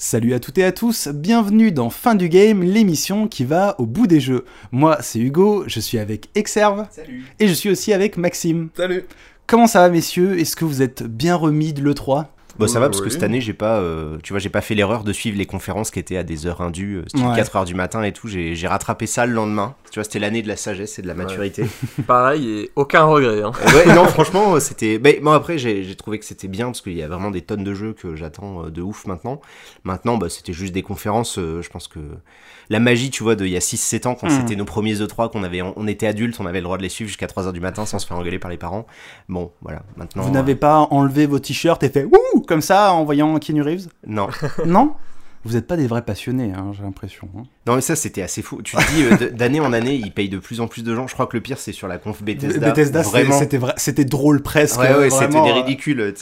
Salut à toutes et à tous, bienvenue dans Fin du Game, l'émission qui va au bout des jeux. Moi, c'est Hugo, je suis avec Exerve. Salut. Et je suis aussi avec Maxime. Salut. Comment ça va, messieurs? Est-ce que vous êtes bien remis de l'E3 Bon, ça va parce que cette année, j'ai pas, euh, tu vois, j'ai pas fait l'erreur de suivre les conférences qui étaient à des heures indues, euh, Ouais. 4 heures du matin et tout. J'ai rattrapé ça le lendemain. Tu vois, c'était l'année de la sagesse et de la maturité. Pareil et aucun regret. Hein. Euh, ouais, non, franchement, euh, c'était. Mais bon, après, j'ai trouvé que c'était bien parce qu'il y a vraiment des tonnes de jeux que j'attends euh, de ouf maintenant. Maintenant, bah, c'était juste des conférences. euh, je pense que la magie, tu vois, de il y a 6-7 ans, quand Mm. c'était nos premiers E3, qu'on avait, on était adultes, on avait le droit de les suivre jusqu'à 3 heures du matin sans se faire engueuler par les parents. Bon, voilà. Maintenant. Vous euh, n'avez pas enlevé vos t-shirts et fait wouh comme ça en voyant Keanu Reeves? Non. Non? Vous n'êtes pas des vrais passionnés, hein, j'ai l'impression. hein. Non mais ça c'était assez fou. Tu te dis euh, d'année en année ils payent de plus en plus de gens. Je crois que le pire c'est sur la conf Bethesda. Bethesda, c'était- drôle presque. Ouais ouais c'était des euh, ridicules.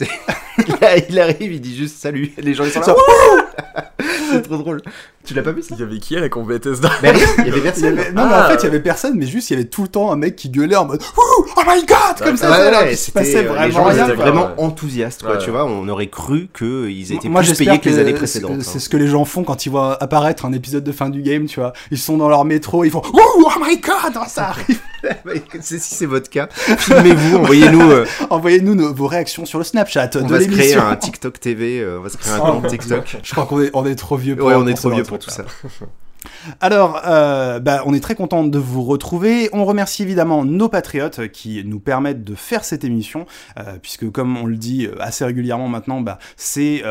il arrive il dit juste salut. Les gens ils sont là. Ça- c'est trop drôle. Tu l'as pas vu ça Il y avait qui à la conf Bethesda rien, il y avait y personne. avait- Non, mais en Ah. fait, il y avait personne, mais juste, il y avait tout le temps un mec qui gueulait en mode Ouh, Oh my god Comme ça, Ouais, ça, ouais, qu'il se c'était, passait euh, les vraiment gens rien. étaient quoi. vraiment enthousiastes quoi. Ouais, Tu vois on aurait cru qu'ils étaient Moi, plus payés que les années précédentes. C'est hein. ce que les gens font quand ils voient apparaître un épisode de fin du game, tu vois. Ils sont dans leur métro, ils font Ouh, Oh my god Ça arrive C'est- si c'est votre cas, filmez-vous, envoyez-nous. euh, Envoyez-nous vos réactions sur le Snapchat on de va se créer un TikTok TV. euh, on va se créer un Oh, mon TikTok. Je crois qu'on est, on est trop vieux pour Ouais, on est pour trop vieux genre pour tout ça. Alors, euh, bah, on est très content de vous retrouver. On remercie évidemment nos patriotes qui nous permettent de faire cette émission, euh, puisque comme on le dit euh, assez régulièrement maintenant, bah, c'est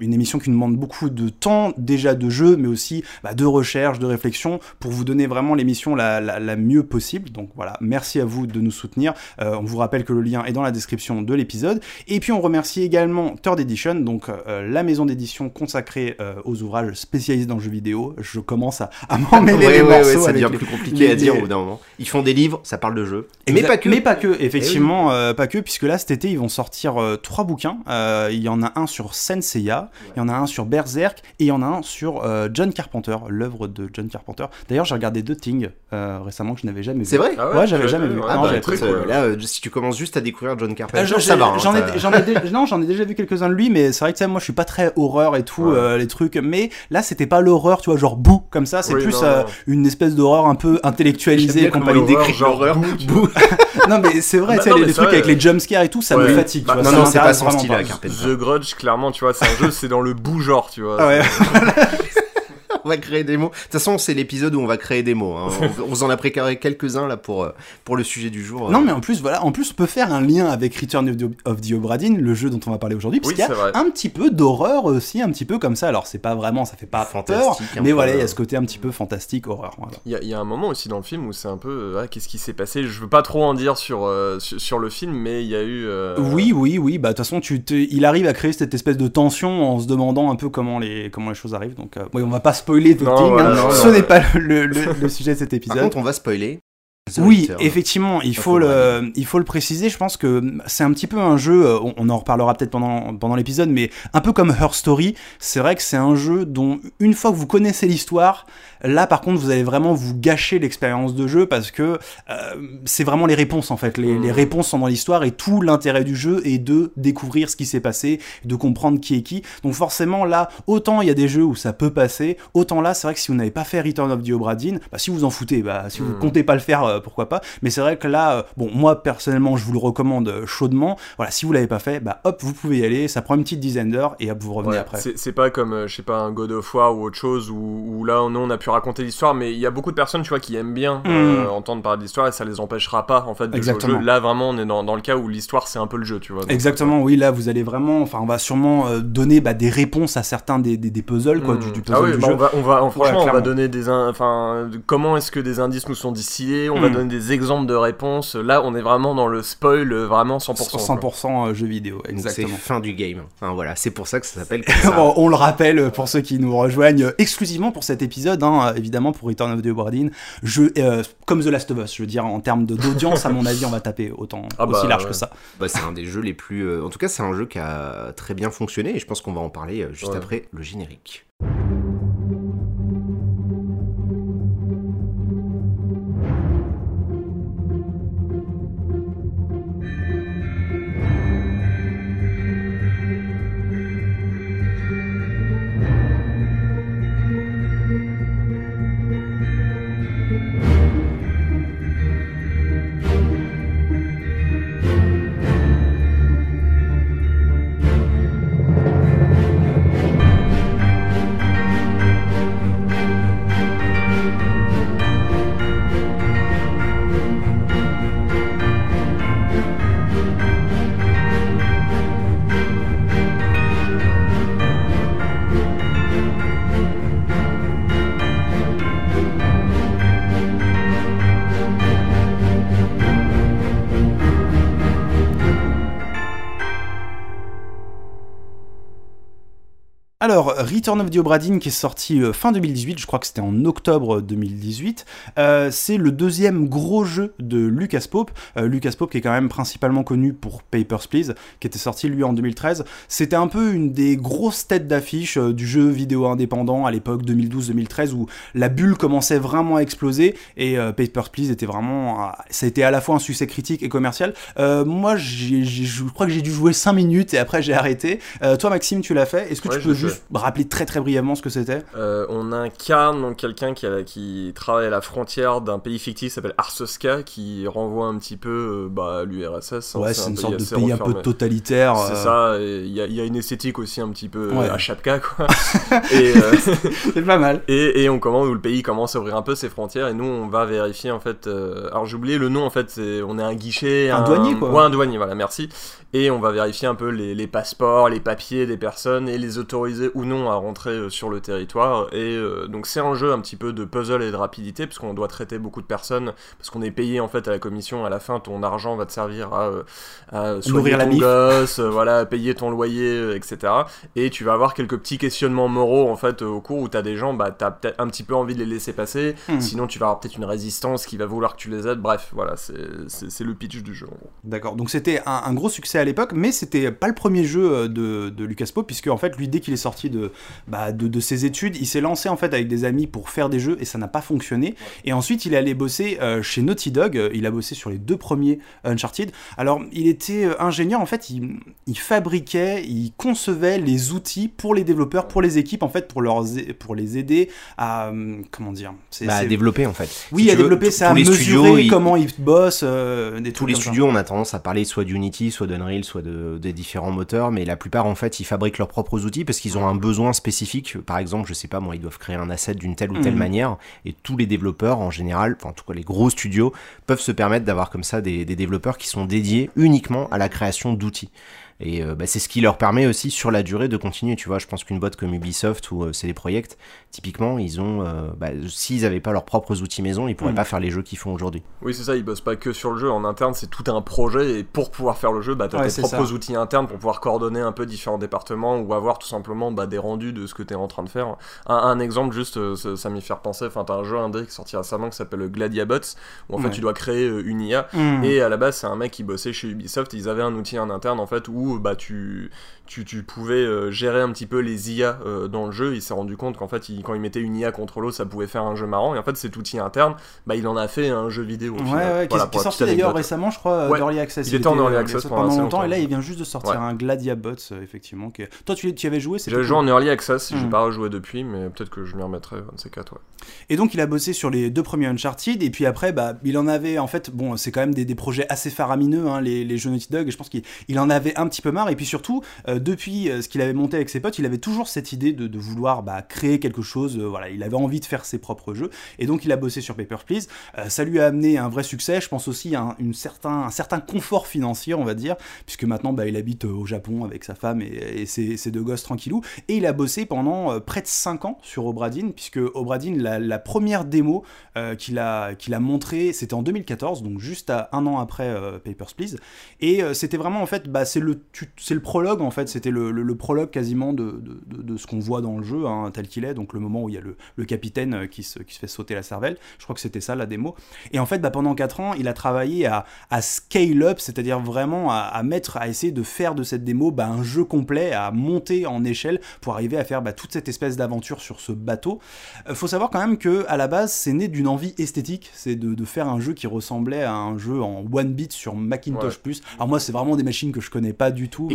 une émission qui demande beaucoup de temps, déjà de jeu, mais aussi bah, de recherche, de réflexion, pour vous donner vraiment l'émission la, mieux possible. Donc voilà, merci à vous de nous soutenir. On vous rappelle que le lien est dans la description de l'épisode. Et puis on remercie également Third Edition, donc la maison d'édition consacrée aux ouvrages spécialisés dans le jeu vidéo. Je commence à, à m'emmêler Ouais, les ouais, ouais, morceaux ça avec devient les- plus compliqué les- à dire au bout d'un moment. Ils font des livres, ça parle de jeux. Mais Exact- pas que. Mais pas que, effectivement, euh, pas que, puisque là, cet été, ils vont sortir euh, trois bouquins. Euh, il y en a un sur Senseiya, il y en a un sur Berserk, et il y en a un sur euh, John Carpenter, l'œuvre de John Carpenter. D'ailleurs, j'ai regardé The Thing euh, récemment que je n'avais jamais vu. C'est vrai Ah Ouais, j'avais jamais vu. Ah, non, bah, écoute, cool. euh, là, euh, si tu commences juste à découvrir John Carpenter, je- ça va. J'en ai, t'as- j'en ai, dé- non, j'en ai déjà vu quelques-uns de lui, mais c'est vrai que moi je suis pas très horreur et tout, les trucs. Mais là, c'était pas l'horreur, tu vois, genre bouh, comme ça. C'est Oui, plus non, euh, non. une espèce d'horreur un peu intellectualisée et J'aime bien compagnie. décrit non, mais c'est vrai, Bah tu sais, les, trucs vrai. avec les jumpscares et tout, ça me fatigue. tu vois, non, non, c'est pas son style. The Grudge, clairement, tu vois, c'est un jeu, c'est dans le bouh genre, tu vois. On va créer des mots. De toute façon, c'est l'épisode où on va créer des mots. hein. On, on vous en a préparé quelques-uns là pour, euh, pour le sujet du jour. Non, Euh, mais en plus, voilà, en plus, on peut faire un lien avec Return of the, of the Obra Dinn, le jeu dont on va parler aujourd'hui, Oui, puisqu'il y a vrai. un petit peu d'horreur aussi, un petit peu comme ça. Alors, c'est pas vraiment, ça fait pas peur, mais voilà, il y a ce côté un petit peu fantastique, horreur. Voilà. Il y, a- il y a un moment aussi dans le film où c'est un peu euh, ah, qu'est-ce qui s'est passé? Je veux pas trop en dire sur, euh, sur, sur le film mais il y a eu euh, Oui, oui, oui. Bah, de toute façon, tu il arrive à créer cette espèce de tension en se demandant un peu comment les, comment les choses arrivent. Donc, euh, oui, on va pas spoiler Non, hein. non, Ce n'est pas le, le- le sujet de cet Par épisode. contre, on va spoiler. Oui, effectivement, il faut le, il faut le préciser. Je pense que c'est un petit peu un jeu. euh, On, on en reparlera peut-être pendant pendant l'épisode, mais un peu comme Her Story, c'est vrai que c'est un jeu dont une fois que vous connaissez l'histoire, là par contre vous allez vraiment vous gâcher l'expérience de jeu parce que euh, c'est vraiment les réponses en fait. Les, Mm. les réponses sont dans l'histoire et tout l'intérêt du jeu est de découvrir ce qui s'est passé, de comprendre qui est qui. Donc forcément là, autant il y a des jeux où ça peut passer, autant là c'est vrai que si vous n'avez pas fait Return of the Obra Dinn, bah, si vous en foutez, bah, si vous Mm. comptez pas le faire, euh, pourquoi pas. Mais c'est vrai que là, euh, bon, moi personnellement, je vous le recommande euh, chaudement. Voilà, si vous l'avez pas fait, bah hop, vous pouvez y aller. Ça prend une petite dizaine d'heures et hop, vous revenez Ouais, après. c'est pas comme, je sais pas, un God of War ou autre chose où, où là, nous, on a pu raconter l'histoire, mais il y a beaucoup de personnes, tu vois, qui aiment bien euh, Mm. entendre parler de l'histoire et ça les empêchera pas, en fait, de jouer au Exactement. jeu. Là, vraiment, on est dans, dans le cas où l'histoire, c'est un peu le jeu, tu vois. Exactement, oui, là vous allez vraiment, enfin on va sûrement euh, donner bah, des réponses à certains des, des, des puzzles, quoi, du, du puzzle ah oui, du bah, jeu. on va, on va, franchement, on va donner des, in- enfin, comment est-ce que des indices nous sont distillés, on va Mm. donner des exemples de réponses. Là, on est vraiment dans le spoil, euh, vraiment 100%. Sur quoi. 100% euh, jeux vidéo, Donc c'est exactement. fin du game. Enfin voilà, c'est pour ça que ça s'appelle. Bon, on le rappelle euh, pour ceux qui nous rejoignent euh, exclusivement pour cet épisode, hein, évidemment pour Return of the Obra jeu euh, comme The Last of Us, je veux dire en termes de- d'audience, à mon avis, on va taper autant Ah bah, aussi large ouais. que ça. Bah, c'est un des jeux les plus. euh, En tout cas, c'est un jeu qui a très bien fonctionné et je pense qu'on va en parler juste Ouais. après le générique. Alors, Return of the Obra Dinn qui est sorti euh, fin 2018, je crois que c'était en octobre 2018, euh, c'est le deuxième gros jeu de Lucas Pope. Euh, Lucas Pope qui est quand même principalement connu pour Papers, Please, qui était sorti lui en 2013. C'était un peu une des grosses têtes d'affiche du jeu vidéo indépendant à l'époque 2012-2013 où la bulle commençait vraiment à exploser et euh, Papers, Please était vraiment... ça a été à la fois un succès critique et commercial. Moi, je crois que j'ai dû jouer 5 minutes et après j'ai arrêté. Toi Maxime, tu l'as fait. Est-ce que Ouais, tu peux juste rappeler très très brièvement ce que c'était Euh, on incarne donc quelqu'un qui, travaille à la frontière d'un pays fictif qui s'appelle Arsoska, qui renvoie un petit peu euh, bah, à l'URSS. hein, Ouais, c'est un une sorte de pays un peu totalitaire. C'est euh, ça, il y, a- il y a une esthétique aussi un petit peu Ouais. à Chapka, quoi. et, C'est pas mal. et, et on commence où le pays commence à ouvrir un peu ses frontières, et nous on va vérifier en fait. alors j'ai oublié le nom en fait, on est un guichet, Un douanier, quoi. Ouais, un douanier, voilà, merci. Et on va vérifier un peu les, les passeports, les papiers des personnes et les autoriser ou non à rentrer euh, sur le territoire. Et euh, donc c'est un jeu un petit peu de puzzle et de rapidité, parce qu'on doit traiter beaucoup de personnes, parce qu'on est payé en fait à la commission. À la fin, ton argent va te servir à, à Nourrir la ton mif. gosse, euh, voilà, à payer ton loyer, etc. Et tu vas avoir quelques petits questionnements moraux en fait au cours où t'as des gens, bah t'as peut-être un petit peu envie de les laisser passer. Hmm. Sinon, tu vas avoir peut-être une résistance qui va vouloir que tu les aides. Bref, voilà, c'est- le pitch du jeu en gros. D'accord, donc c'était un, un gros succès à l'époque, mais c'était pas le premier jeu de, de Lucas Pope, puisque en fait, lui, dès qu'il est sorti de, bah, de, de ses études, il s'est lancé en fait avec des amis pour faire des jeux et ça n'a pas fonctionné. Et ensuite, il est allé bosser euh, chez Naughty Dog, euh, il a bossé sur les deux premiers Uncharted. Alors, il était euh, ingénieur, en fait, il, il fabriquait, il concevait les outils pour les développeurs, pour les équipes, en fait, pour, leur, pour les aider à. Comment dire c'est- Bah, à développer en fait. Oui, Si à développer ça, à mesurer studios, comment ils bossent, euh, des Tous les studios, on a tendance à parler soit d'Unity, soit d'Unreal, soit de, des différents moteurs, mais la plupart, en fait, ils fabriquent leurs propres outils parce qu'ils ont un besoin spécifique. Par exemple, je sais pas, moi, ils doivent créer un asset d'une telle ou telle Mhm. manière, et tous les développeurs, en général, enfin, en tout cas, les gros studios, peuvent se permettre d'avoir comme ça des, des développeurs qui sont dédiés uniquement à la création d'outils. Et euh, bah, c'est ce qui leur permet aussi sur la durée de continuer. Tu vois, je pense qu'une boîte comme Ubisoft ou euh, CD Projekt, typiquement, ils ont, euh, bah, s'ils n'avaient pas leurs propres outils maison, ils pourraient Mhm. pas faire les jeux qu'ils font aujourd'hui. Oui, c'est ça, ils bossent pas que sur le jeu. En interne, c'est tout un projet. Et pour pouvoir faire le jeu, bah, t'as Ouais, tes propres ça. outils internes pour pouvoir coordonner un peu différents départements ou avoir tout simplement bah, des rendus de ce que t'es en train de faire. Un, un exemple, juste, ça, ça m'y fait repenser. Enfin, t'as un jeu indé qui est sorti récemment qui s'appelle Gladiabots, où en fait, Ouais. tu dois créer une IA. Hmm. Et à la base, c'est un mec qui bossait chez Ubisoft. Ils avaient un outil en interne en fait où bah tu tu, tu pouvais euh, gérer un petit peu les IA euh, dans le jeu. Il s'est rendu compte qu'en fait, il- quand il mettait une IA contre l'autre, ça pouvait faire un jeu marrant. Et en fait, cet outil interne, bah il en a fait un jeu vidéo. au Ouais, final. ouais, qui, Voilà, qui est sorti d'ailleurs récemment, je crois, Ouais, d'Early Access. il était en Early euh, Access pendant longtemps, et là il vient juste de sortir Ouais. un Gladiabots, euh, effectivement. Qui... Toi, tu, tu y avais joué J'avais joué en Early Access, j'ai Hmm. pas rejoué depuis, mais peut-être que je m'y remettrai, un de ces quatre, ouais. Et donc il a bossé sur les deux premiers Uncharted, et puis après, bah, il en avait, en fait, bon, c'est quand même des, des projets assez faramineux, hein, les, les jeux Naughty Dog, et je pense qu'il il en avait un petit peu marre, et puis surtout, euh, depuis euh, ce qu'il avait monté avec ses potes, il avait toujours cette idée de, vouloir bah, créer quelque chose, euh, voilà, il avait envie de faire ses propres jeux, et donc il a bossé sur Paper Please, Euh, ça lui a amené un vrai succès, je pense aussi certain, un certain confort financier, on va dire, puisque maintenant bah, il habite au Japon avec sa femme et, ses, deux gosses tranquillou, et il a bossé pendant près de 5 ans sur Obradin, puisque Obradin, la, la première démo qu'il a, qu'il a montré, c'était en 2014, donc juste à un an après euh, Papers, Please, et c'était vraiment en fait, bah, c'est le prologue en fait, c'était le, le- le prologue quasiment de, de, de- de ce qu'on voit dans le jeu, hein, tel qu'il est, donc le moment où il y a le, le capitaine euh, qui se, qui se fait sauter la cervelle, je crois que c'était ça la démo, et en fait, bah, pendant 4 ans, il a travaillé à, à scale up, c'est-à-dire vraiment à, à mettre, à essayer de faire de cette démo bah, un jeu complet, à monter en échelle pour arriver à faire bah, toute cette espèce d'aventure sur ce bateau. Euh, faut savoir quand même que à la base, c'est né d'une envie esthétique, c'est de, de faire un jeu qui ressemblait à un jeu en one bit sur Macintosh Ouais. Plus. Alors moi, c'est vraiment des machines que je connais pas du tout. mais-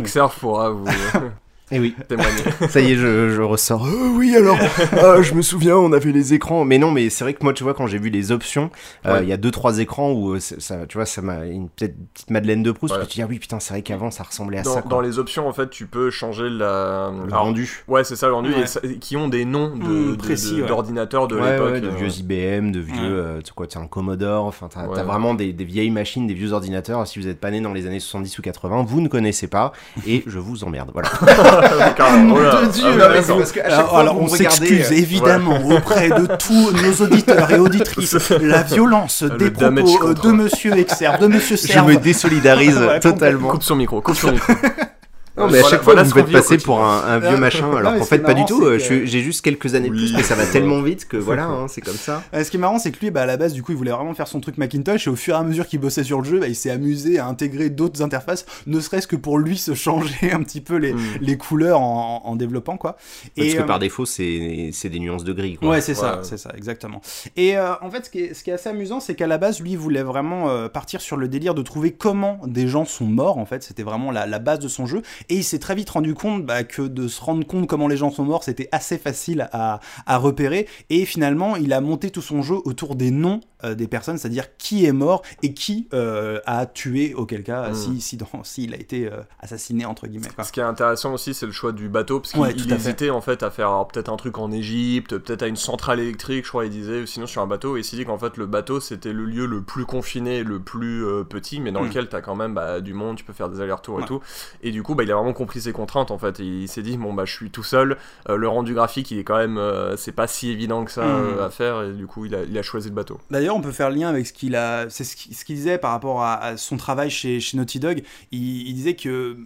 vous Et oui. témoigner. Ça y est, je, je ressors. Euh, oui, alors, ah, je me souviens, on avait les écrans. Mais non, mais c'est vrai que moi, tu vois, quand j'ai vu les options, euh, il Ouais. y a deux trois écrans où euh, ça, tu vois, ça m'a une petite Madeleine de Proust. Ouais. où tu dis ah oui, putain, c'est vrai qu'avant ça ressemblait à Dans, ça. dans les options, en fait, tu peux changer la... Le Alors, rendu. Ouais, c'est ça le rendu, Ouais. et ça- qui ont des noms de, Mmh, de- précis, de- ouais. d'ordinateurs de ouais, l'époque. ouais, de euh, vieux IBM, de vieux, Ouais. euh, tu sais quoi, tu sais, un Commodore, enfin, t'as Ouais. t'as vraiment des, des vieilles machines, des vieux ordinateurs. Si vous êtes pas né dans les années 70 ou 80, vous ne connaissez pas, et je vous emmerde. Voilà. De Dieu, Ah chaque Alors, fois, alors, vous on s'excuse euh, évidemment auprès de tous nos auditeurs et auditrices. La violence Le des propos euh, de Monsieur Exer, de Monsieur Je Serve. me désolidarise Ouais, totalement. Coupe son micro, coupe son micro. Non, mais à Voilà- chaque fois, voilà vous me faites passer pour un, un vieux Non, machin, alors qu'en fait, pas du tout. euh, J'ai juste quelques années de plus, mais ça va tellement vite que voilà, hein, c'est comme ça. Euh, Ce qui est marrant, c'est que lui, bah, à la base, du coup, il voulait vraiment faire son truc Macintosh, et au fur et à mesure qu'il bossait sur le jeu, bah, il s'est amusé à intégrer d'autres interfaces, ne serait-ce que pour lui se changer un petit peu les, Mm. les couleurs en, en développant, quoi. Parce que euh, par défaut, c'est c'est des nuances de gris. Quoi. Ouais, c'est ça, c'est ça, exactement. Et euh, en fait, ce qui, est, ce qui est assez amusant, c'est qu'à la base, lui, il voulait vraiment euh, partir sur le délire de trouver comment des gens sont morts, en fait. C'était vraiment la, la base de son jeu. Et il s'est très vite rendu compte bah, que de se rendre compte comment les gens sont morts, c'était assez facile à, à repérer. Et finalement, il a monté tout son jeu autour des noms euh, des personnes, c'est-à-dire qui est mort et qui euh, a tué, auquel cas, Mm. si, si, dans- s'il a été euh, assassiné, entre guillemets. quoi. Ce qui est intéressant aussi, c'est le choix du bateau, parce qu'il Ouais, fait. hésitait en fait à faire peut-être un truc en Égypte, peut-être à une centrale électrique, je crois, il disait, sinon sur un bateau, et il s'est dit qu'en fait le bateau c'était le lieu le plus confiné, le plus euh, petit, mais dans Mm. lequel t'as quand même bah, du monde, tu peux faire des allers-retours Ouais. et tout. Et du coup, bah, il a vraiment compris ses contraintes en fait, il s'est dit, bon bah je suis tout seul, euh, le rendu graphique il est quand même, euh, c'est pas si évident que ça Mm. euh, à faire, et du coup il a, il a choisi le bateau. D'ailleurs, on peut faire le lien avec ce qu'il a, c'est ce qu'il ce qu'il disait par rapport à, à son travail chez, chez Naughty Dog. Il, il disait que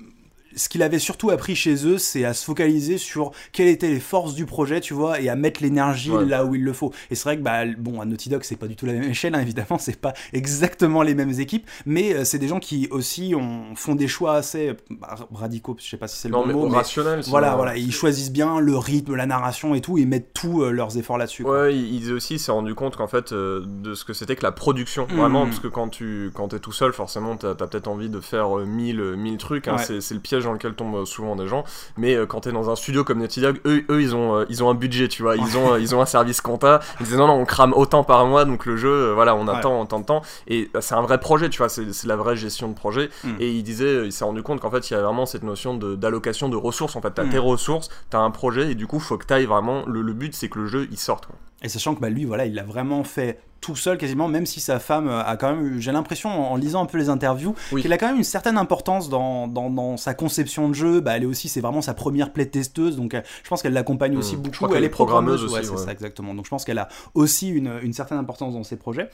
ce qu'il avait surtout appris chez eux, c'est à se focaliser sur quelles étaient les forces du projet, tu vois, et à mettre l'énergie Ouais. là où il le faut. Et c'est vrai que, bah, bon, à Naughty Dog, c'est pas du tout la même échelle, hein, évidemment, c'est pas exactement les mêmes équipes, mais euh, c'est des gens qui aussi ont, font des choix assez bah, radicaux, je sais pas si c'est le Non bon mais mot, mais rationnel. voilà, voilà, ils choisissent bien le rythme, la narration et tout, et mettent tous euh, leurs efforts là-dessus. Ouais, il il disait aussi, s'est rendu compte qu'en fait, euh, de ce que c'était que la production. Mhm. Vraiment, parce que quand tu quand es tout seul, forcément, t'as as, peut-être envie de faire mille, mille trucs. hein. Ouais. C'est le piège dans lequel tombent euh, souvent des gens. Mais euh, quand t'es dans un studio comme Naughty Dog, eux, eux ils, ont, euh, ils ont un budget, tu vois. Ils ont, ils ont un service compta. Ils disaient non, non, on crame autant par mois, donc le jeu, voilà, on Ouais. attend, on tant de temps. Et c'est un vrai projet, tu vois. C'est la vraie gestion de projet. Mhm. Et il disait, il s'est rendu compte qu'en fait, il y a vraiment cette notion d'allocation de, ressources. En fait, t'as Mhm. tes ressources, t'as un projet, et du coup, faut que t'ailles vraiment. Le, le but, c'est que le jeu, il sorte. quoi. Et sachant que bah, lui, voilà, il l'a vraiment fait tout seul quasiment, même si sa femme euh, a quand même j'ai l'impression en lisant un peu les interviews, Oui. qu'elle a quand même une certaine importance dans, dans, dans sa conception de jeu. Bah, elle est aussi, c'est vraiment sa première playtesteuse, donc euh, je pense qu'elle l'accompagne aussi Hmm. Je beaucoup. elle est programmeuse, programmeuse ouais, aussi, c'est ça exactement. Donc je pense qu'elle a aussi une, une certaine importance dans ses projets.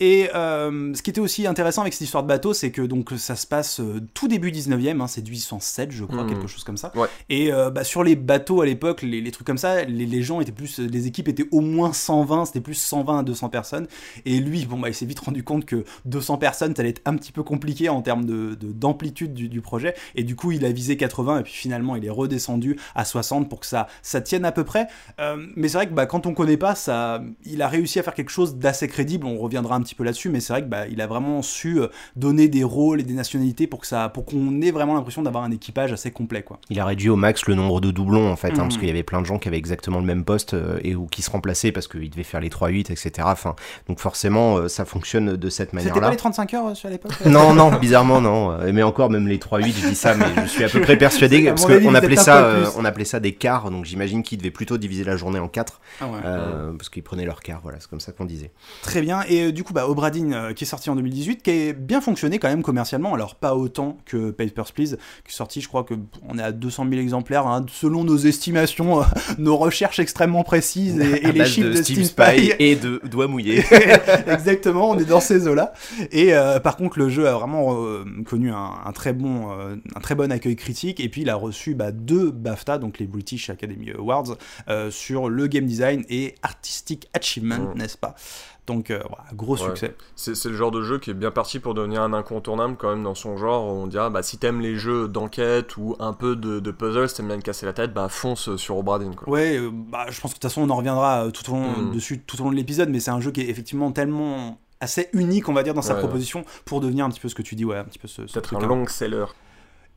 Et euh, ce qui était aussi intéressant avec cette histoire de bateau, c'est que donc ça se passe euh, tout début 19e, hein, c'est 1807 je crois, Hmm. quelque chose comme ça. Ouais. Et euh, bah, sur les bateaux à l'époque, les, les trucs comme ça, les, les gens étaient plus, les équipes étaient au moins 120, c'était plus 120 à 200 personnes. Et lui, bon bah il s'est vite rendu compte que 200 personnes, ça allait être un petit peu compliqué en termes de de- d'amplitude du, du projet. Et du coup, il a visé 80 et puis finalement, il est redescendu à 60 pour que ça ça tienne à peu près. Euh, mais c'est vrai que bah, quand on connaît pas, ça, il a réussi à faire quelque chose d'assez crédible. On reviendra un petit peu là-dessus, mais c'est vrai que bah, il a vraiment su euh, donner des rôles et des nationalités pour que ça, pour qu'on ait vraiment l'impression d'avoir un équipage assez complet, quoi. Il a réduit au max le nombre de doublons en fait, hein, parce qu'il y avait plein de gens qui avaient exactement le même poste euh, et ou qui se remplaçaient parce qu'ils devaient faire les 3-8, etc. Enfin, donc forcément, euh, ça fonctionne de cette C'était pas manière-là. les 35 heures euh, sur l'époque Non, non, bizarrement non. Mais encore, même les 3-8, je dis ça, mais je suis à peu près persuadé, parce qu'on appelait ça, euh, on appelait ça des quarts, donc j'imagine qu'ils devaient plutôt diviser la journée en quatre, Ah ouais. euh, parce qu'ils prenaient leur quart, voilà, c'est comme ça qu'on disait. Très bien. Et euh, du coup, bah, Obradin, euh, qui est sorti en 2018, qui est bien fonctionné quand même commercialement. Alors, pas autant que Papers, Please, qui est sorti, je crois que on est à 200 000 exemplaires, hein, selon nos estimations, nos recherches extrêmement précises et, les chiffres de, Steam Spy. et de doigts mouillés. Exactement, on est dans ces eaux-là. Et euh, par contre, le jeu a vraiment euh, connu un, un très bon, euh, un très bon accueil critique. Et puis, il a reçu bah, deux BAFTA, donc les British Academy Awards, euh, sur le game design et artistic achievement, Mm. n'est-ce pas? Donc, euh, voilà, gros Ouais. succès. C'est c'est le genre de jeu qui est bien parti pour devenir un incontournable quand même dans son genre. On dira, bah si t'aimes les jeux d'enquête ou un peu de, de puzzle, si t'aimes bien te casser la tête, bah fonce sur Obradin quoi. Ouais, euh, bah, je pense que de toute façon, on en reviendra euh, tout au long, Mm. dessus tout au long de l'épisode, mais c'est un jeu qui est effectivement tellement assez unique, on va dire, dans sa Ouais, proposition pour devenir un petit peu ce que tu dis, ouais, un petit peu ce, ce Peut-être truc, un hein. long seller.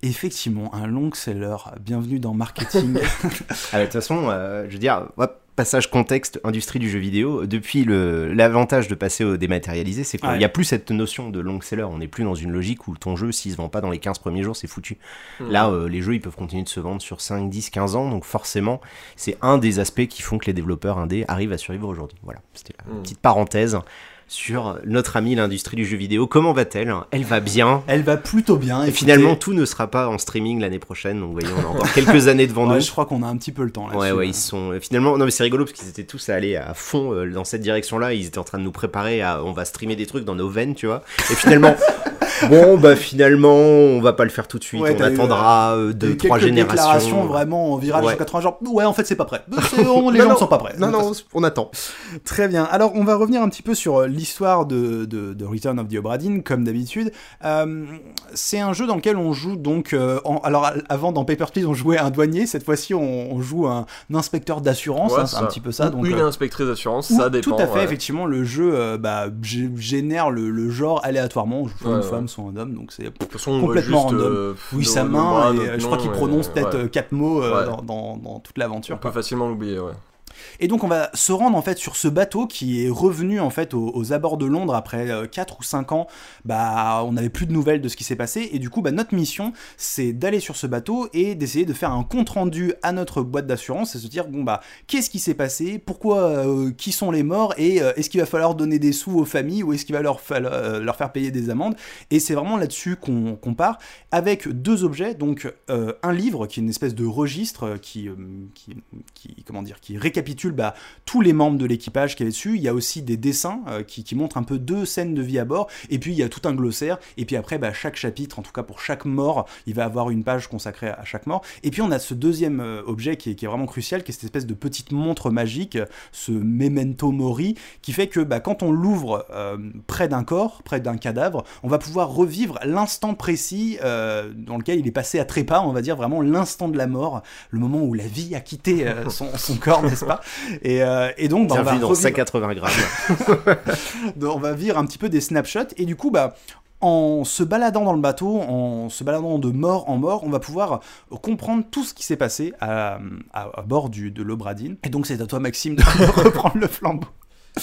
Effectivement, un long seller. Bienvenue dans marketing. Ah, de toute façon, euh, je veux dire, hop, passage contexte, industrie du jeu vidéo, depuis le l'avantage de passer au dématérialisé, c'est qu'il Ouais. n'y a plus cette notion de long seller. On n'est plus dans une logique où ton jeu, s'il se vend pas dans les 15 premiers jours, c'est foutu. Hmm. Là, euh, les jeux, ils peuvent continuer de se vendre sur 5, 10, 15 ans, donc forcément, c'est un des aspects qui font que les développeurs indés arrivent à survivre aujourd'hui. Voilà, c'était la Mm. petite parenthèse sur notre amie l'industrie du jeu vidéo. Comment va-t-elle? Elle va bien? Elle va plutôt bien. Et écoutez. finalement, tout ne sera pas en streaming l'année prochaine, donc voyons, on a encore quelques années devant Ouais, nous. je crois qu'on a un petit peu le temps là. Ouais, ouais, ils sont euh, finalement. Non, mais c'est rigolo parce qu'ils étaient tous à aller à fond euh, dans cette direction-là. Ils étaient en train de nous préparer à. On va streamer des trucs dans nos veines, tu vois. Et finalement, bon, bah finalement, on va pas le faire tout de suite. Ouais, on t'as eu, attendra euh, deux, trois générations. déclarations vraiment en virage Ouais. 80 genre ouais en fait c'est pas prêt. C'est- on- les Non, gens ne sont pas prêts. Non, non, on attend. Très bien. Alors, on va revenir un petit peu sur euh, l'histoire de, de, de Return of the Obra Dinn, comme d'habitude. Euh, c'est un jeu dans lequel on joue donc. euh, en- alors, al- avant, dans Paper Please, on jouait un douanier. Cette fois-ci, on, on joue un, un inspecteur d'assurance. Ouais, hein, c'est un petit peu ça. Donc, une euh, inspectrice d'assurance, ça dépend. Tout à fait, ouais. effectivement, le jeu euh, bah, gé- génère le, le genre aléatoirement. Soit Ouais, une ouais. Femme, soit un homme. Donc, c'est complètement random. euh, oui, sa main. et, euh, je crois qu'il prononce peut-être ouais. euh, quatre mots euh, dans, dans- dans toute l'aventure. On peut facilement l'oublier, ouais. Et donc on va se rendre en fait sur ce bateau qui est revenu en fait aux, abords de Londres après 4 ou 5 ans. Bah on n'avait plus de nouvelles de ce qui s'est passé. Et du coup bah notre mission c'est d'aller sur ce bateau et d'essayer de faire un compte rendu à notre boîte d'assurance et se dire bon bah qu'est-ce qui s'est passé, pourquoi, euh, qui sont les morts? Et euh, est-ce qu'il va falloir donner des sous aux familles ou est-ce qu'il va leur, euh, faire payer des amendes? Et c'est vraiment là-dessus qu'on part avec deux objets. Donc euh, un livre qui est une espèce de registre euh, qui, euh, qui, qui comment dire qui récapitule bah, tous les membres de l'équipage qui est dessus. Il y a aussi des dessins euh, qui, montrent un peu deux scènes de vie à bord. Et puis il y a tout un glossaire. Et puis après, bah, chaque chapitre, en tout cas pour chaque mort, il va avoir une page consacrée à chaque mort. Et puis on a ce deuxième euh, objet qui est, vraiment crucial, qui est cette espèce de petite montre magique, ce memento mori, qui fait que bah, quand on l'ouvre euh, près d'un corps, près d'un cadavre, on va pouvoir revivre l'instant précis dans lequel il est passé à trépas, on va dire vraiment l'instant de la mort, le moment où la vie a quitté son corps, n'est-ce pas? Et, euh, et donc, bah, on, va dans revivre- 180 grammes. on va vivre un petit peu des snapshots. Et du coup, bah, en se baladant dans le bateau, en se baladant de mort en mort, on va pouvoir comprendre tout ce qui s'est passé à, à- à bord du, de l'Obradine. Et donc, c'est à toi, Maxime, de reprendre le flambeau.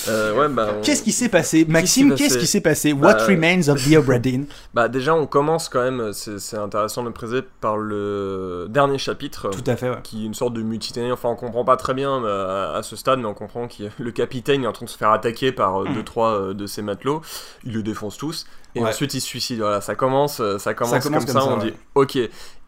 Euh, ouais, bah, on- Qu'est-ce qui s'est passé Maxime, qu'est-ce qui s'est passé Bah, What remains of the Obradine bah, déjà, on commence quand même, c'est intéressant de le préciser, par le dernier chapitre. Tout à fait, ouais. qui est une sorte de mutinerie. Enfin, on comprend pas très bien euh, à, à ce stade, mais on comprend que le capitaine est en train de se faire attaquer par euh, deux trois euh, de ses matelots. Il le défonce tous et Ouais. ensuite il se suicide. Voilà, ça commence, ça commence, commence comme, comme ça. ça, on ouais. dit ok.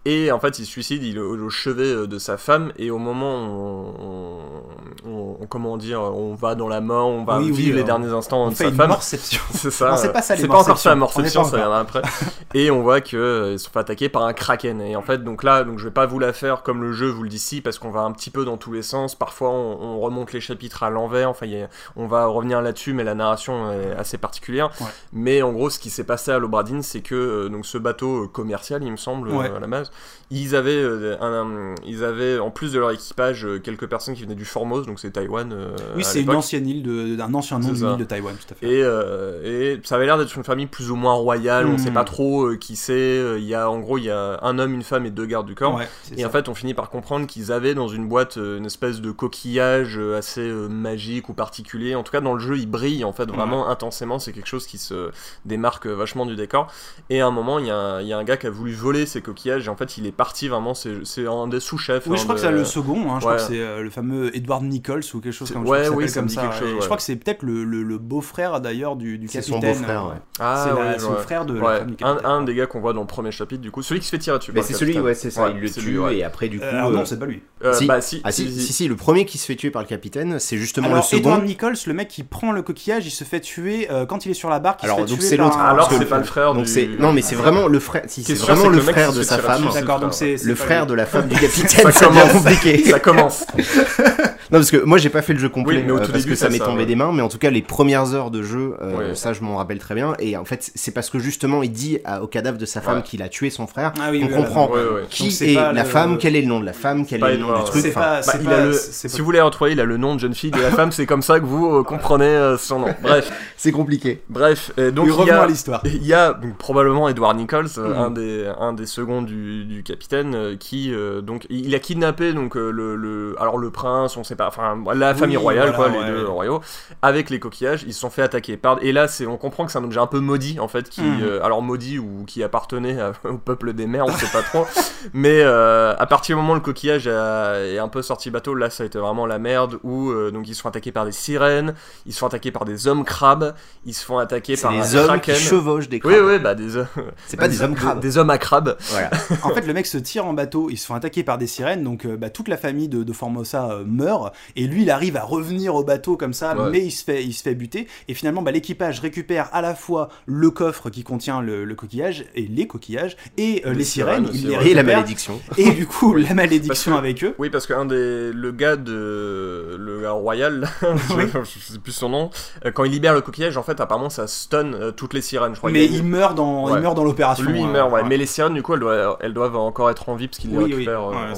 Et en fait, il se suicide, il est au, chevet euh, de sa femme. Et au moment où on, on- on- comment dire, on va dans la mort, on va Oui, oui, vivre les euh, derniers instants On de fait sa une femme. morception. C'est ça. Non, c'est euh, pas ça, C'est pas encore ça, la morception, ça viendra après. et on voit que euh, ils sont fait attaquer par un kraken. Et en fait, donc là, donc je vais pas vous la faire comme le jeu vous le dit ici, parce qu'on va un petit peu dans tous les sens. Parfois, on, on remonte les chapitres à l'envers. Enfin, il y a- on va revenir là-dessus, mais la narration est assez particulière. Ouais. Mais en gros, ce qui s'est passé à l'Obradine, c'est que euh, donc ce bateau euh, commercial, il me semble, Ouais. euh, à la base, ils avaient, euh, un, un- ils avaient en plus de leur équipage euh, quelques personnes qui venaient du Formose, donc c'est Taïwan. euh, Oui, c'est une ancienne île, de- d'un ancien nom d'une île de Taïwan, tout à fait. Et, euh, et ça avait l'air d'être une famille plus ou moins royale, on Mhm. sait pas trop qui c'est. Il y a en gros il y a un homme, une femme et deux gardes du corps. Ouais, Et ça. en fait, on finit par comprendre qu'ils avaient dans une boîte une espèce de coquillage assez magique ou particulier. En tout cas, dans le jeu, il brille en fait vraiment intensément. C'est quelque chose qui se démarque vachement du décor. Et à un moment, il y, a il y a un gars qui a voulu voler ces coquillages. Et en fait, il est parti vraiment. C'est c'est un des sous-chefs. Oui, hein, je crois de- que c'est le second, hein, je crois que c'est euh, le fameux Edward Nichols ou quelque chose comme, ouais, oui, ça comme quelque chose, Je crois que c'est peut-être le, le- le beau-frère d'ailleurs du, du C'est son capitaine. beau-frère, euh, ouais. Ah, c'est vois. frère de la du un, capitaine. un des gars qu'on voit dans le premier chapitre, du coup, celui qui se fait tirer dessus. Mais c'est celui, capitaine. ouais, c'est ça, Ouais, il le tue lui, ouais. et après du coup. Euh, euh, non, c'est pas lui. Euh, si. Bah si, Ah si, si, si, si. si, le premier qui se fait tuer par le capitaine, c'est justement Alors, le second. Edward Nichols, le mec qui prend le coquillage, il se fait tuer euh, quand il est sur la barque. il Alors, donc c'est l'autre. un- Alors, c'est pas le frère Donc du- c'est non mais c'est vraiment le frère. Si c'est vraiment le frère de sa femme, D'accord, donc c'est le frère de la femme du capitaine. Ça commence. compliqué. Ça commence. Non parce que moi j'ai pas fait le jeu complet Oui, mais au euh, tout parce début, que ça m'est tombé ouais. des mains, mais en tout cas les premières heures de jeu, euh, Ouais. ça je m'en rappelle très bien. Et en fait c'est parce que justement il dit à- au cadavre de sa femme Ouais. qu'il a tué son frère. Ah oui, on oui, comprend Ouais, ouais. qui Donc, est la le- femme, quel est le nom de la femme, quel est le nom du truc. C'est enfin, pas. Bah, c'est il pas- a le, c'est si vous voulez retrouver, il a le nom de jeune fille de la femme, c'est comme ça que vous euh, comprenez euh, son nom. Bref, C'est compliqué. bref. donc il y revenons a, à l'histoire. il y a donc, probablement Edward Nichols, Mhm. un des un des seconds du, du capitaine, qui donc il a kidnappé donc le, le alors le prince, on sait pas, enfin la famille royale voilà, quoi, ouais. les deux royaux, avec les coquillages, ils se sont fait attaquer. Par, et là c'est on comprend que c'est un objet un peu maudit en fait, qui Mhm. euh, alors maudit ou qui appartenait à- au peuple des mers, on sait pas trop. Mais euh, à partir du moment où le coquillage a- est un peu sorti bateau, là ça a été vraiment la merde. Où euh, donc ils se font attaquer par des sirènes, ils se font attaquer par des hommes crabes, ils se font attaquer C'est par un hommes kraken. qui chevauchent des crabes. oui, bah des, C'est pas des hommes crabes. des hommes à crabes. Voilà. En fait, le mec se tire en bateau, ils se font attaquer par des sirènes, donc euh, bah, toute la famille de, de Formosa euh, meurt. Meurt et lui il arrive à revenir au bateau comme ça, Ouais. mais il se fait, il se fait buter. Et finalement, bah, l'équipage récupère à la fois le coffre qui contient le, le coquillage et les coquillages et euh, Les les, sirènes il les. Et la malédiction. Et du coup, la malédiction que- avec eux. Oui, parce qu'un des. Le gars de. Le gars royal, Oui. je, je sais plus son nom, euh, quand il libère le coquillage, en fait, apparemment, ça stun euh, toutes les sirènes, je crois. Mais Il meurt dans, Ouais. il meurt dans l'opération. Lui, il euh, meurt, ouais. ouais. Mais les sirènes, du coup, elles doivent, elles doivent encore être en vie parce qu'il les Oui, oui. récupère. euh.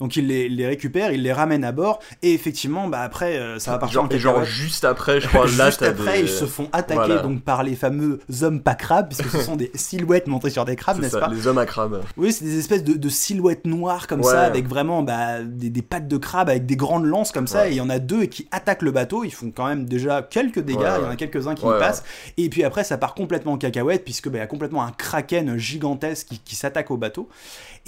Donc il les, les récupère, il les ramène à bord, et effectivement, bah après, euh, ça va partir Genre, en et genre, juste après, je crois, là, Juste après, des- ils se font attaquer Voilà. donc par les fameux hommes pas crabes, puisque ce sont des silhouettes montées sur des crabes, n'est-ce pas les hommes à crabe. Oui, c'est des espèces de, de silhouettes noires comme Ouais. ça, avec vraiment bah, des, des pattes de crabe, avec des grandes lances comme ça, Ouais. et il y en a deux qui attaquent le bateau, ils font quand même déjà quelques dégâts, Ouais, il y en a quelques-uns qui y passent, et puis après ça part complètement en cacahuète, puisque bah, il y a complètement un kraken gigantesque qui, qui s'attaque au bateau.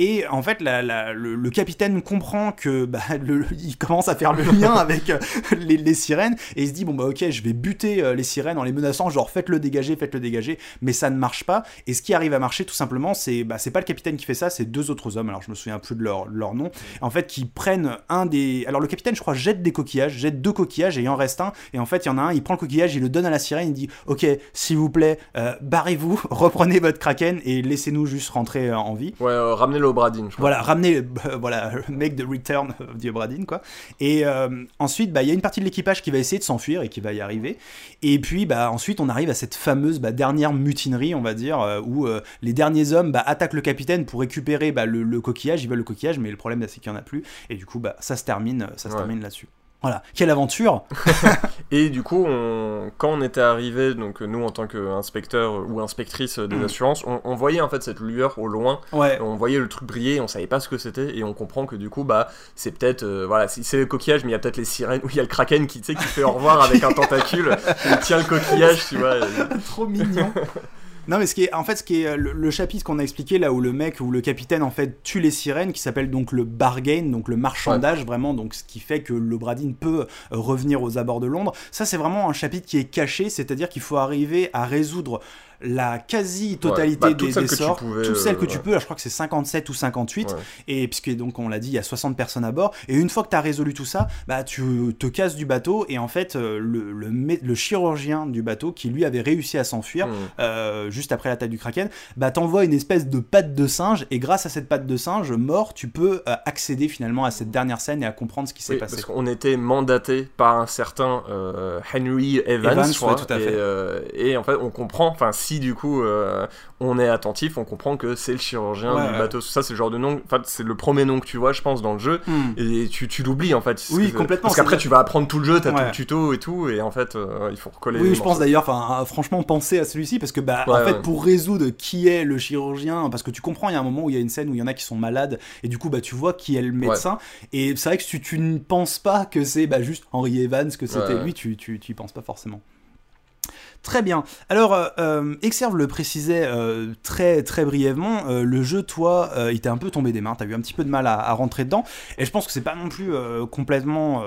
Et en fait, la- la- le, le capitaine comprend que bah, le- il commence à faire le lien avec euh, les, les sirènes et il se dit bon bah ok, je vais buter euh, les sirènes en les menaçant, genre faites-le dégager, faites-le dégager, mais ça ne marche pas. Et ce qui arrive à marcher tout simplement, c'est bah, c'est pas le capitaine qui fait ça, c'est deux autres hommes. Alors je me souviens plus de leur, leur nom. En fait, qui prennent un des. Alors le capitaine, je crois, jette des coquillages, jette deux coquillages et il en reste un. Et en fait, il y en a un, il prend le coquillage, il le donne à la sirène, il dit ok, s'il vous plaît, euh, barrez-vous, reprenez votre kraken et laissez-nous juste rentrer en vie. Ouais, euh, ramenez-le au Bradin, je crois. Voilà, ramener, euh, voilà, make the return of the Bradin, quoi. Et euh, ensuite, bah, il y a une partie de l'équipage qui va essayer de s'enfuir et qui va y arriver. Et puis, bah, ensuite, on arrive à cette fameuse bah, dernière mutinerie, on va dire, euh, où euh, les derniers hommes bah, attaquent le capitaine pour récupérer bah, le, le coquillage. Ils veulent le coquillage, mais le problème, c'est qu'il n'y en a plus. Et du coup, bah, ça se termine, ça se Ouais. termine là-dessus. Voilà, quelle aventure Et du coup, on- quand on était arrivé, donc nous en tant qu'inspecteur ou inspectrice des Mm. assurances, on, on voyait en fait cette lueur au loin, Ouais, on voyait le truc briller, on savait pas ce que c'était, et on comprend que du coup, bah, c'est peut-être, euh, voilà, c'est le coquillage, mais il y a peut-être les sirènes, ou il y a le kraken qui, qui fait au revoir avec un tentacule, il tient le coquillage, tu vois. trop mignon. Non mais ce qui est en fait ce qui est euh, le, le chapitre qu'on a expliqué là où le mec ou le capitaine en fait tue les sirènes qui s'appelle donc le bargain donc le marchandage vraiment donc ce qui fait que le Bradin peut euh, revenir aux abords de Londres. Ça c'est vraiment un chapitre qui est caché c'est-à-dire qu'il faut arriver à résoudre la quasi-totalité Ouais, bah, des, des sorts, pouvais, toutes celles que euh, tu peux, là, je crois que c'est 57 ou 58, Ouais. et puisque donc on l'a dit, il y a 60 personnes à bord, et une fois que tu as résolu tout ça, bah tu te casses du bateau, et en fait euh, le, le, chirurgien du bateau, qui lui avait réussi à s'enfuir, Mm. euh, juste après l'attaque du kraken, bah t'envoies une espèce de patte de singe, et grâce à cette patte de singe mort, tu peux euh, accéder finalement à cette dernière scène et à comprendre ce qui s'est Oui, passé. parce qu'on était mandaté par un certain euh, Henry Evans, Evans, je crois, ouais, tout à et, fait. et en fait on comprend, enfin si du coup euh, on est attentif, on comprend que c'est le chirurgien Ouais, du ouais. bateau. Ça c'est le genre de nom, enfin c'est le premier nom que tu vois, je pense, dans le jeu. Hmm. Et tu, tu l'oublies en fait. Oui, complètement, Parce qu'après tu vas apprendre tout le jeu, t'as tout le tuto et tout, et en fait euh, il faut recoller. Oui, je pense d'ailleurs, enfin, franchement, penser à celui-ci parce que, bah, en fait, pour résoudre qui est le chirurgien, parce que tu comprends, il y a un moment où il y a une scène où il y en a qui sont malades, et du coup, bah, tu vois qui est le médecin, et c'est vrai que si tu ne penses pas que c'est bah, juste Henry Evans, que c'était lui, tu, tu, tu y penses pas forcément. Très bien. Alors, euh, euh, Exerve le précisait euh, très très brièvement, le jeu, toi, il t'est un peu tombé des mains, t'as eu un petit peu de mal à, à rentrer dedans, et je pense que c'est pas non plus complètement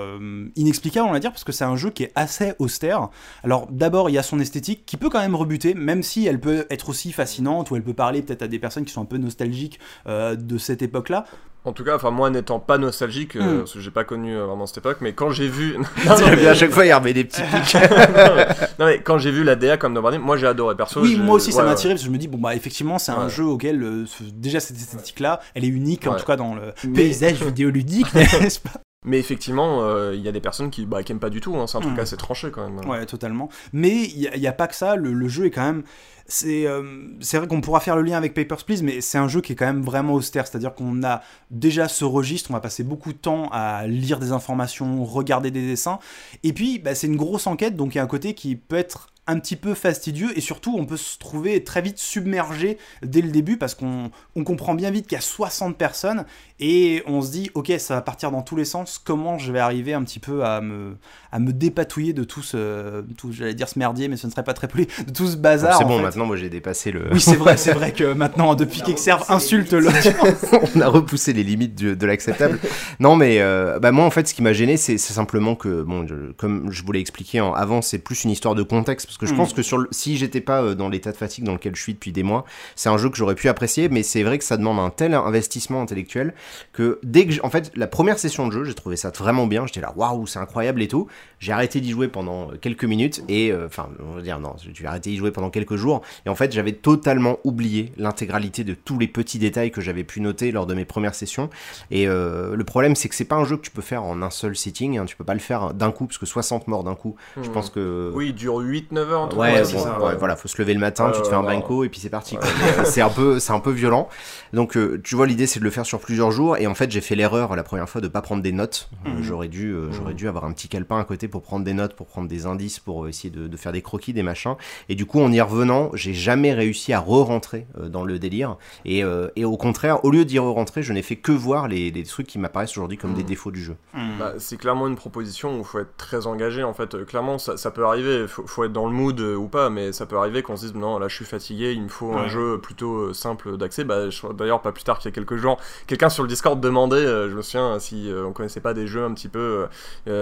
inexplicable, on va dire, parce que c'est un jeu qui est assez austère. Alors, d'abord, il y a son esthétique qui peut quand même rebuter, même si elle peut être aussi fascinante, ou elle peut parler peut-être à des personnes qui sont un peu nostalgiques de cette époque-là. En tout cas, enfin moi n'étant pas nostalgique, euh, Hmm. parce que j'ai pas connu euh, vraiment cette époque, mais quand j'ai vu, non, bien à chaque fois, il remet des petits pics. non, mais quand j'ai vu la DA comme Nombardier, moi j'ai adoré perso. Oui, moi aussi ça ouais, m'a ouais. attiré parce que je me dis bon bah effectivement c'est un jeu auquel euh, déjà cette esthétique là elle est unique en tout cas dans le Mais- paysage vidéoludique n'est-ce pas? Mais effectivement, euh, il y a des personnes qui, bah, qui aiment pas du tout, hein, c'est un truc Hmm. assez tranché quand même. Ouais, totalement. Mais il n'y a, pas que ça, le, le jeu est quand même... C'est euh, c'est vrai qu'on pourra faire le lien avec Papers, Please, mais c'est un jeu qui est quand même vraiment austère. C'est-à-dire qu'on a déjà ce registre, on va passer beaucoup de temps à lire des informations, regarder des dessins. Et puis, bah, c'est une grosse enquête, donc il y a un côté qui peut être un petit peu fastidieux et surtout on peut se trouver très vite submergé dès le début parce qu'on on comprend bien vite qu'il y a 60 personnes et on se dit ok ça va partir dans tous les sens comment je vais arriver un petit peu à me, à me dépatouiller de tout ce tout, j'allais dire ce merdier mais ce ne serait pas très poli de tout ce bazar C'est bon, fait. maintenant, moi j'ai dépassé le. oui c'est vrai c'est vrai que maintenant depuis qu'Exerve insulte l'audience on a repoussé les limites du- de l'acceptable. non, mais euh, bah moi, en fait, ce qui m'a gêné, c'est c'est simplement que, bon, je- comme je vous l'ai expliqué en- avant, c'est plus une histoire de contexte, parce que je pense que sur le, si j'étais pas euh, dans l'état de fatigue dans lequel je suis depuis des mois, c'est un jeu que j'aurais pu apprécier, mais c'est vrai que ça demande un tel investissement intellectuel que dès que, en fait, la première session de jeu, j'ai trouvé ça vraiment bien. J'étais là, waouh, c'est incroyable et tout. J'ai arrêté d'y jouer pendant euh, quelques minutes et, euh, enfin, on va dire non, j'ai arrêté d'y jouer pendant quelques jours et en fait, j'avais totalement oublié l'intégralité de tous les petits détails que j'avais pu noter lors de mes premières sessions. Et euh, le problème, c'est que c'est pas un jeu que tu peux faire en un seul sitting. hein. Tu peux pas le faire d'un coup parce que 60 morts d'un coup. Je Hmm. pense que Oui, il dure 8-9 heures. Un truc Ouais, bon, ça, ouais, ouais. voilà, faut se lever le matin, tu te fais un banco et puis c'est parti. euh, c'est un peu, c'est un peu violent. Donc, euh, tu vois, l'idée c'est de le faire sur plusieurs jours. Et en fait, j'ai fait l'erreur la première fois de pas prendre des notes. Euh, Mhm. J'aurais dû, euh, j'aurais Mhm. dû avoir un petit calepin à côté pour prendre des notes, pour prendre des indices, pour essayer de, de faire des croquis, des machins. Et du coup, en y revenant, j'ai jamais réussi à re-rentrer euh, dans le délire. Et, euh, et au contraire, au lieu d'y re-rentrer, je n'ai fait que voir les, les trucs qui m'apparaissent aujourd'hui comme des Mhm. défauts du jeu. Bah, c'est clairement une proposition où il faut être très engagé en fait. Clairement, ça, ça peut arriver, faut, faut être dans le mood euh, ou pas, mais ça peut arriver qu'on se dise non, là je suis fatigué, il me faut un jeu plutôt euh, simple d'accès. Bah, je- D'ailleurs, pas plus tard qu'il y a quelques jours, quelqu'un sur le Discord demandait, euh, je me souviens, si euh, on connaissait pas des jeux un petit peu.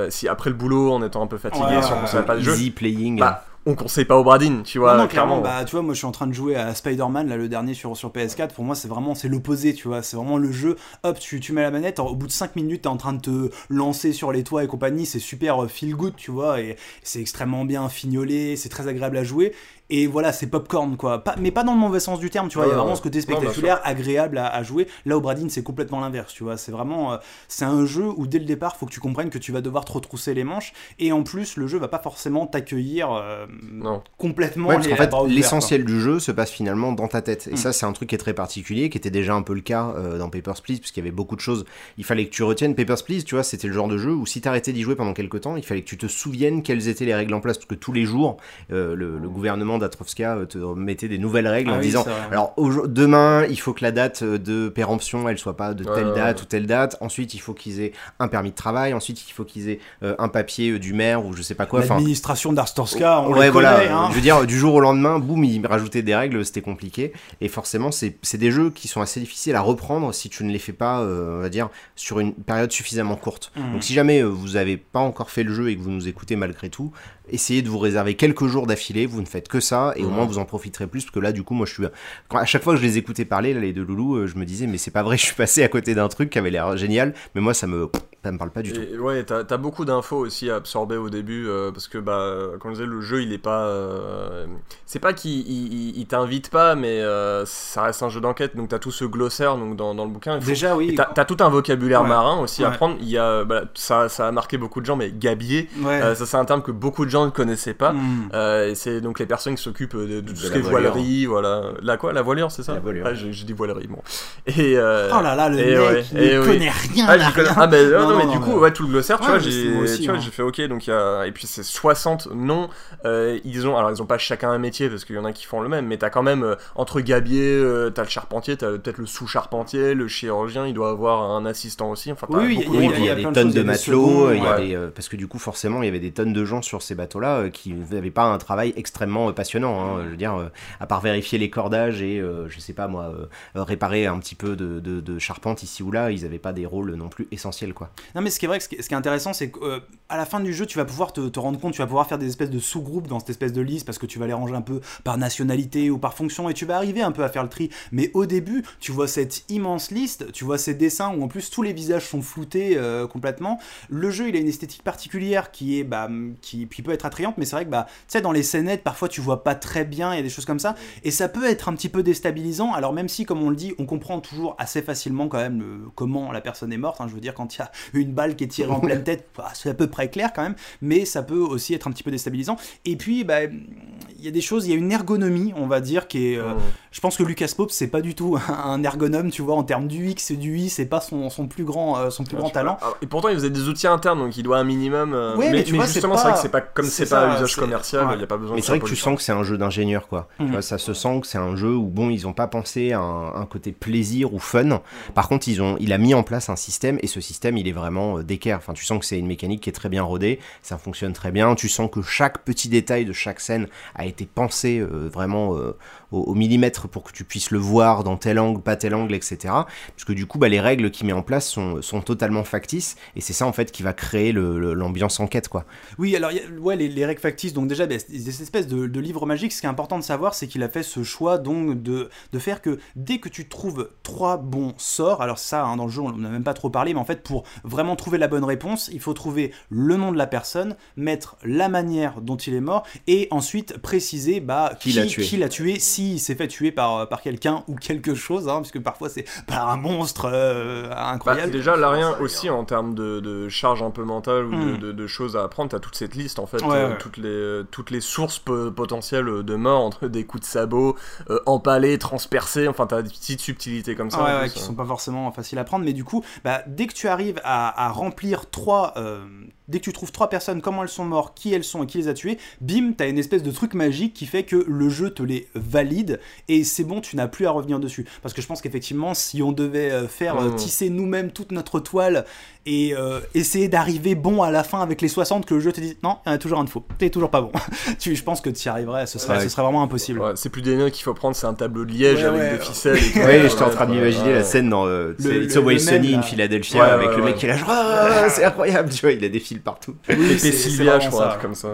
si après le boulot, en étant un peu fatigué, Ouais, si on ouais, conseille pas des jeux, Easy playing. bah, on conseille pas au Bradin, tu vois, non, non, clairement, clairement. bah, tu vois, moi je suis en train de jouer à Spider-Man, là, le dernier sur, sur PS4. Pour moi, c'est vraiment c'est l'opposé, tu vois. C'est vraiment le jeu. Hop, tu, tu mets la manette, au bout de 5 minutes, t'es en train de te lancer sur les toits et compagnie. C'est super euh, feel good, tu vois. Et c'est extrêmement bien fignolé, c'est très agréable à jouer. Et voilà, c'est popcorn, quoi. Pas, mais pas dans le mauvais sens du terme, tu vois. Il y a vraiment ouais. ce côté spectaculaire, agréable à, à jouer. Là, au Bradin, c'est complètement l'inverse, tu vois. C'est vraiment. euh, c'est un jeu où dès le départ, faut que tu comprennes que tu vas devoir te retrousser les manches. Et en plus, le jeu va pas forcément t'accueillir euh, Non. complètement. Ouais, parce les- qu'en la fait, l'essentiel du jeu se passe finalement dans ta tête. Et Mm. ça, c'est un truc qui est très particulier, qui était déjà un peu le cas euh, dans Papers, Please, puisqu'il y avait beaucoup de choses. Il fallait que tu retiennes Papers, Please, tu vois, c'était le genre de jeu où si t'arrêtais d'y jouer pendant quelques temps, il fallait que tu te souviennes quelles étaient les règles en place, parce que tous les jours, euh, le, le gouvernement d'Atrovska euh, te mettait des nouvelles règles Ah en oui, disant alors demain, il faut que la date euh, de péremption, elle soit pas de Ouais, telle ouais, date ouais. ou telle date. Ensuite, il faut qu'ils aient un permis de travail. Ensuite, il faut qu'ils aient euh, un papier euh, du maire ou je sais pas quoi. Enfin, L'administration d'Arstorska, on ouais, le voilà. connaît, hein. Je veux dire, du jour au lendemain, boum, ils rajoutaient des règles, c'était compliqué. Et forcément, c'est c'est des jeux qui sont assez difficiles à reprendre si tu ne les fais pas, euh, on va dire, sur une période suffisamment courte. Mhm. Donc, si jamais euh, vous avez pas encore fait le jeu et que vous nous écoutez malgré tout, essayez de vous réserver quelques jours d'affilée. Vous ne faites que ça et au moins vous en profiterez plus. Parce que là, du coup, moi, je suis. Quand, à chaque fois que je les écoutais parler, là, les deux loulous, euh, je me disais, mais c'est pas vrai, je suis passé à côté d'un truc qui avait l'air génial. Mais moi, ça me, ça me parle pas du tout. Ouais, t'as as beaucoup d'infos aussi à absorber au début euh, parce que bah, comme je disais, le jeu il est pas, euh, c'est pas qu'il il, il- il t'invite pas, mais euh, ça reste un jeu d'enquête, donc t'as tout ce glossaire donc dans, dans le bouquin. faut- Déjà, oui. T'as tout un vocabulaire Ouais. marin aussi à prendre. Il y a, bah, ça, ça a marqué beaucoup de gens, mais gabier, Ouais. euh, ça c'est un terme que beaucoup de gens ne connaissaient pas. Hmm. Euh, et c'est donc les personnes qui s'occupent de, de tout ce qui est voilerie, voilà. La quoi? La voilure, c'est ça? La voilure. Ah, j'ai dit voilerie, bon. Et euh, Oh là là, le mec, ouais, il connaît rien. ah, non, mais non, du coup, mais- ouais, tout le glossaire, tu vois, j'ai hein. j'ai fait ok, donc y a. Et puis c'est 60 noms. euh, ils ont. Alors, ils ont pas chacun un métier, parce qu'il y en a qui font le même, mais t'as quand même, euh, entre gabier, euh, t'as le charpentier, t'as peut-être le sous-charpentier, le chirurgien, il doit avoir un assistant aussi. Enfin, t'as Oui, il y Oui, puis il y a, des de tonnes y de matelots, y euh, parce que du coup forcément il y avait des tonnes de gens sur ces bateaux-là euh, qui n'avaient pas un travail extrêmement euh, passionnant. hein. je veux dire, à part vérifier les cordages et je sais pas moi, réparer un petit peu de, de- de charpente ici ou là, ils n'avaient pas des rôles non plus essentiels quoi. Non, mais ce qui est vrai, ce qui est, intéressant, c'est qu'à la fin du jeu, tu vas pouvoir te, rendre compte, tu vas pouvoir faire des espèces de sous-groupes dans cette espèce de liste parce que tu vas les ranger un peu par nationalité ou par fonction et tu vas arriver un peu à faire le tri. Mais au début, tu vois cette immense liste, tu vois ces dessins où en plus tous les visages sont floutés euh, complètement. Le jeu, il a une esthétique particulière qui est, bah, qui, qui peut être attrayante, mais c'est vrai que, bah, tu sais, dans les scénettes, parfois tu vois pas très bien, il y a des choses comme ça, et ça peut être un petit peu déstabilisant. Alors même si, comme on le dit, on comprend toujours assez facilement quand même le- comment la personne est morte. hein. je veux dire, quand il y a une balle qui est tirée en pleine tête, bah, c'est à peu près clair quand même, mais ça peut aussi être un petit peu déstabilisant. Et puis, bah, il y a des choses, il y a une ergonomie, on va dire, qui est. euh, je pense que Lucas Pope, c'est pas du tout un ergonome, tu vois, en termes du X et du Y, c'est pas son, son plus grand, euh, son plus grand talent. Alors, et pourtant, il faisait des outils internes, donc il doit un minimum. euh, Ouais, mais, mais tu vois, c'est justement, c'est vrai que c'est pas comme c'est pas usage commercial, il ouais. n'y a pas besoin Mais de c'est vrai que tu sens que c'est un jeu d'ingénieur quoi. Tu Mhm. vois, ça se sent que c'est un jeu où bon ils ont pas pensé à un, un côté plaisir ou fun. Par contre ils ont, il a mis en place un système et ce système il est vraiment euh, d'équerre. Enfin tu sens que c'est une mécanique qui est très bien rodée, ça fonctionne très bien. Tu sens que chaque petit détail de chaque scène a été pensé euh, vraiment au, millimètre pour que tu puisses le voir dans tel angle, pas tel angle, etc. Parce que du coup, bah, les règles qu'il met en place sont, sont totalement factices, et c'est ça en fait qui va créer l'ambiance enquête, quoi. Oui, alors ouais, les, règles factices, donc déjà, bah, des espèces de, de livres magiques, ce qui est important de savoir, c'est qu'il a fait ce choix donc de, de faire que dès que tu trouves trois bons sorts, alors ça, hein, dans le jeu, on n'a même pas trop parlé, mais en fait, pour vraiment trouver la bonne réponse, il faut trouver le nom de la personne, mettre la manière dont il est mort, et ensuite préciser bah, qui, l'a tué, qui tué s'il s'est fait tuer par, par quelqu'un ou quelque chose, hein, puisque parfois c'est par un monstre euh, incroyable. Bah, déjà, là, rien aussi en termes de, de, charge un peu mentale ou de, hmm. choses à apprendre, t'as toute cette liste en fait, euh, Toutes, les, toutes les sources potentielles de mort entre des coups de sabot, euh, empalés, transpercés, enfin t'as des petites subtilités comme ça. qui sont pas forcément faciles à prendre, mais du coup, bah, dès que tu arrives à, à remplir trois dès que tu trouves trois personnes, comment elles sont mortes, qui elles sont et qui les a tuées, bim, t'as une espèce de truc magique qui fait que le jeu te les valide et c'est bon, tu n'as plus à revenir dessus. Parce que je pense qu'effectivement, si on devait euh, faire euh, mmh. tisser nous-mêmes toute notre toile et euh, essayer d'arriver bon à la fin avec les 60 que le jeu te dit non, il y en a toujours un de faux, t'es toujours pas bon. tu, je pense que tu y arriverais, ce serait, ce serait vraiment impossible. c'est plus des nains qu'il faut prendre, c'est un tableau de liège avec des ficelles. oui, j'étais en train d'imaginer la scène dans le, It's Always Sunny in Philadelphia avec le mec qui est là, ah, c'est incroyable, tu vois, il a des fils partout. Oui, Sylvia, je crois, comme ça.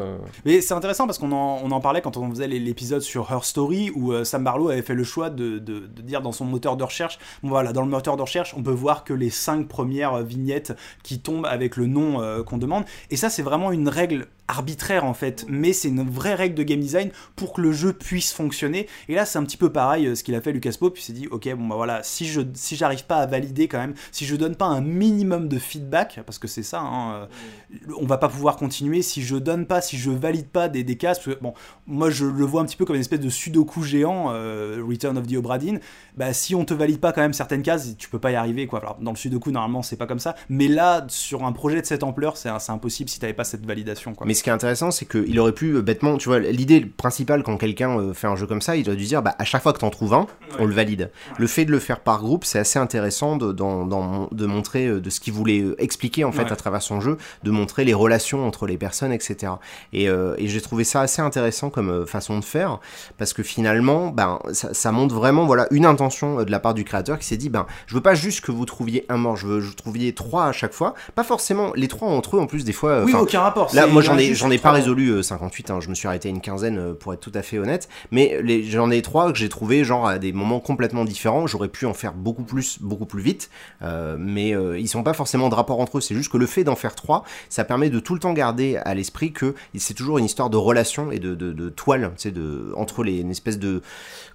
Mais c'est intéressant parce qu'on en, on en parlait quand on faisait l'épisode sur Her Story où euh, Sam Barlow avait fait le choix de, de, de, dire dans son moteur de recherche, bon voilà, dans le moteur de recherche, on peut voir que les cinq premières vignettes qui tombent avec le nom euh, qu'on demande. Et ça, c'est vraiment une règle arbitraire en fait, mais c'est une vraie règle de game design pour que le jeu puisse fonctionner. Et là, c'est un petit peu pareil euh, ce qu'il a fait Lucas Pope, il s'est dit ok bon bah voilà, si je si j'arrive pas à valider quand même, si je donne pas un minimum de feedback, parce que c'est ça, hein, euh, on va pas pouvoir continuer si je donne pas, si je valide pas des, des cases. bon, moi je le vois un petit peu comme une espèce de sudoku géant, euh, Return of the Obra Dinn. Bah si on te valide pas quand même certaines cases, tu peux pas y arriver quoi. Alors, dans le sudoku normalement c'est pas comme ça, mais là sur un projet de cette ampleur, c'est impossible si t'avais pas cette validation quoi ce qui est intéressant, c'est qu'il aurait pu euh, bêtement, tu vois, l'idée principale quand quelqu'un euh, fait un jeu comme ça, il doit dû dire, bah, à chaque fois que t'en trouves un, on le valide. Le fait de le faire par groupe, c'est assez intéressant de, de montrer euh, de ce qu'il voulait expliquer en fait à travers son jeu, de montrer les relations entre les personnes, etc. Et, et j'ai trouvé ça assez intéressant comme façon de faire, parce que finalement, ben, ça, montre vraiment voilà une intention de la part du créateur qui s'est dit, ben, je veux pas juste que vous trouviez un mort, je veux que vous trouviez trois à chaque fois, pas forcément les trois entre eux en plus des fois. Oui, aucun rapport. Là, moi j'en ai j'en ai pas résolu 58, euh, hein, je me suis arrêté à une quinzaine euh, pour être tout à fait honnête, mais j'en ai trois que j'ai trouvé genre à des moments complètement différents. J'aurais pu en faire beaucoup plus, beaucoup plus vite, euh, mais ils sont pas forcément de rapport entre eux. C'est juste que le fait d'en faire trois, ça permet de tout le temps garder à l'esprit que c'est toujours une histoire de relation et de, de, de toile, c'est de entre les une espèce de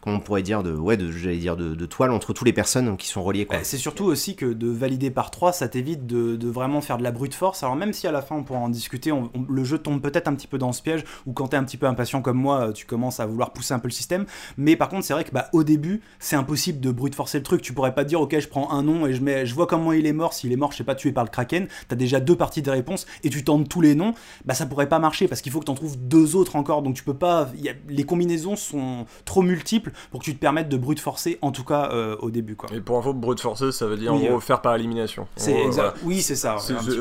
comment on pourrait dire de ouais, de j'allais dire de, toile entre toutes les personnes qui sont reliées. Bah, c'est surtout aussi que de valider par trois, ça t'évite de, de, vraiment faire de la brute force. Alors même si à la fin on pourra en discuter, le jeu tombe peut-être un petit peu dans ce piège, ou quand t'es un petit peu impatient comme moi, euh, tu commences à vouloir pousser un peu le système. Mais par contre, c'est vrai que bah, au début, c'est impossible de brute forcer le truc. Tu pourrais pas dire, ok, je prends un nom et je, mets, je vois comment il est mort. S'il est mort, je sais pas, tué par le kraken. T'as déjà deux parties des réponses et tu tentes tous les noms. Bah ça pourrait pas marcher parce qu'il faut que t'en trouves deux autres encore. Donc tu peux pas. les combinaisons sont trop multiples pour que tu te permettes de brute forcer, en tout cas euh, au début. Quoi. Et pour info, brute forcer, ça veut dire en gros euh, faire par élimination. C'est Oui, c'est ça.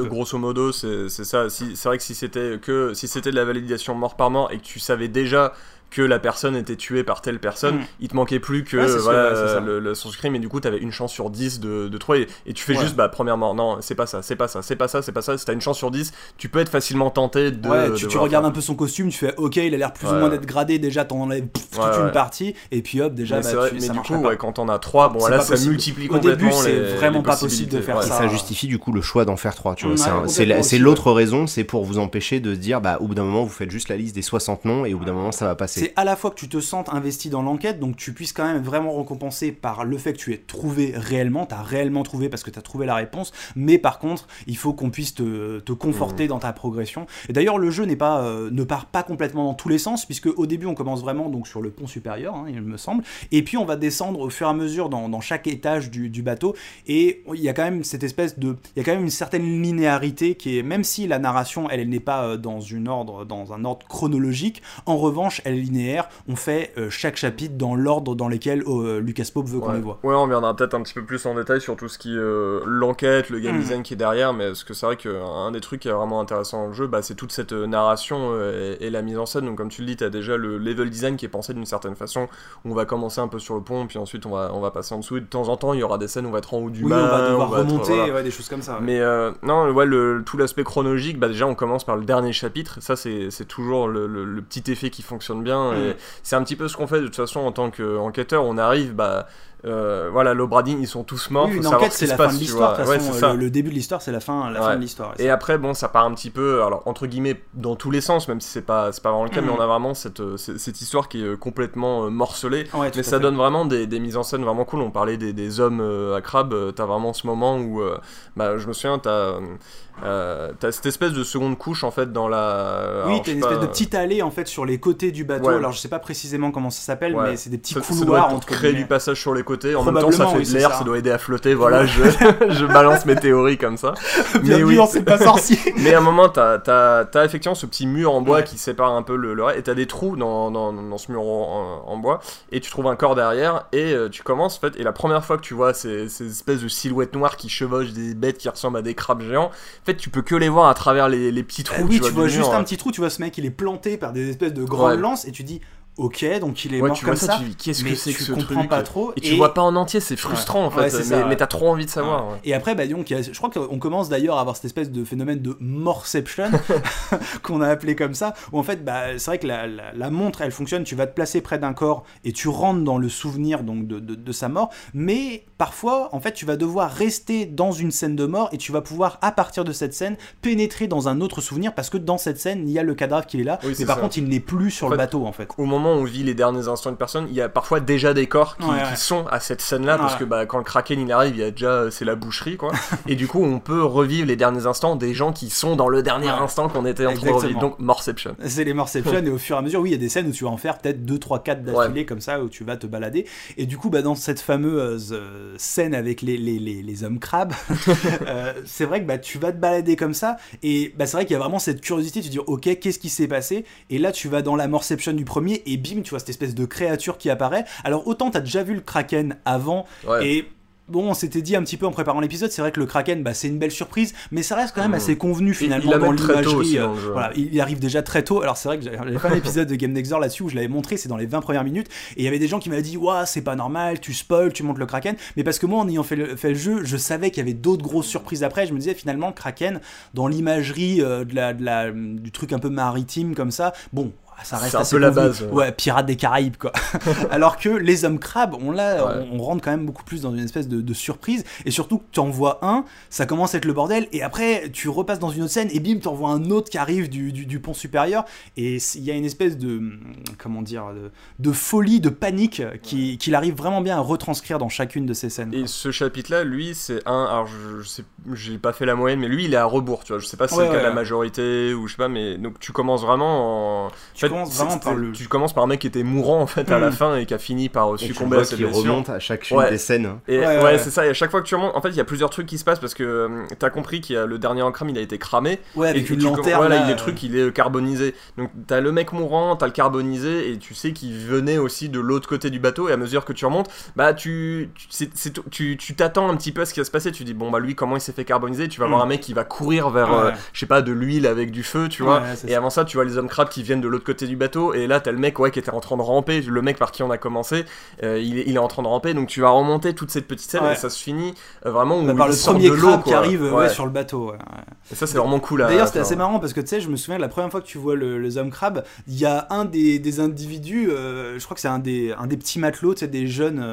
grosso modo, c'est ça. c'est vrai que si c'était que si c'était de la validation mort par mort et que tu savais déjà que la personne était tuée par telle personne, mm. il te manquait plus que voilà, le, le, son crime, et du coup, tu avais une chance sur 10 de, de trouver. Et, tu fais juste, bah, premièrement, non, c'est pas ça, c'est pas ça, c'est pas ça, c'est pas ça. Si t'as une chance sur 10, tu peux être facilement tenté de. Ouais, tu, regardes un peu son costume, tu fais, ok, il a l'air plus ou moins d'être gradé, déjà, t'en enlèves toute une partie, et puis hop, déjà, mais, bah, mais du coup, quand on a 3, bon, là, ça multiplie complètement. Au début, c'est vraiment pas possible de faire ça. Et ça justifie, du coup, le choix d'en faire 3, tu vois. C'est l'autre raison, c'est pour vous empêcher de dire, bah, au bout d'un moment, vous faites juste la liste des 60 noms, et au bout d'un moment, ça va passer. C'est à la fois que tu te sente investi dans l'enquête, donc tu puisses quand même vraiment récompenser par le fait que tu aies trouvé réellement, tu as réellement trouvé parce que tu as trouvé la réponse, mais par contre, il faut qu'on puisse te, conforter mmh. dans ta progression. Et d'ailleurs, le jeu n'est pas, euh, ne part pas complètement dans tous les sens, puisque au début, on commence vraiment donc sur le pont supérieur, hein, il me semble, et puis on va descendre au fur et à mesure dans, chaque étage du, bateau, et il y a quand même cette espèce de, il y a quand même une certaine linéarité qui est, même si la narration, elle, elle n'est pas euh, dans une ordre, dans un ordre chronologique, en revanche, elle linéaire, on fait euh, chaque chapitre dans l'ordre dans lequel euh, Lucas Pope veut qu'on Ouais. les voit. Ouais, on reviendra peut-être un petit peu plus en détail sur tout ce qui est euh, l'enquête, le game Mm. design qui est derrière, mais parce que c'est vrai qu'un des trucs qui est vraiment intéressant dans le jeu, bah, c'est toute cette narration euh, et, et la mise en scène. Donc, comme tu le dis, tu as déjà le level design qui est pensé d'une certaine façon. où On va commencer un peu sur le pont, puis ensuite on va, on va passer en dessous. Et de temps en temps, il y aura des scènes où on va être en haut du Oui, mât, on va devoir on va être- remonter, voilà. ouais, des choses comme ça. ouais. Mais euh, non, ouais, le, tout l'aspect chronologique, bah déjà on commence par le dernier chapitre, ça c'est c'est toujours le, le- le petit effet qui fonctionne bien, Mm. c'est un petit peu ce qu'on fait de toute façon en tant qu'enquêteur, on arrive, bah euh, voilà, l'Obradine ils sont tous morts, Oui, une enquête, ce c'est la fin de l'histoire. Ouais, le, le début de l'histoire, c'est la fin, la Ouais. fin de l'histoire. Et après, bon, ça part un petit peu, alors entre guillemets, dans tous les sens, même si c'est pas, pas vraiment le cas, mais on a vraiment cette, euh, cette, histoire qui est euh, complètement euh, morcelée. Ouais, Mais ça fait. donne vraiment des, des mises en scène vraiment cool. On parlait des, des hommes à crabe. T'as vraiment ce moment où, bah, je me souviens, t'as euh, t'as cette espèce de seconde couche en fait dans la. Oui, t'as une espèce pas, de petite allée en fait sur les côtés du bateau. Ouais. Alors je sais pas précisément comment ça s'appelle, Ouais. mais c'est des petits ça, ça couloirs être pour entre créer du passage sur les côtés. En même temps, ça fait oui, de l'air, ça. ça. doit aider à flotter. Voilà, je, je balance mes théories comme ça. Mais Bienvenue oui, C'est pas sorcier. Mais à un moment, t'as as, effectivement ce petit mur en bois Ouais. qui sépare un peu le, le et t'as des trous dans, dans, dans ce mur en, bois, et tu trouves un corps derrière, et euh, tu commences, en fait, et la première fois que tu vois ces, ces espèces de silhouettes noires qui chevauchent des bêtes qui ressemblent à des crabes géants, fait, tu peux que les voir à travers les, les petits trous. Euh, oui, tu vois mur, juste un petit trou, tu vois ce mec, il est planté par des espèces de grandes Ouais. lances, et tu dis, ok, donc il est Ouais, mort tu comme vois ça, tu qu'est-ce mais que c'est tu que ce comprends truc pas trop. Et tu vois pas en entier, c'est frustrant en fait, Ouais, mais, mais t'as trop envie de savoir. Et après, bah, donc, a- je crois qu'on commence d'ailleurs à avoir cette espèce de phénomène de morception qu'on a appelé comme ça, où en fait, bah, c'est vrai que la, la- la montre, elle fonctionne, tu vas te placer près d'un corps et tu rentres dans le souvenir donc de, de- de sa mort, mais parfois, en fait, tu vas devoir rester dans une scène de mort et tu vas pouvoir, à partir de cette scène, pénétrer dans un autre souvenir parce que dans cette scène, il y a le cadavre qui est là, Oui, mais par ça. contre, il n'est plus sur En le fait, bateau en fait. au moment on vit les derniers instants de personne, il y a parfois déjà des corps qui, Ouais, qui ouais. sont à cette scène-là, parce que bah, quand le Kraken il arrive, il y a déjà c'est la boucherie quoi. et du coup, on peut revivre les derniers instants des gens qui sont dans le dernier instant qu'on était en train de revivre. Donc Morception. C'est les Morception et au fur et à mesure, oui, il y a des scènes où tu vas en faire peut-être 2, 3, 4 d'affilée comme ça, où tu vas te balader. Et du coup, bah, dans cette fameuse euh, scène avec les, les, les, les hommes crabes, euh, c'est vrai que bah, tu vas te balader comme ça. Et bah, c'est vrai qu'il y a vraiment cette curiosité, tu te dis, ok, qu'est-ce qui s'est passé? Et là, tu vas dans la Morception du premier et bim, tu vois cette espèce de créature qui apparaît. Alors, autant tu as déjà vu le Kraken avant Ouais. et. Bon, on s'était dit un petit peu en préparant l'épisode, c'est vrai que le Kraken, bah, c'est une belle surprise, mais ça reste quand même Mhm. assez convenu finalement dans l'imagerie. euh, voilà, il arrive déjà très tôt. Alors c'est vrai que j'avais fait un épisode de Game Nexor là-dessus où je l'avais montré, c'est dans les 20 premières minutes, et il y avait des gens qui m'avaient dit Ouah, c'est pas normal, tu spoil, tu montes le Kraken. Mais parce que moi, en ayant fait le, fait le jeu, je savais qu'il y avait d'autres grosses surprises après. Je me disais finalement, le Kraken, dans l'imagerie euh, de la, de la- du truc un peu maritime comme ça, bon. Ça reste un assez peu la convenu. base, ouais. Ouais, pirates des Caraïbes, quoi. Alors que les hommes crabes, on, là, Ouais. on, on rentre quand même beaucoup plus dans une espèce de, de surprise. Et surtout, tu en vois un, ça commence à être le bordel. Et après, tu repasses dans une autre scène et bim, tu en vois un autre qui arrive du, du- du pont supérieur. Et il y a une espèce de. Comment dire De, de folie, de panique qui- qu'il arrive vraiment bien à retranscrire dans chacune de ces scènes. Et ce chapitre-là, lui, c'est un. Alors, je, je sais, j'ai pas fait la moyenne, mais lui, il est à rebours, tu vois. Je sais pas si c'est le cas de la majorité ou je sais pas, mais donc tu commences vraiment en. Tu commences c'est- vraiment c'est- par le. Tu commences par un mec qui était mourant en fait à la Mm. fin et qui a fini par euh, Et tu succomber vois à ses qu'il blessures. remonte à chacune Ouais. des scènes. hein. Et Ouais, ouais, ouais, ouais. c'est ça. Et à chaque fois que tu remontes, en fait, il y a plusieurs trucs qui se passent parce que euh, t'as compris qu'il y a le dernier encrame, il a été cramé. Ouais, et avec que une tu- lanterne. Voilà, là, il est euh, truc, il est carbonisé. Donc t'as le mec mourant, t'as le carbonisé, et tu sais qu'il venait aussi de l'autre côté du bateau. Et à mesure que tu remontes, bah tu tu c'est- c'est tout- tu tu t'attends un petit peu à ce qui va se passer. Tu dis bon bah lui comment il s'est fait carboniser? Tu vas Mm. voir un mec qui va courir vers Ouais. euh, je sais pas de l'huile avec du feu, tu vois. Et ça. avant ça, tu vois les hommes crabes qui viennent de l'autre côté du bateau. Et là, t'as le mec ouais, qui était en train de ramper. Le mec par qui on a commencé, euh, il, est, il est en train de ramper. Donc tu vas remonter toute cette petite scène Ouais. et ça se finit euh, vraiment où par le premier crabe qui arrive ouais, Ouais. sur le bateau. Et ça, c'est vraiment cool. D'ailleurs, c'était assez marrant parce que tu sais, je me souviens la première fois que tu vois le, les hommes crabes, il y a un des, des individus, euh, je crois que c'est un des, un des petits matelots, tu sais, des jeunes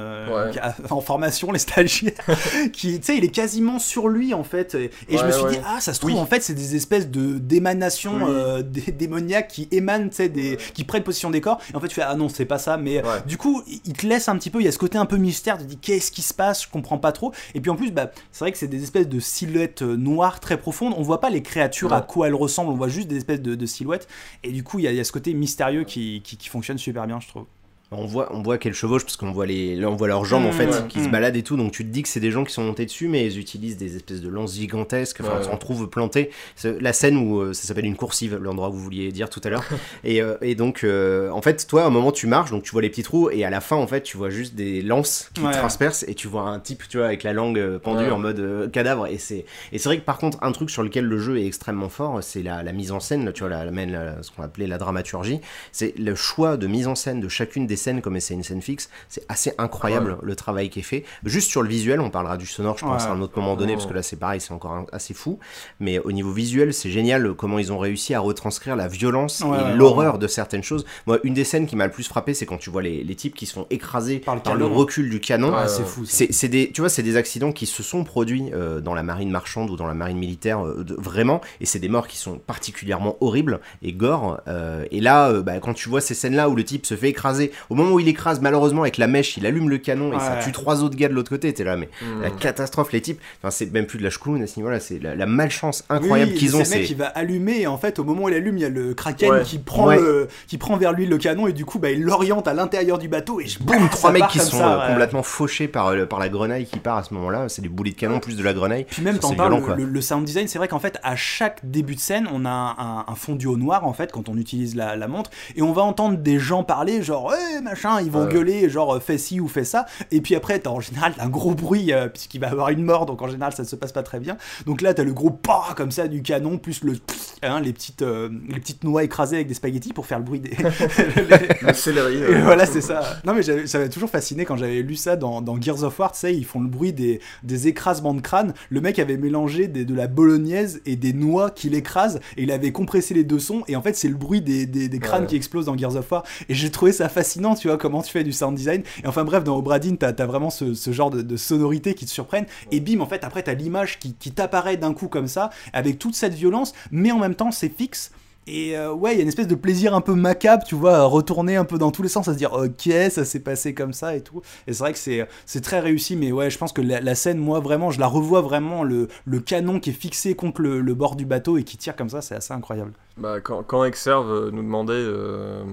qui en formation, les stagiaires, qui, tu sais, il est quasiment sur lui en fait. Et, et je me suis dit, ah, ça se trouve, Oui. en fait, c'est des espèces de d'émanations Oui. démoniaques qui émanent, sais, des, qui prennent possession des corps. Et en fait, tu fais, ah non, c'est pas ça, mais. Ouais. Du coup, il te laisse un petit peu, il y a ce côté un peu mystère, tu te dis qu'est-ce qui se passe, je comprends pas trop. Et puis en plus, bah, c'est vrai que c'est des espèces de silhouettes euh, noires très profondes. On voit pas les créatures à quoi elles ressemblent, on voit juste des espèces de, de silhouettes. Et du coup, il y, a- il y a ce côté mystérieux qui, qui, qui fonctionne super bien, je trouve. On voit, on voit qu'elles chevauchent parce qu'on voit les, là, on voit leurs jambes en Mmh, fait ouais. qui se Mmh. baladent et tout. Donc tu te dis que c'est des gens qui sont montés dessus, mais ils utilisent des espèces de lances gigantesques. Enfin, Ouais. on trouve planté la scène où euh, ça s'appelle une coursive, l'endroit que vous vouliez dire tout à l'heure. et, euh, et donc, euh, en fait, toi, à un moment, tu marches, donc tu vois les petits trous, et à la fin, en fait, tu vois juste des lances qui Ouais. transpercent, et tu vois un type, tu vois, avec la langue pendue en mode cadavre. Et c'est, et c'est vrai que par contre, un truc sur lequel le jeu est extrêmement fort, c'est la, la mise en scène, là, tu vois, la, la- la- ce qu'on appelait la dramaturgie. C'est le choix de mise en scène de chacune des scènes, comme c'est une scène fixe, c'est assez incroyable le travail qui est fait. Juste sur le visuel, on parlera du sonore, je pense, Ouais. à un autre moment donné, parce que là, c'est pareil, c'est encore un- assez fou. Mais au niveau visuel, c'est génial comment ils ont réussi à retranscrire la violence et l'horreur de certaines choses. Moi, une des scènes qui m'a le plus frappé, c'est quand tu vois les, les types qui se font écraser Par par le recul du canon. C'est fou. des, tu vois, c'est des accidents qui se sont produits euh, dans la marine marchande ou dans la marine militaire, euh, de- vraiment, et c'est des morts qui sont particulièrement horribles et gore. euh, et là, euh, bah, quand tu vois ces scènes-là où le type se fait écraser, au moment où il écrase, malheureusement avec la mèche, il allume le canon et ça tue trois autres gars de l'autre côté. T'es là, mais Mm. la catastrophe, les types. Enfin, c'est même plus de la chcloune à ce niveau-là, c'est la, la malchance incroyable Oui, qu'ils ont. C'est le mec qui va allumer et en fait au moment où il allume il y a le kraken Ouais. qui prend Ouais. le, qui prend vers lui le canon et du coup bah il l'oriente à l'intérieur du bateau et je boum, trois ça mecs qui sont ça, euh, ouais. complètement fauchés par, euh, par la grenaille qui part à ce moment-là. C'est des boulets de canon plus de la grenaille. Puis même, t'en parles, le, quoi. le- le sound design, c'est vrai qu'en fait, à chaque début de scène, on a un, un fondu au noir, en fait, quand on utilise la, la montre, et on va entendre des gens parler, genre, hey, machin, ils vont Ouais. gueuler, genre, fais ci ou fais ça, et puis après, t'as en général un gros bruit, euh, puisqu'il va y avoir une mort, donc en général, ça se passe pas très bien. Donc là, t'as le gros pas comme ça du canon, plus le, hein, les, petites, euh, les petites noix écrasées avec des spaghettis pour faire le bruit des. les- Le céleri. euh, voilà, c'est ça. Non, mais ça m'avait toujours fasciné quand j'avais lu ça dans, dans Gears of War. Tu sais, ils font le bruit des, des écrasements de crâne. Le mec avait mélangé des- de la bolognaise et des noix qu'il écrase et il avait compressé les deux sons. Et en fait, c'est le bruit des, des, des crânes Ouais. qui explosent dans Gears of War. Et j'ai trouvé ça fascinant, tu vois, comment tu fais du sound design. Et enfin, bref, dans Obradin, t'as as vraiment ce, genre de, sonorité qui te surprennent. Et bim, en fait, après, t'as l'image qui, qui t'apparaît d'un coup comme ça, avec toute cette violence, mais en même temps, c'est fixe. Et euh, ouais, il y a une espèce de plaisir un peu macabre, tu vois, à retourner un peu dans tous les sens, à se dire ok, ça s'est passé comme ça et tout. Et c'est vrai que c'est très réussi, mais ouais, je pense que la, scène, moi vraiment, je la revois vraiment, le, le canon qui est fixé contre le bord du bateau et qui tire comme ça, c'est assez incroyable. Bah, quand, quand Exerve euh, nous demandait euh,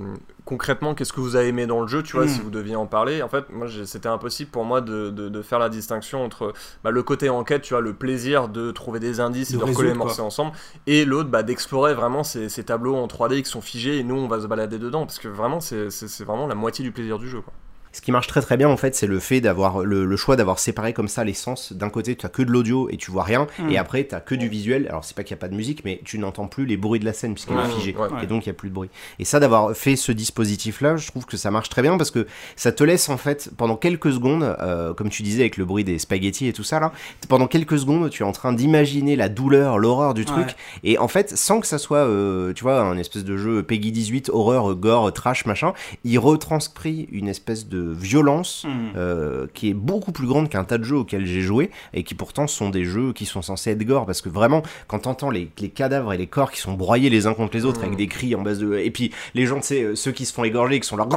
concrètement qu'est-ce que vous avez aimé dans le jeu, tu vois, Mm. si vous deviez en parler, en fait, moi c'était impossible pour moi de, de- de faire la distinction entre bah, le côté enquête, tu vois, le plaisir de trouver des indices et De de recoller les morceaux ensemble, et l'autre bah, d'explorer vraiment ces, ces tableaux en 3D qui sont figés et nous on va se balader dedans, parce que vraiment c'est vraiment la moitié du plaisir du jeu. Quoi. Ce qui marche très très bien en fait, c'est le fait d'avoir le, le choix d'avoir séparé comme ça les sens. D'un côté, tu as que de l'audio et tu vois rien, Mm. et après, tu as que du visuel. Alors, c'est pas qu'il n'y a pas de musique, mais tu n'entends plus les bruits de la scène puisqu'elle est figée. Et donc, il n'y a plus de bruit. Et ça, d'avoir fait ce dispositif-là, je trouve que ça marche très bien parce que ça te laisse en fait, pendant quelques secondes, euh, comme tu disais avec le bruit des spaghettis et tout ça là, pendant quelques secondes, tu es en train d'imaginer la douleur, l'horreur du truc. Ouais. Et en fait, sans que ça soit, euh, tu vois, un espèce de jeu Peggy 18, horreur, gore, trash, machin, il retranscrit une espèce de violence Mm. euh, qui est beaucoup plus grande qu'un tas de jeux auxquels j'ai joué et qui pourtant sont des jeux qui sont censés être gore. Parce que vraiment quand t'entends les, les cadavres et les corps qui sont broyés les uns contre les autres avec des cris en base de et puis les gens tu sais euh, ceux qui se font égorger qui sont là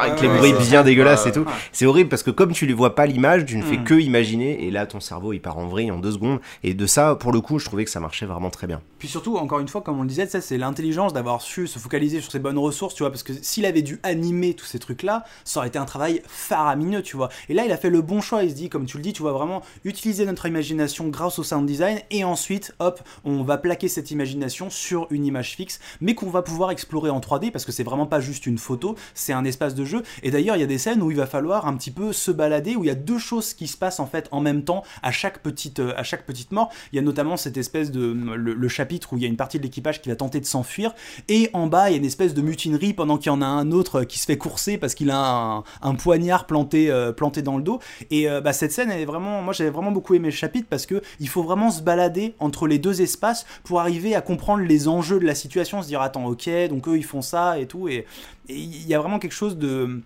avec les bruits bien dégueulasses et tout. C'est horrible parce que comme tu les vois pas l'image tu ne fais Mm. que imaginer et là ton cerveau il part en vrille en deux secondes. Et de ça pour le coup je trouvais que ça marchait vraiment très bien. Puis surtout, encore une fois, comme on le disait, ça c'est l'intelligence d'avoir su se focaliser sur ses bonnes ressources, tu vois, parce que s'il avait dû animer tous ces trucs-là, ça aurait été un travail faramineux, tu vois. Et là, il a fait le bon choix, il se dit, comme tu le dis, tu vois, vraiment utiliser notre imagination grâce au sound design, et ensuite, hop, on va plaquer cette imagination sur une image fixe, mais qu'on va pouvoir explorer en 3D, parce que c'est vraiment pas juste une photo, c'est un espace de jeu. Et d'ailleurs, il y a des scènes où il va falloir un petit peu se balader, où il y a deux choses qui se passent en fait en même temps à chaque petite, euh, à chaque petite mort. Il y a notamment cette espèce de le, le chapitre où il y a une partie de l'équipage qui va tenter de s'enfuir et en bas il y a une espèce de mutinerie pendant qu'il y en a un autre qui se fait courser parce qu'il a un, un poignard planté, euh, planté dans le dos. Et euh, bah, cette scène vraiment, moi j'avais vraiment beaucoup aimé le chapitre parce que il faut vraiment se balader entre les deux espaces pour arriver à comprendre les enjeux de la situation, se dire attends ok donc eux ils font ça et tout et il y a vraiment quelque chose de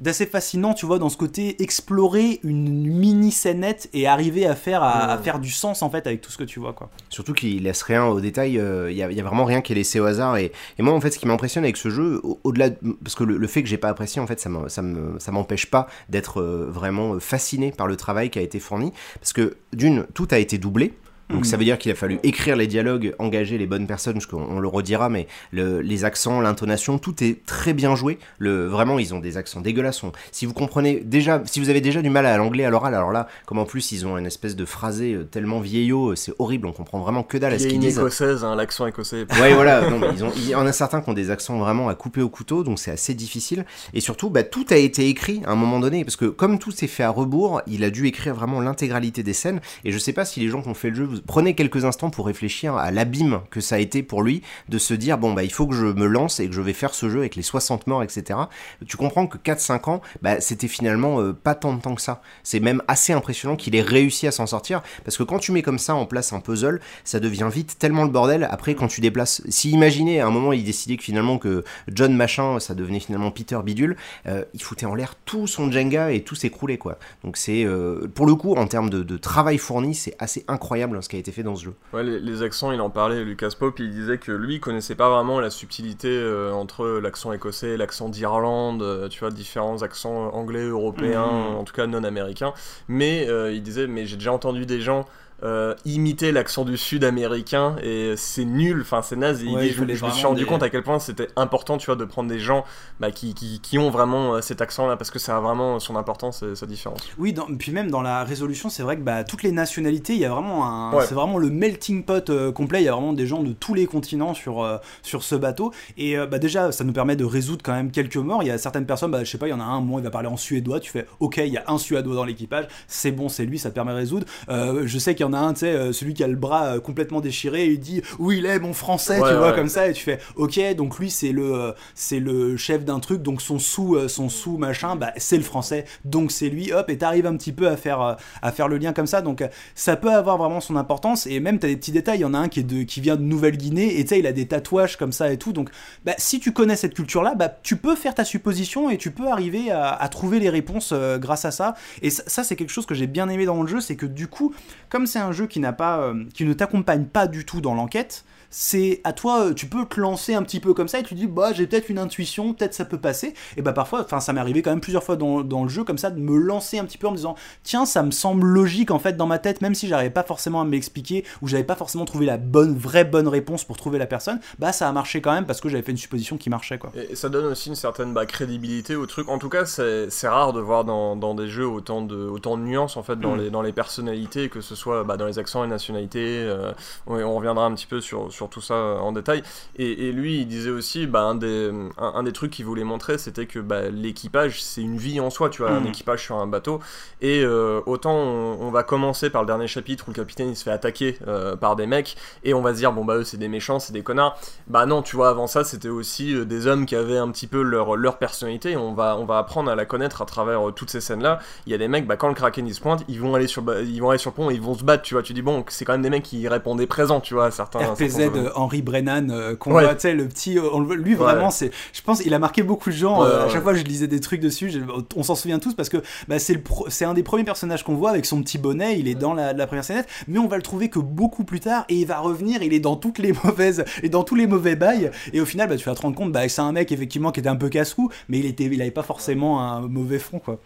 d'assez fascinant, tu vois, dans ce côté explorer une mini scénette et arriver à faire, à, à Ouais. faire du sens en fait avec tout ce que tu vois, quoi. Surtout qu'il laisse rien au détail, il y, a, y a vraiment rien qui est laissé au hasard. Et, et moi, en fait, ce qui m'impressionne avec ce jeu, au- au-delà, de- parce que le, le fait que j'ai pas apprécié, en fait, ça m'empêche pas d'être euh, vraiment fasciné par le travail qui a été fourni. Parce que d'une, tout a été doublé. Donc ça veut dire qu'il a fallu écrire les dialogues, engager les bonnes personnes, parce qu'on on le redira, mais le- les accents, l'intonation, tout est très bien joué. Le, vraiment, ils ont des accents dégueulasses. Si vous comprenez déjà, si vous avez déjà du mal à l'anglais à l'oral, alors là, comme en plus ils ont une espèce de phrasé euh, tellement vieillot, euh, c'est horrible, on comprend vraiment que dalle à ce qu'ils disent. écossaise, hein, l'accent écossais. Ouais, voilà. Non, ils ont, il y en a certains qui ont des accents vraiment à couper au couteau, donc c'est assez difficile. Et surtout, bah, tout a été écrit à un moment donné, parce que comme tout s'est fait à rebours, il a dû écrire vraiment l'intégralité des scènes. Et je sais pas si les gens qui ont fait le jeu, vous prenez quelques instants pour réfléchir à l'abîme que ça a été pour lui de se dire bon bah il faut que je me lance et que je vais faire ce jeu avec les 60 morts, etc. Tu comprends que 4-5 ans, bah, c'était finalement euh, pas tant de temps que ça. C'est même assez impressionnant qu'il ait réussi à s'en sortir, parce que quand tu mets comme ça en place un puzzle, ça devient vite tellement le bordel après quand tu déplaces. Si imaginez à un moment il décidait que finalement que John machin ça devenait finalement Peter bidule, euh, il foutait en l'air tout son Jenga et tout s'écroulait quoi. Donc c'est euh, pour le coup en termes de, travail fourni c'est assez incroyable hein, ce qui a été fait dans ce jeu. Ouais, les, les accents, il en parlait, Lucas Pope, il disait que lui, il connaissait pas vraiment la subtilité euh, entre l'accent écossais et l'accent d'Irlande, euh, tu vois, différents accents anglais, européens, Mhm. en tout cas non américains. Mais euh, il disait, mais j'ai déjà entendu des gens euh, imiter l'accent du sud américain et c'est nul, enfin c'est naze. Ouais, je, voulait je me suis rendu des- compte à quel point c'était important, tu vois, de prendre des gens bah, qui, qui, qui ont vraiment euh, cet accent-là parce que ça a vraiment son importance et sa différence. Oui, dans- puis même dans la résolution, c'est vrai que bah, toutes les nationalités, il y a vraiment un, Ouais. c'est vraiment le melting pot euh, complet. Il y a vraiment des gens de tous les continents sur euh, sur ce bateau. Et bah, déjà, ça nous permet de résoudre quand même quelques morts. Il y a certaines personnes, bah, je sais pas, il y en a un, moment, il va parler en suédois. Tu fais, ok, il y a un suédois dans l'équipage, c'est bon, c'est lui, ça te permet de résoudre. Je sais qu'il y en a un, tu sais, euh, celui qui a le bras euh, complètement déchiré, il dit, où il est mon français, Ouais, tu vois, ouais. comme ça, et tu fais, ok, donc lui c'est le euh, c'est le chef d'un truc, donc son sous son sous machin, bah c'est le français, donc c'est lui, hop, et t'arrives un petit peu à faire à faire le lien comme ça, donc ça peut avoir vraiment son importance, et même t'as des petits détails, il y en a un qui est de qui vient de Nouvelle-Guinée, et tu sais il a des tatouages comme ça et tout, donc bah si tu connais cette culture là, bah tu peux faire ta supposition et tu peux arriver à, à trouver les réponses euh, grâce à ça, et ça, ça, c'est quelque chose que j'ai bien aimé dans le jeu, c'est que du coup, comme c'est un jeu qui n'a pas euh, qui ne t'accompagne pas du tout dans l'enquête, c'est à toi, euh, tu peux te lancer un petit peu comme ça et tu dis, bah j'ai peut-être une intuition, peut-être ça peut passer. Et bah parfois, enfin ça m'est arrivé quand même plusieurs fois dans, dans le jeu comme ça de me lancer un petit peu en me disant, tiens ça me semble logique en fait dans ma tête, même si j'arrivais pas forcément à me l'expliquer ou j'avais pas forcément trouvé la bonne, vraie bonne réponse pour trouver la personne, bah ça a marché quand même parce que j'avais fait une supposition qui marchait quoi. Et ça donne aussi une certaine bah, crédibilité au truc. En tout cas, c'est c'est rare de voir dans, dans des jeux autant de, autant de nuances en fait dans, Mm. les, dans les personnalités, que ce soit bah, dans les accents et nationalités. euh, on, on reviendra un petit peu sur, sur tout ça euh, en détail. Et, et lui, il disait aussi, bah, un, des, un, un des trucs qu'il voulait montrer, c'était que bah, l'équipage, c'est une vie en soi, tu vois, un Mm. équipage sur un bateau. Et euh, autant on, on va commencer par le dernier chapitre où le capitaine il se fait attaquer euh, par des mecs, et on va se dire, bon bah eux c'est des méchants, c'est des connards. Bah non, tu vois, avant ça, c'était aussi euh, des hommes qui avaient un petit peu leur, leur personnalité. Et on va, on va apprendre à la connaître à travers toutes ces scènes-là. Il y a des mecs, bah, quand le Kraken il se pointe, ils vont aller sur, ils vont aller sur le pont et ils vont se battre, tu vois. Tu dis, bon, c'est quand même des mecs qui répondaient présents, tu vois, à certains. à RPZ certains Henry Brennan euh, qu'on voit tu sais le petit euh, on lui vraiment c'est je pense il a marqué beaucoup de gens euh, à chaque fois je lisais des trucs dessus on s'en souvient tous parce que bah, c'est un des premiers personnages qu'on voit avec son petit bonnet il est dans la, la première scénette mais on va le trouver que beaucoup plus tard et il va revenir il est dans toutes les mauvaises et dans tous les mauvais bails et au final bah, tu vas te rendre compte bah, que c'est un mec effectivement qui était un peu casse-cou mais il était il avait pas forcément un mauvais fond quoi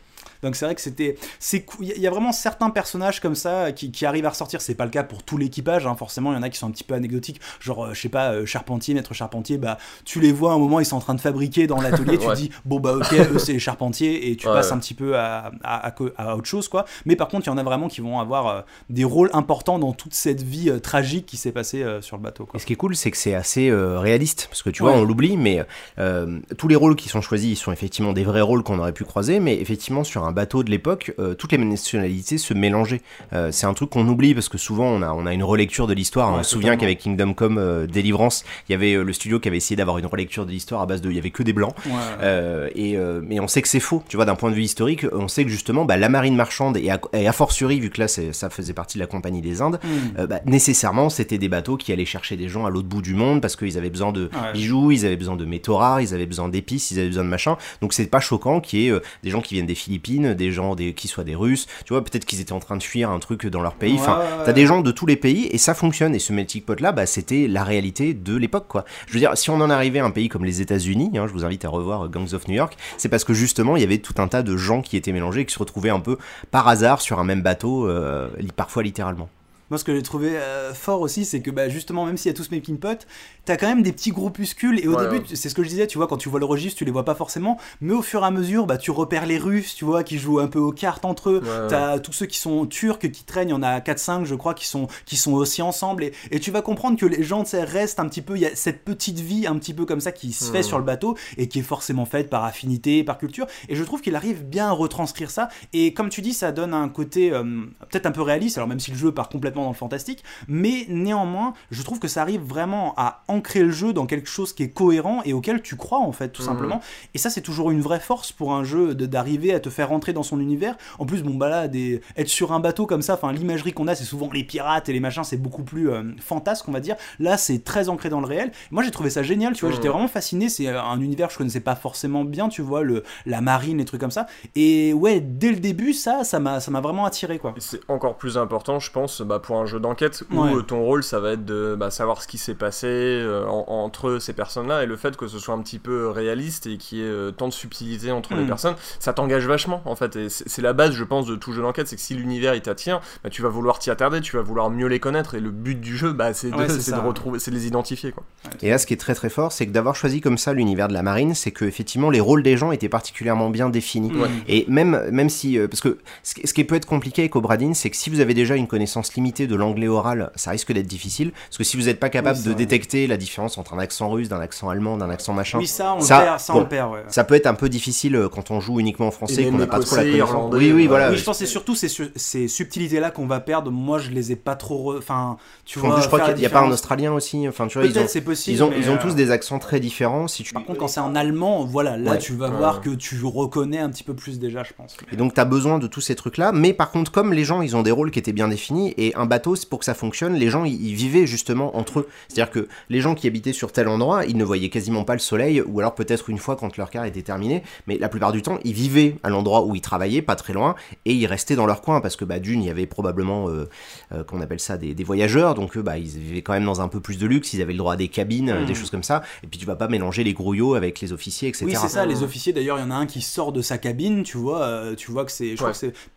donc c'est vrai que c'était, c'est, il y a- vraiment certains personnages comme ça qui, qui arrivent à ressortir. C'est pas le cas pour tout l'équipage, hein. forcément. Il y en a qui sont un petit peu anecdotiques, genre euh, je sais pas, euh, charpentier, maître charpentier. Bah tu les vois à un moment, ils sont en train de fabriquer dans l'atelier. tu Ouais. dis bon bah ok, eux c'est les charpentiers et tu Ouais, passes ouais. un petit peu à, à, à co- à autre chose quoi. Mais par contre, il y en a vraiment qui vont avoir euh, des rôles importants dans toute cette vie euh, tragique qui s'est passée euh, sur le bateau. Et ce qui est cool, c'est que c'est assez euh, réaliste, parce que tu Ouais. vois, on l'oublie, mais euh, tous les rôles qui sont choisis, ils sont effectivement des vrais rôles qu'on aurait pu croiser, mais effectivement, sur un bateau de l'époque, euh, toutes les nationalités se mélangeaient. Euh, c'est un truc qu'on oublie, parce que souvent, on a, on a une relecture de l'histoire. Ouais, on se souvient qu'avec Kingdom Come euh, Deliverance, il y avait euh, le studio qui avait essayé d'avoir une relecture de l'histoire à base de... Il y avait que des blancs. Ouais. Et, mais on sait que c'est faux, tu vois, d'un point de vue historique, on sait que justement, bah, la marine marchande, et a, et fortiori, vu que là, ça faisait partie de la Compagnie des Indes, Hmm. bah, nécessairement, c'était des bateaux qui allaient chercher des gens à l'autre bout du monde parce qu'ils avaient besoin de Ouais. bijoux, ils avaient besoin de métaux rares, ils avaient besoin d'épices, ils avaient besoin de machin. Donc c'est pas choquant qu'il y ait des gens qui viennent des Philippines, des gens des, qui soient des Russes. Tu vois, peut-être qu'ils étaient en train de fuir un truc dans leur pays. Enfin, Ouais, ouais, t'as des gens de tous les pays et ça fonctionne. Et ce melting pot là, bah, c'était la réalité de l'époque, quoi. Je veux dire, si on en arrivait à un pays comme les États-Unis, hein, je vous invite à revoir euh, Gangs of New York, c'est parce que justement, il y avait tout un tas de gens qui étaient mélangés et qui se retrouvaient un peu par hasard sur un même bateau, euh, parfois littéralement. Moi, ce que j'ai trouvé euh, fort aussi, c'est que bah, justement, même s'il y a tous mes potes, t'as quand même des petits groupuscules. Et au Ouais, début, ouais. c'est ce que je disais, tu vois, quand tu vois le registre, tu les vois pas forcément. Mais au fur et à mesure, bah, tu repères les Russes, tu vois, qui jouent un peu aux cartes entre eux. Ouais. T'as tous ceux qui sont turcs, qui traînent, il y en a 4-5, je crois, qui sont, qui sont aussi ensemble. Et, et tu vas comprendre que les gens, tu sais, restent un petit peu. Il y a cette petite vie un petit peu comme ça qui se fait sur le bateau et qui est forcément faite par affinité, par culture. Et je trouve qu'il arrive bien à retranscrire ça. Et comme tu dis, ça donne un côté euh, peut-être un peu réaliste, alors même si le jeu part complètement dans le fantastique, mais néanmoins, je trouve que ça arrive vraiment à ancrer le jeu dans quelque chose qui est cohérent et auquel tu crois en fait, tout Mhm. simplement. Et ça, c'est toujours une vraie force pour un jeu d'arriver à te faire rentrer dans son univers. En plus, bon, bah là, des... être sur un bateau comme ça, enfin, l'imagerie qu'on a, c'est souvent les pirates et les machins, c'est beaucoup plus euh, fantasque, on va dire. Là, c'est très ancré dans le réel. Moi, j'ai trouvé ça génial, tu vois, Mhm. j'étais vraiment fasciné. C'est euh, un univers que je connaissais pas forcément bien, tu vois, le, la marine, les trucs comme ça. Et ouais, dès le début, ça, ça m'a ça m'a vraiment attiré, quoi. C'est encore plus important, je pense, bah, pour un jeu d'enquête où Ouais. ton rôle, ça va être de bah, savoir ce qui s'est passé euh, en- entre ces personnes-là et le fait que ce soit un petit peu réaliste et qu'il y ait euh, tant de subtilité entre les Mm. personnes, ça t'engage vachement en fait. Et c'est la base, je pense, de tout jeu d'enquête, c'est que si l'univers il t'attire, bah, tu vas vouloir t'y attarder, tu vas vouloir mieux les connaître et le but du jeu, bah, c'est de, Ouais, retrouver, c'est de les identifier quoi. Et là, ce qui est très très fort, c'est que d'avoir choisi comme ça l'univers de la marine, c'est que effectivement les rôles des gens étaient particulièrement bien définis. Et même, même si, euh, parce que ce qui ce qui peut être compliqué avec Obradin, c'est que si vous avez déjà une connaissance limitée de l'anglais oral, ça risque d'être difficile. Parce que si vous n'êtes pas capable Oui, de vrai. détecter la différence entre un accent russe, d'un accent allemand, d'un accent machin, Oui, ça, on Ça, le perd, ça, on bon. le perd, ouais. ça peut être un peu difficile euh, quand on joue uniquement en français, qu'on n'a pas trop la connaissance. irlandais, Oui, oui, ouais. voilà. oui, je pense que c'est surtout ces, ces subtilités-là qu'on va perdre. Moi, je les ai pas trop. Enfin, tu En vois. plus, je crois la qu'il n'y a pas un. Australien aussi. Enfin, tu vois, ils ont, Peut-être c'est possible. ils ont, mais, ils ont euh, tous des accents très différents. Si tu... Par contre, quand c'est en allemand, voilà, là, Ouais. tu vas Ouais. voir que tu reconnais un petit peu plus déjà, je pense. Et donc, tu as besoin de tous ces trucs-là. Mais par contre, comme les gens, ils ont des rôles qui étaient bien définis, et un bateau, c'est pour que ça fonctionne, les gens, ils, ils vivaient justement entre eux. C'est-à-dire que les gens qui habitaient sur tel endroit, ils ne voyaient quasiment pas le soleil, ou alors peut-être une fois quand leur quart était terminé. Mais la plupart du temps, ils vivaient à l'endroit où ils travaillaient, pas très loin, et ils restaient dans leur coin, parce que bah, d'une, il y avait probablement, euh, euh, qu'on appelle ça, des, des voyageurs. Donc, eux, bah, ils vivaient quand même dans un peu plus de luxe, ils avaient le droit à des cabines, euh, des choses comme ça. Et puis, tu vas pas mélanger les grouillots avec les officiers, etc. Oui, c'est ça, les officiers d'ailleurs, il y en a un qui sort de sa cabine, tu vois, euh, tu vois que c'est. Je Ouais.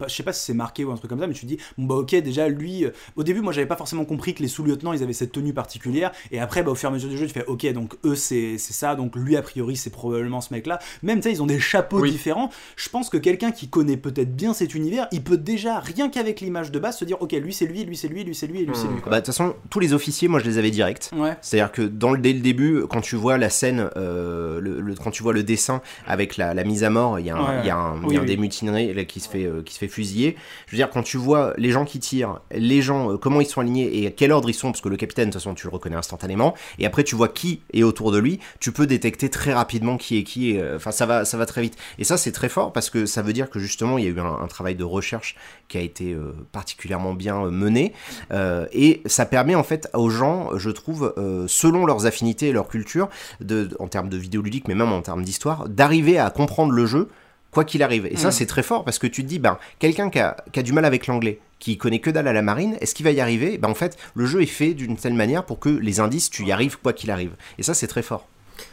Je sais pas si c'est marqué ou un truc comme ça, mais tu dis, bon bah ok, déjà lui. euh, au début, moi j'avais pas forcément compris que les sous-lieutenants ils avaient cette tenue particulière, et après, bah, au fur et à mesure du jeu, tu fais, ok, donc eux c'est c'est ça, donc lui a priori c'est probablement ce mec-là. Même, tu sais, ils ont des chapeaux Oui. différents. Je pense que quelqu'un qui connaît peut-être bien cet univers, il peut déjà, rien qu'avec l'image de base, se dire, ok, lui c'est lui, lui c'est lui, lui c'est lui, et lui c'est Hmm. lui. quoi. Bah, de toute façon, tous les officiers, moi, je les avais directs. Ouais. C'est-à-dire que dans le, dès le début, quand tu vois la scène, euh, le, le- quand tu vois le dessin avec la, la mise à mort, il y a un, Ouais, il y a un, oui, il y a un oui. des mutineries là, qui se fait euh, qui se fait fusiller. Je veux dire, quand tu vois les gens qui tirent, les gens, euh, comment ils sont alignés et à quel ordre ils sont, parce que le capitaine, de toute façon, tu le reconnais instantanément. Et après, tu vois qui est autour de lui. Tu peux détecter très rapidement qui est qui. euh, Enfin, ça va, ça va très vite. Et ça, c'est très fort parce que ça veut dire que justement, il y a eu un, un travail de recherche qui a été euh, particulièrement bien euh, mené. Euh, et ça permet en fait aux gens, je trouve, euh, selon leurs affinités et leur culture, de, en termes de vidéoludique, mais même en termes d'histoire, d'arriver à comprendre le jeu quoi qu'il arrive. Et ça, Mm. c'est très fort parce que tu te dis, ben, quelqu'un qui a, qui a du mal avec l'anglais, qui connaît que dalle à la marine, est-ce qu'il va y arriver? Ben, en fait, le jeu est fait d'une telle manière pour que les indices, tu y arrives quoi qu'il arrive. Et ça, c'est très fort.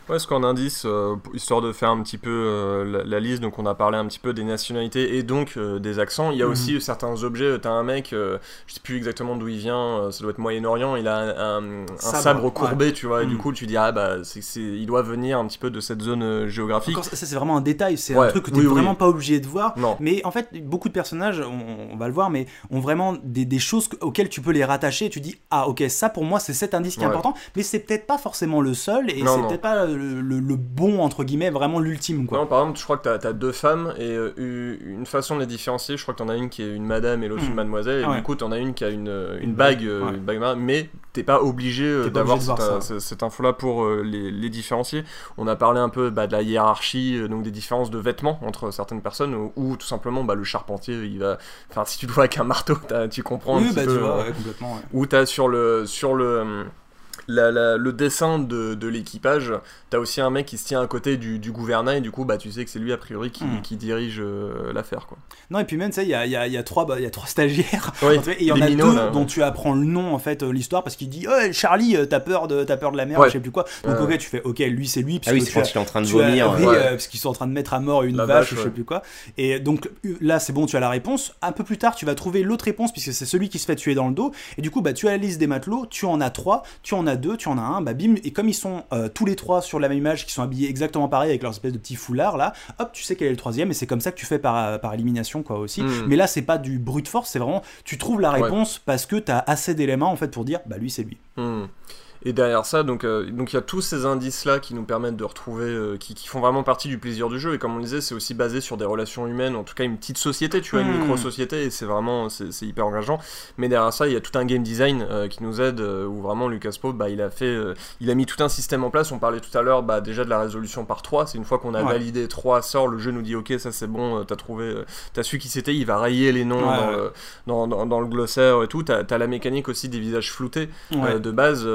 Ouais, ce qu'en indice, euh, histoire de faire un petit peu euh, la, la liste, donc on a parlé un petit peu des nationalités et donc euh, des accents. Il y a Mhm. aussi certains objets. T'as un mec, je sais plus exactement d'où il vient, ça doit être Moyen-Orient. Il a un, Sabre, ouais. courbé, tu vois. Et du Mhm. coup, tu dis ah bah c'est, c'est- il doit venir un petit peu de cette zone géographique. Encore, ça, c'est vraiment un détail, c'est un truc que tu oui, oui. vraiment pas obligé de voir. Non. Mais en fait, beaucoup de personnages, on, on va le voir, mais ont vraiment des, des choses que- auxquelles tu peux les rattacher. Et tu dis, ah ok, ça pour moi c'est cet indice qui est Ouais. important, mais c'est peut-être pas forcément le seul, et c'est peut-être pas le, le- le bon, entre guillemets, vraiment l'ultime. quoi. Non, par exemple, je crois que t'as as deux femmes et euh, une façon de les différencier. Je crois que t'en as une qui est une madame et l'autre Hmm. une mademoiselle. Et Ah ouais. du coup, t'en as une qui a une, euh, une Une bague, euh, ouais. une bague mais t'es pas obligé euh, d'avoir cette, cette info-là pour les, les différencier. On a parlé un peu bah, de la hiérarchie, donc des différences de vêtements entre certaines personnes, ou, ou tout simplement bah, le charpentier, il va. Enfin, si tu le vois avec un marteau, tu comprends un oui, petit bah peu. tu vois, ouais, complètement. ou t'as sur le sur le euh, la- la- le dessin de, de l'équipage, t'as aussi un mec qui se tient à côté du, du gouvernail, et du coup, bah, tu sais que c'est lui, a priori, qui, Mm. qui dirige euh, l'affaire, quoi. Non, et puis même, tu sais, il y a, il y, a, il y, a trois- bah, il y a trois stagiaires. Oui, Et il y en a minots, deux là, dont ouais. tu apprends le nom, en fait, euh, l'histoire, parce qu'il dit Oh, Charlie, euh, t'as peur, de, t'as peur de la mer, Ouais. je sais plus quoi. Donc, Ouais, ok, tu fais Ok, lui, c'est lui. Ah oui, puisque c'est tu as- quand il est en train de as- vomir. oui, euh, parce qu'ils sont en train de mettre à mort une La vache, vache, ou je sais plus quoi. Et donc là, c'est bon, tu as la réponse. Un peu plus tard, tu vas trouver l'autre réponse, puisque c'est celui qui se fait tuer dans le dos. Et du coup, bah, tu as la liste des matelots, tu en as trois, tu en as deux, tu en as un, bah bim. Et comme ils sont euh, tous les trois sur la même image, qui sont habillés exactement pareil avec leur espèce de petit foulard là, hop, tu sais quel est le troisième. Et c'est comme ça que tu fais par, par élimination, quoi, aussi. Mm. Mais là, c'est pas du brute force, c'est vraiment, tu trouves la Ouais. réponse parce que tu as assez d'éléments, en fait, pour dire, bah lui, c'est lui. Hmm. Et derrière ça, donc euh, donc il y a tous ces indices-là qui nous permettent de retrouver, euh, qui, qui font vraiment partie du plaisir du jeu. Et comme on disait, c'est aussi basé sur des relations humaines, en tout cas une petite société, tu vois, une Hmm. micro-société, et c'est vraiment, c'est hyper engageant. Mais derrière ça, il y a tout un game design euh, qui nous aide, où vraiment Lucas Pope, bah, il a fait, il a mis tout un système en place. On parlait tout à l'heure, bah, déjà de la résolution par 3 C'est une fois qu'on a Ouais. validé 3 sorts, le jeu nous dit, ok, ça c'est bon, t'as trouvé, t'as su qui c'était, il va rayer les noms Ouais, dans, ouais. Le, dans, dans- dans le glossaire et tout. T'as as la mécanique aussi des visages floutés. De base,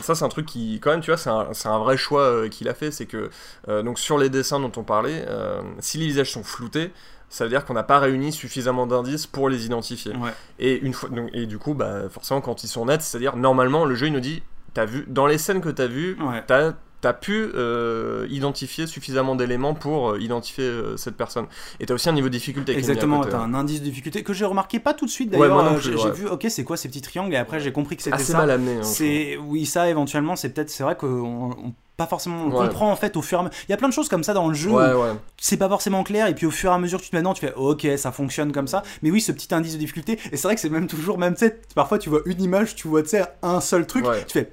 ça c'est un truc qui, quand même, tu vois, c'est un, un vrai choix euh, qu'il a fait. C'est que, euh, donc sur les dessins dont on parlait, euh, si les visages sont floutés, ça veut dire qu'on n'a pas réuni suffisamment d'indices pour les identifier. Ouais. Et, une fois, donc, et du coup, bah, forcément, quand ils sont nets, c'est-à-dire, normalement, le jeu il nous dit, t'as vu, dans les scènes que t'as vues, Ouais. t'as as pu euh, identifier suffisamment d'éléments pour euh, identifier euh, cette personne. Et t'as aussi un niveau de difficulté Exactement, t'as ouais. un indice de difficulté que j'ai remarqué pas tout de suite Ouais, d'ailleurs. plus, j'ai ouais. vu, ok, c'est quoi ces petits triangles? Et après j'ai compris que c'était ça. mal amené. hein, C'est oui, ça éventuellement, c'est peut-être, c'est vrai qu'on on- pas forcément on Ouais. comprend en fait au fur et à mesure. Il y a plein de choses comme ça dans le jeu. Ouais, ouais. C'est pas forcément clair et puis au fur et à mesure que tu te mets dedans, tu fais ok, ça fonctionne comme ça. Mais oui, ce petit indice de difficulté. Et c'est vrai que c'est même toujours même tu sais, parfois tu vois une image, tu vois tu sais un seul truc, Ouais. tu fais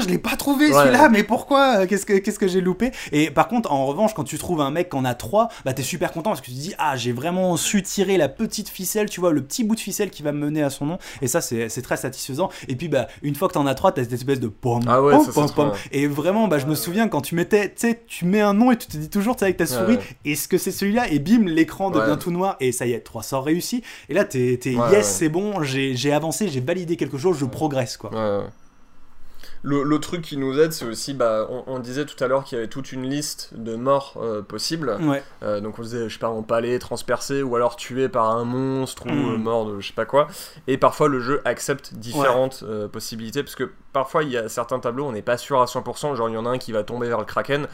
je l'ai pas trouvé Ouais. celui-là, mais pourquoi Euh, Qu'est-ce que, qu'est-ce que j'ai loupé? Et par contre, en revanche, quand tu trouves un mec qui en a trois, bah t'es super content parce que tu te dis Ah, j'ai vraiment su tirer la petite ficelle, tu vois, le petit bout de ficelle qui va me mener à son nom. Et ça, c'est, c'est très satisfaisant. Et puis, bah, une fois que t'en as trois, t'as cette espèce de pom, Ah ouais, pom, pom. Et vraiment, bah, je me souviens quand tu mettais, tu sais, tu mets un nom et tu te dis toujours, tu sais, avec ta souris, est-ce que c'est celui-là? Et bim, l'écran devient tout noir et ça y est, trois sorts réussis. Et là, t'es, yes, c'est bon, j'ai, j'ai avancé, j'ai validé quelque chose, je progresse, quoi. Le, le truc qui nous aide, c'est aussi, bah, on, on disait tout à l'heure qu'il y avait toute une liste de morts euh, possibles. Ouais. Euh, donc on disait, je sais pas, empalé, transpercé, ou alors tué par un monstre, ou euh, mort de je sais pas quoi. Et parfois le jeu accepte différentes euh, possibilités, parce que parfois il y a certains tableaux, on n'est pas sûr à 100%, genre il y en a un qui va tomber vers le kraken.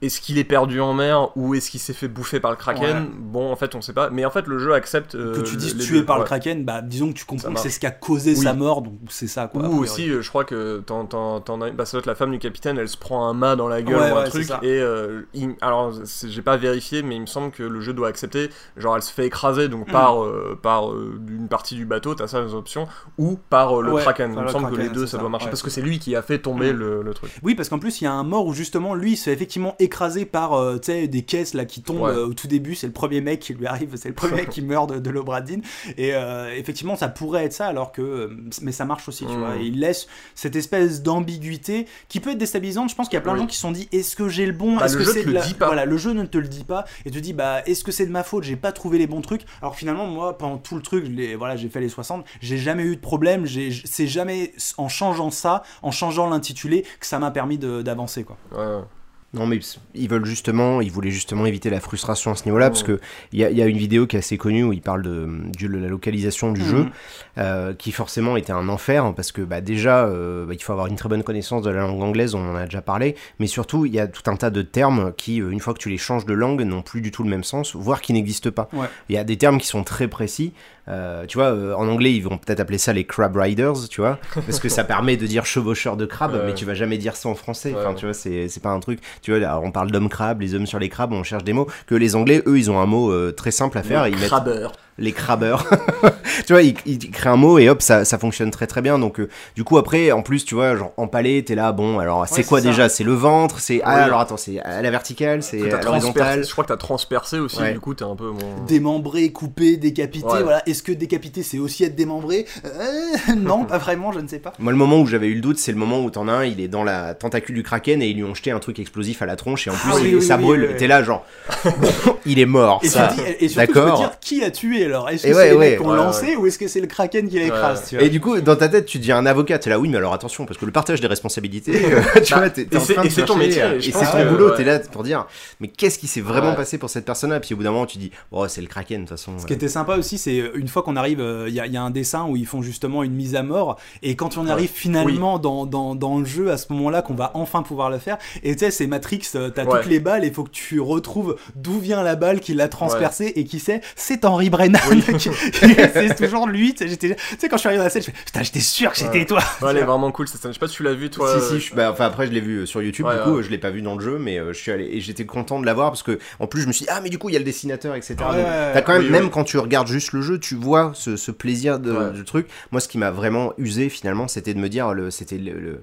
Est-ce qu'il est perdu en mer ou est-ce qu'il s'est fait bouffer par le kraken Ouais. Bon, en fait, on sait pas. Mais en fait, le jeu accepte. euh, que tu dises tué deux. par le kraken, bah disons que tu comprends que c'est ce qui a causé Oui. sa mort, donc c'est ça quoi. Ou aussi, euh, je crois que t'en, t'en, t'en as- bah, ça doit être la femme du capitaine, elle se prend un mât dans la gueule Ouais, ou un truc. c'est. Et euh, il- alors, c'est- j'ai pas vérifié, mais il me semble que le jeu doit accepter. Genre, elle se fait écraser donc Mm. par, par une partie du bateau, t'as ça les options, ou par le kraken. Il me le semble que les deux c'est ça, ça, doit marcher parce que c'est lui qui a fait tomber Mm. le, le truc. Oui, parce qu'en plus, il y a un mort où justement, lui, fait effectivement écraser par euh, des caisses là qui tombent Ouais. euh, au tout début. C'est le premier mec qui lui arrive, c'est le premier mec qui meurt de, de l'Obradine. Et euh, effectivement, ça pourrait être ça, alors que. euh, Mais ça marche aussi, tu vois. Et il laisse cette espèce d'ambiguïté qui peut être déstabilisante. Je pense qu'il y a plein de Oui. gens qui se sont dit est-ce que j'ai le bon? Bah, Est-ce le que jeu c'est te la- dit pas. Voilà, le jeu ne te le dit pas. Et tu dis bah, est-ce que c'est de ma faute? J'ai pas trouvé les bons trucs. Alors finalement, moi, pendant tout le truc, voilà, j'ai fait les 60, j'ai jamais eu de problème. C'est jamais en changeant ça, en changeant l'intitulé, que ça m'a permis d'avancer, quoi. Ouais. Non, mais ils veulent justement, ils voulaient justement éviter la frustration à ce niveau-là, parce que il y, a- il y a une vidéo qui est assez connue où il parle de, de la localisation du Mhm. jeu, euh, qui forcément était un enfer, parce que bah, déjà, euh, bah, il faut avoir une très bonne connaissance de la langue anglaise, on en a déjà parlé, mais surtout, il y a tout un tas de termes qui, euh, une fois que tu les changes de langue, n'ont plus du tout le même sens, voire qui n'existent pas. Ouais. Il y a des termes qui sont très précis. Euh, tu vois, euh, en anglais, ils vont peut-être appeler ça les crab riders, tu vois, parce que ça permet de dire chevaucheur de crabe, Ouais. mais tu vas jamais dire ça en français. Ouais. Enfin, tu vois, c'est c'est pas un truc. Tu vois, là, on parle d'homme crabe, les hommes sur les crabes, on cherche des mots. Que les Anglais, eux, ils ont un mot euh, très simple à faire. Le ils mettent crabbeur. Les crabbeurs. tu vois, ils, ils créent un mot et hop, ça, ça fonctionne très très bien. Donc, euh, du coup, après, en plus, tu vois, genre empalé, t'es là, bon, alors c'est Ouais, quoi déjà? C'est le ventre C'est ah, alors attends, c'est à la verticale, c'est à l'horizontale. Je crois que t'as transpercé aussi, Ouais. du coup, t'es un peu. Bon... Démembré, coupé, décapité, Ouais. voilà. Est-ce que décapité c'est aussi être démembré? Euh, Non, pas vraiment, je ne sais pas. Moi, le moment où j'avais eu le doute, c'est le moment où t'en as un, il est dans la tentacule du kraken et ils lui ont jeté un truc explosif à la tronche et en plus, Ah oui, il- oui, ça oui, brûle. oui, oui. T'es là, genre, il est mort. Et, ça. tu dis- et surtout, je peux D'accord. dire qui a tué alors est-ce que Et c'est ouais, les ouais, mecs qui ont ouais, lancé ou est-ce que c'est le Kraken qui l'écrase Et du coup, dans ta tête, tu dis un avocat, t'es là, oui, mais alors attention, parce que le partage des responsabilités, euh, tu Bah, vois, t'es en c'est- train de c'est ton métier, euh, et c'est ton que, boulot, ouais. t'es là pour dire, mais qu'est-ce qui s'est vraiment Ouais. passé pour cette personne-là? Puis au bout d'un moment, tu dis, oh, c'est le Kraken, de toute façon. Ce qui était sympa aussi, c'est euh, une fois qu'on arrive, il y, a- y a un dessin où ils font justement une mise à mort, et quand on Ouais. arrive finalement dans, dans, dans le jeu, à ce moment-là, qu'on va enfin pouvoir le faire, et tu sais, c'est Matrix, t'as Ouais. toutes les balles, et il faut que tu retrouves d'où vient la balle qui l'a transpercée, et qui c'est C'est Henri Brennan, qui- c'est toujours lui, tu sais, j'étais- tu sais, quand je suis arrivé dans la scène, je fais Putain, j'étais sûr que c'était Ouais. toi Ouais, elle est vraiment cool cette scène. Je sais pas si tu l'as vu toi. si, si, je- bah, enfin après je l'ai vu sur YouTube, Ouais, du coup ouais. je l'ai pas vu dans le jeu, mais euh, je suis allé et j'étais content de l'avoir parce que en plus je me suis dit, ah mais du coup il y a le dessinateur, etc. Ouais, Donc, ouais, t'as quand même, oui, même oui. quand tu regardes juste le jeu, tu vois ce, ce plaisir de, Ouais. du truc. Moi ce qui m'a vraiment usé finalement, c'était de me dire, le, c'était le, le-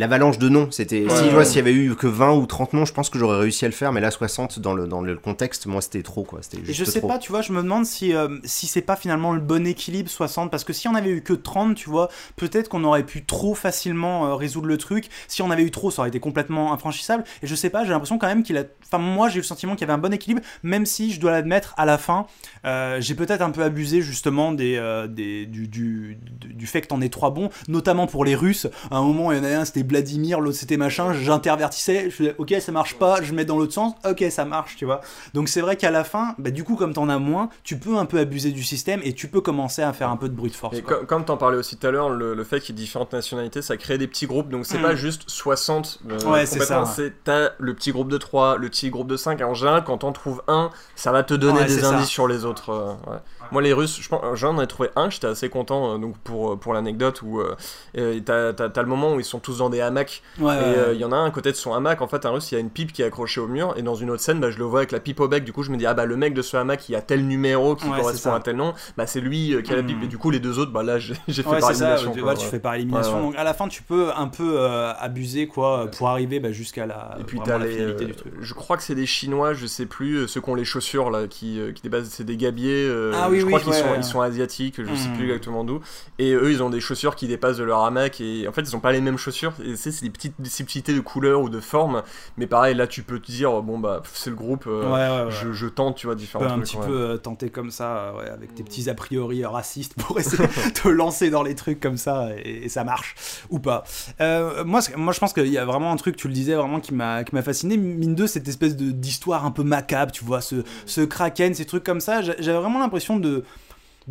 l'avalanche de noms. C'était, Ouais, si je vois s'il y avait eu que 20 ou 30 noms, je pense que j'aurais réussi à le faire, mais là 60 dans le, dans le contexte, moi c'était trop quoi. C'était Et juste je sais trop. pas, tu vois, je me demande si, euh, si c'est pas finalement le bon équilibre 60, parce que si on avait eu que 30, tu vois, peut-être qu'on aurait pu trop facilement euh, résoudre le truc. Si on avait eu trop, ça aurait été complètement infranchissable. Et je sais pas, j'ai l'impression quand même qu'il a. Enfin, moi, j'ai eu le sentiment qu'il y avait un bon équilibre, même si je dois l'admettre, à la fin, euh, j'ai peut-être un peu abusé justement des, des, du, du, fait que t'en aies trois bons, notamment pour les Russes. À un moment, il y en avait un, c'était Vladimir, l'autre c'était machin, j'intervertissais, je faisais, ok, ça marche pas, je mets dans l'autre sens, ok, ça marche, tu vois. Donc c'est vrai qu'à la fin, bah, du coup, comme t'en as moins, tu peux un peu abuser du système et tu peux commencer à faire un peu de bruit de force. Et quoi. comme, t'en parlais aussi tout à l'heure, le, le fait qu'il y ait différentes nationalités, ça crée des petits groupes. Donc c'est Mm. pas juste 60 euh, Ouais, c'est ça. C'est t'as le petit groupe de 3, le petit groupe de 5. En général, quand on trouve un, ça va te donner Ouais, des ça. indices sur les autres. euh, ouais. Moi, les Russes, je pense, j'en ai trouvé un, j'étais assez content euh, donc pour, pour l'anecdote où euh, euh, t'as, t'as- t'as le moment où ils sont tous dans des hamacs. Ouais, Et euh, il y en a un à côté de son hamac, en fait, un russe, il y a une pipe qui est accrochée au mur, et dans une autre scène, bah, je le vois avec la pipe au bec. Du coup, je me dis, ah bah le mec de ce hamac, il a tel numéro qui Ouais, correspond à tel nom, bah c'est lui euh, qui a la pipe. Mm. Et du coup, les deux autres, bah là, j'ai, fait par c'est ça, élimination. tu, quoi, fais par élimination. Donc à la fin, tu peux un peu euh, abuser quoi pour arriver bah, jusqu'à la, Et puis t'as la les, finalité du truc. je crois que c'est des Chinois, je sais plus, ceux qui ont les chaussures là, qui, qui dépassent, c'est des gabiers. Ah oui, je crois qu'ils sont, ils sont asiatiques, je sais Mm. plus exactement d'où. Et eux, ils ont des chaussures qui dépassent de leur hamac et en fait, ils ont pas les mêmes chaussures. Et tu sais, c'est des petites subtilités de couleur ou de forme. Mais pareil, là, tu peux te dire, bon bah, c'est le groupe. euh, ouais, ouais, ouais. Je, je tente, tu vois, différents peux un trucs. petit peu euh, tenter comme ça, euh, ouais, avec tes petits a priori racistes pour essayer de te lancer dans les trucs comme ça et, et ça marche ou pas. Euh, moi, moi, je pense qu'il y a vraiment un truc, tu le disais, vraiment qui m'a fasciné. Mine de cette espèce d'histoire un peu macabre, tu vois, ce, ce kraken, ces trucs comme ça. J'a- J'avais vraiment l'impression de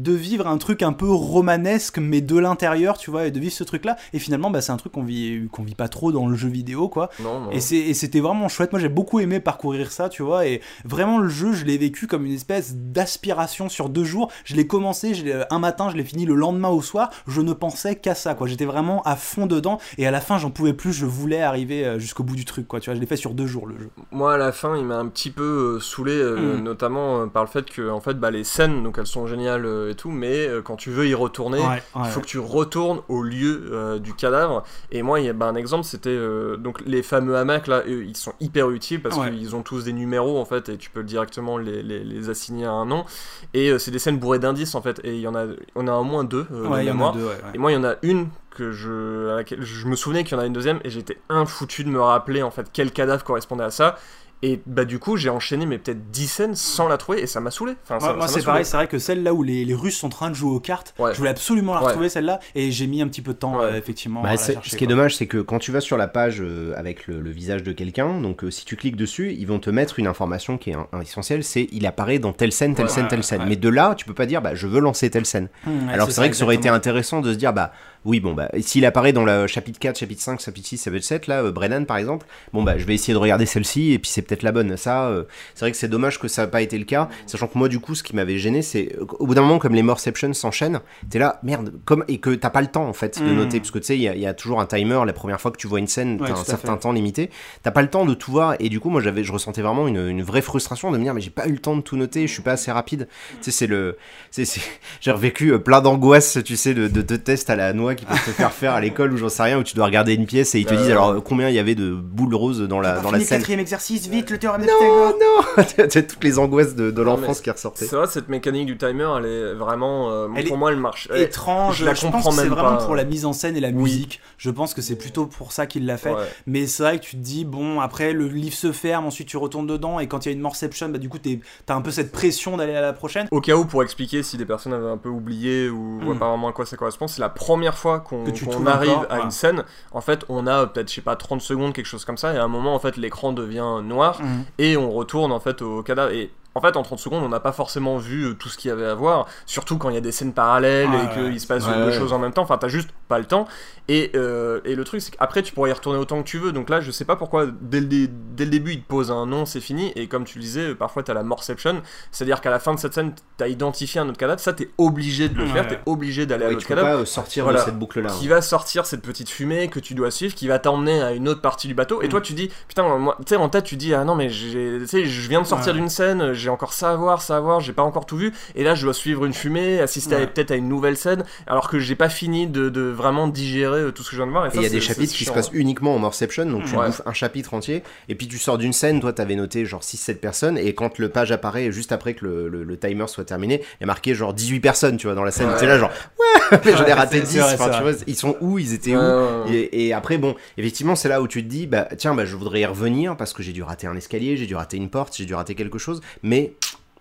de vivre un truc un peu romanesque mais de l'intérieur tu vois et de vivre ce truc là et finalement bah, c'est un truc qu'on vit qu'on vit pas trop dans le jeu vidéo quoi Non, non. et c'était vraiment chouette. Moi, j'ai beaucoup aimé parcourir ça, tu vois. Et vraiment, le jeu, je l'ai vécu comme une espèce d'aspiration sur deux jours. Je l'ai commencé, je un matin, je l'ai fini le lendemain au soir. Je ne pensais qu'à ça, quoi. J'étais vraiment à fond dedans. Et à la fin, j'en pouvais plus. Je voulais arriver euh, jusqu'au bout du truc, quoi. Tu vois, je l'ai fait sur deux jours, le jeu. Moi, à la fin, il m'a un petit peu euh, saoulé, euh, Mm. notamment euh, par le fait que, en fait, bah, les scènes, donc elles sont géniales et tout, mais euh, quand tu veux y retourner, il ouais, faut que tu retournes au lieu euh, du cadavre. Et moi, il y a bah, un exemple, c'était euh, donc les fameux hamacs là, eux, ils sont hyper utiles parce qu'ils ont tous des numéros en fait, et tu peux directement les, les, les assigner à un nom. Et c'est des scènes bourrées d'indices en fait, et il y en a, on a au moins deux. de Ouais, il y en a deux, ouais, ouais. Et moi, il y en a une que je, à laquelle je me souvenais qu'il y en a une deuxième, et j'étais infoutu de me rappeler en fait quel cadavre correspondait à ça. Et bah du coup, j'ai enchaîné mais peut-être 10 scènes sans la trouver, et ça m'a saoulé. Enfin, ça- Moi, c'est pareil, c'est vrai que celle là où les, les Russes sont en train de jouer aux cartes, Ouais. je voulais absolument la Ouais. retrouver celle-là, et j'ai mis un petit peu de temps, Ouais. euh, effectivement. Bah, à la chercher, ce qui est dommage, c'est que quand tu vas sur la page euh, avec le, le visage de quelqu'un, donc euh, si tu cliques dessus, ils vont te mettre une information qui est un- un essentielle, c'est il apparaît dans telle scène, telle Ouais, scène, telle scène. ouais. Mais de là, tu peux pas dire, bah, je veux lancer telle scène. Hum, ouais, Alors c'est vrai que ça aurait été intéressant de se dire, bah oui, bon, bah s'il apparaît dans le chapitre 4, chapitre 5, chapitre 6, chapitre 7, là, euh, Brennan par exemple, bon, bah je vais essayer de regarder celle-ci et puis c'est peut-être la bonne. Ça, euh, c'est vrai que c'est dommage que ça n'a pas été le cas, sachant que moi, du coup, ce qui m'avait gêné, c'est au bout d'un moment, comme les Morceptions s'enchaînent, t'es là, merde, comme, et que t'as pas le temps en fait de Mm. noter, parce que tu sais, il y, a- il y a toujours un timer, la première fois que tu vois une scène, Ouais, t'as tout un certain fait. temps limité, t'as pas le temps de tout voir, et du coup, moi, j'avais, je ressentais vraiment une, une vraie frustration de me dire, mais j'ai pas eu le temps de tout noter, je suis pas assez rapide. Tu sais, c'est le, c'est, j'ai revécu euh, plein d'angoisses, tu sais, de, de, de tests à la noix qui peuvent te faire faire à l'école ou j'en sais rien, où tu dois regarder une pièce et ils te disent alors combien il y avait de boules roses dans la, dans la scène. quatrième exercice, vite, le théorème de Non, non Tu as toutes les angoisses de, de l'enfance qui ressortaient. C'est vrai, cette mécanique du timer, elle est vraiment. euh, Elle pour est moi, elle marche. Elle- étrange. je la pense comprends que c'est même vraiment pas. pour la mise en scène et la Oui. musique. Je pense que c'est plutôt pour ça qu'il l'a fait. Ouais. Mais c'est vrai que tu te dis, bon, après le livre se ferme, ensuite tu retournes dedans, et quand il y a une morception, bah du coup t'es- t'as un peu cette pression d'aller à la prochaine. Au cas où, pour expliquer si des personnes avaient un peu oublié ou voient Mm. pas vraiment à quoi ça correspond, c'est la première fois qu'on Que tu qu'on tournes arrive encore, à une scène. En fait, on a euh, peut-être, je sais pas, 30 secondes, quelque chose comme ça, et à un moment, en fait, l'écran devient noir Mhm. et on retourne en fait au cadavre. Et en fait, en 30 secondes, on n'a pas forcément vu euh, tout ce qu'il y avait à voir, surtout quand il y a des scènes parallèles et qu'il ouais. se passe Ouais, deux choses en même temps. Enfin, t'as juste pas le temps. Et, euh, et le truc, c'est qu'après, tu pourrais y retourner autant que tu veux. Donc là, je sais pas pourquoi, dès le, dé- dès le début, il te pose un nom, c'est fini. Et comme tu le disais, parfois, t'as la morception. C'est-à-dire qu'à la fin de cette scène, t'as identifié un autre cadavre. Ça, t'es obligé de le faire. T'es obligé d'aller à l'autre cadavre pas euh, sortir Voilà. de cette boucle-là. qui va sortir cette petite fumée que tu dois suivre, qui va t'emmener à une autre partie du bateau. Et Mm. toi, tu dis, putain, moi, tu sais, en tête, tu dis, ah non, mais je viens de sortir d'une scène, j'ai encore ça à voir, ça à voir, j'ai pas encore tout vu. Et là, je dois suivre une fumée, assister à- Ouais. peut-être à une nouvelle scène, alors que j'ai pas fini de, de vraiment digérer euh, tout ce que je viens de voir. Et, il y a des chapitres qui se passent uniquement en Morception, donc tu Ouais. bouffes un chapitre entier, et puis tu sors d'une scène, toi t'avais noté genre 6-7 personnes, et quand le page apparaît juste après que le, le- le timer soit terminé, il y a marqué genre 18 personnes, tu vois, dans la scène, Ouais. t'es là genre, ouais, j'en ai raté c'est- 10, c'est vrai, enfin, c'est tu vrai. vois, ils sont où, ils étaient Ouais, où et, et après, bon, effectivement, c'est là où tu te dis, bah tiens, bah, je voudrais y revenir parce que j'ai dû rater un escalier, j'ai dû rater une porte, j'ai dû rater quelque chose, mais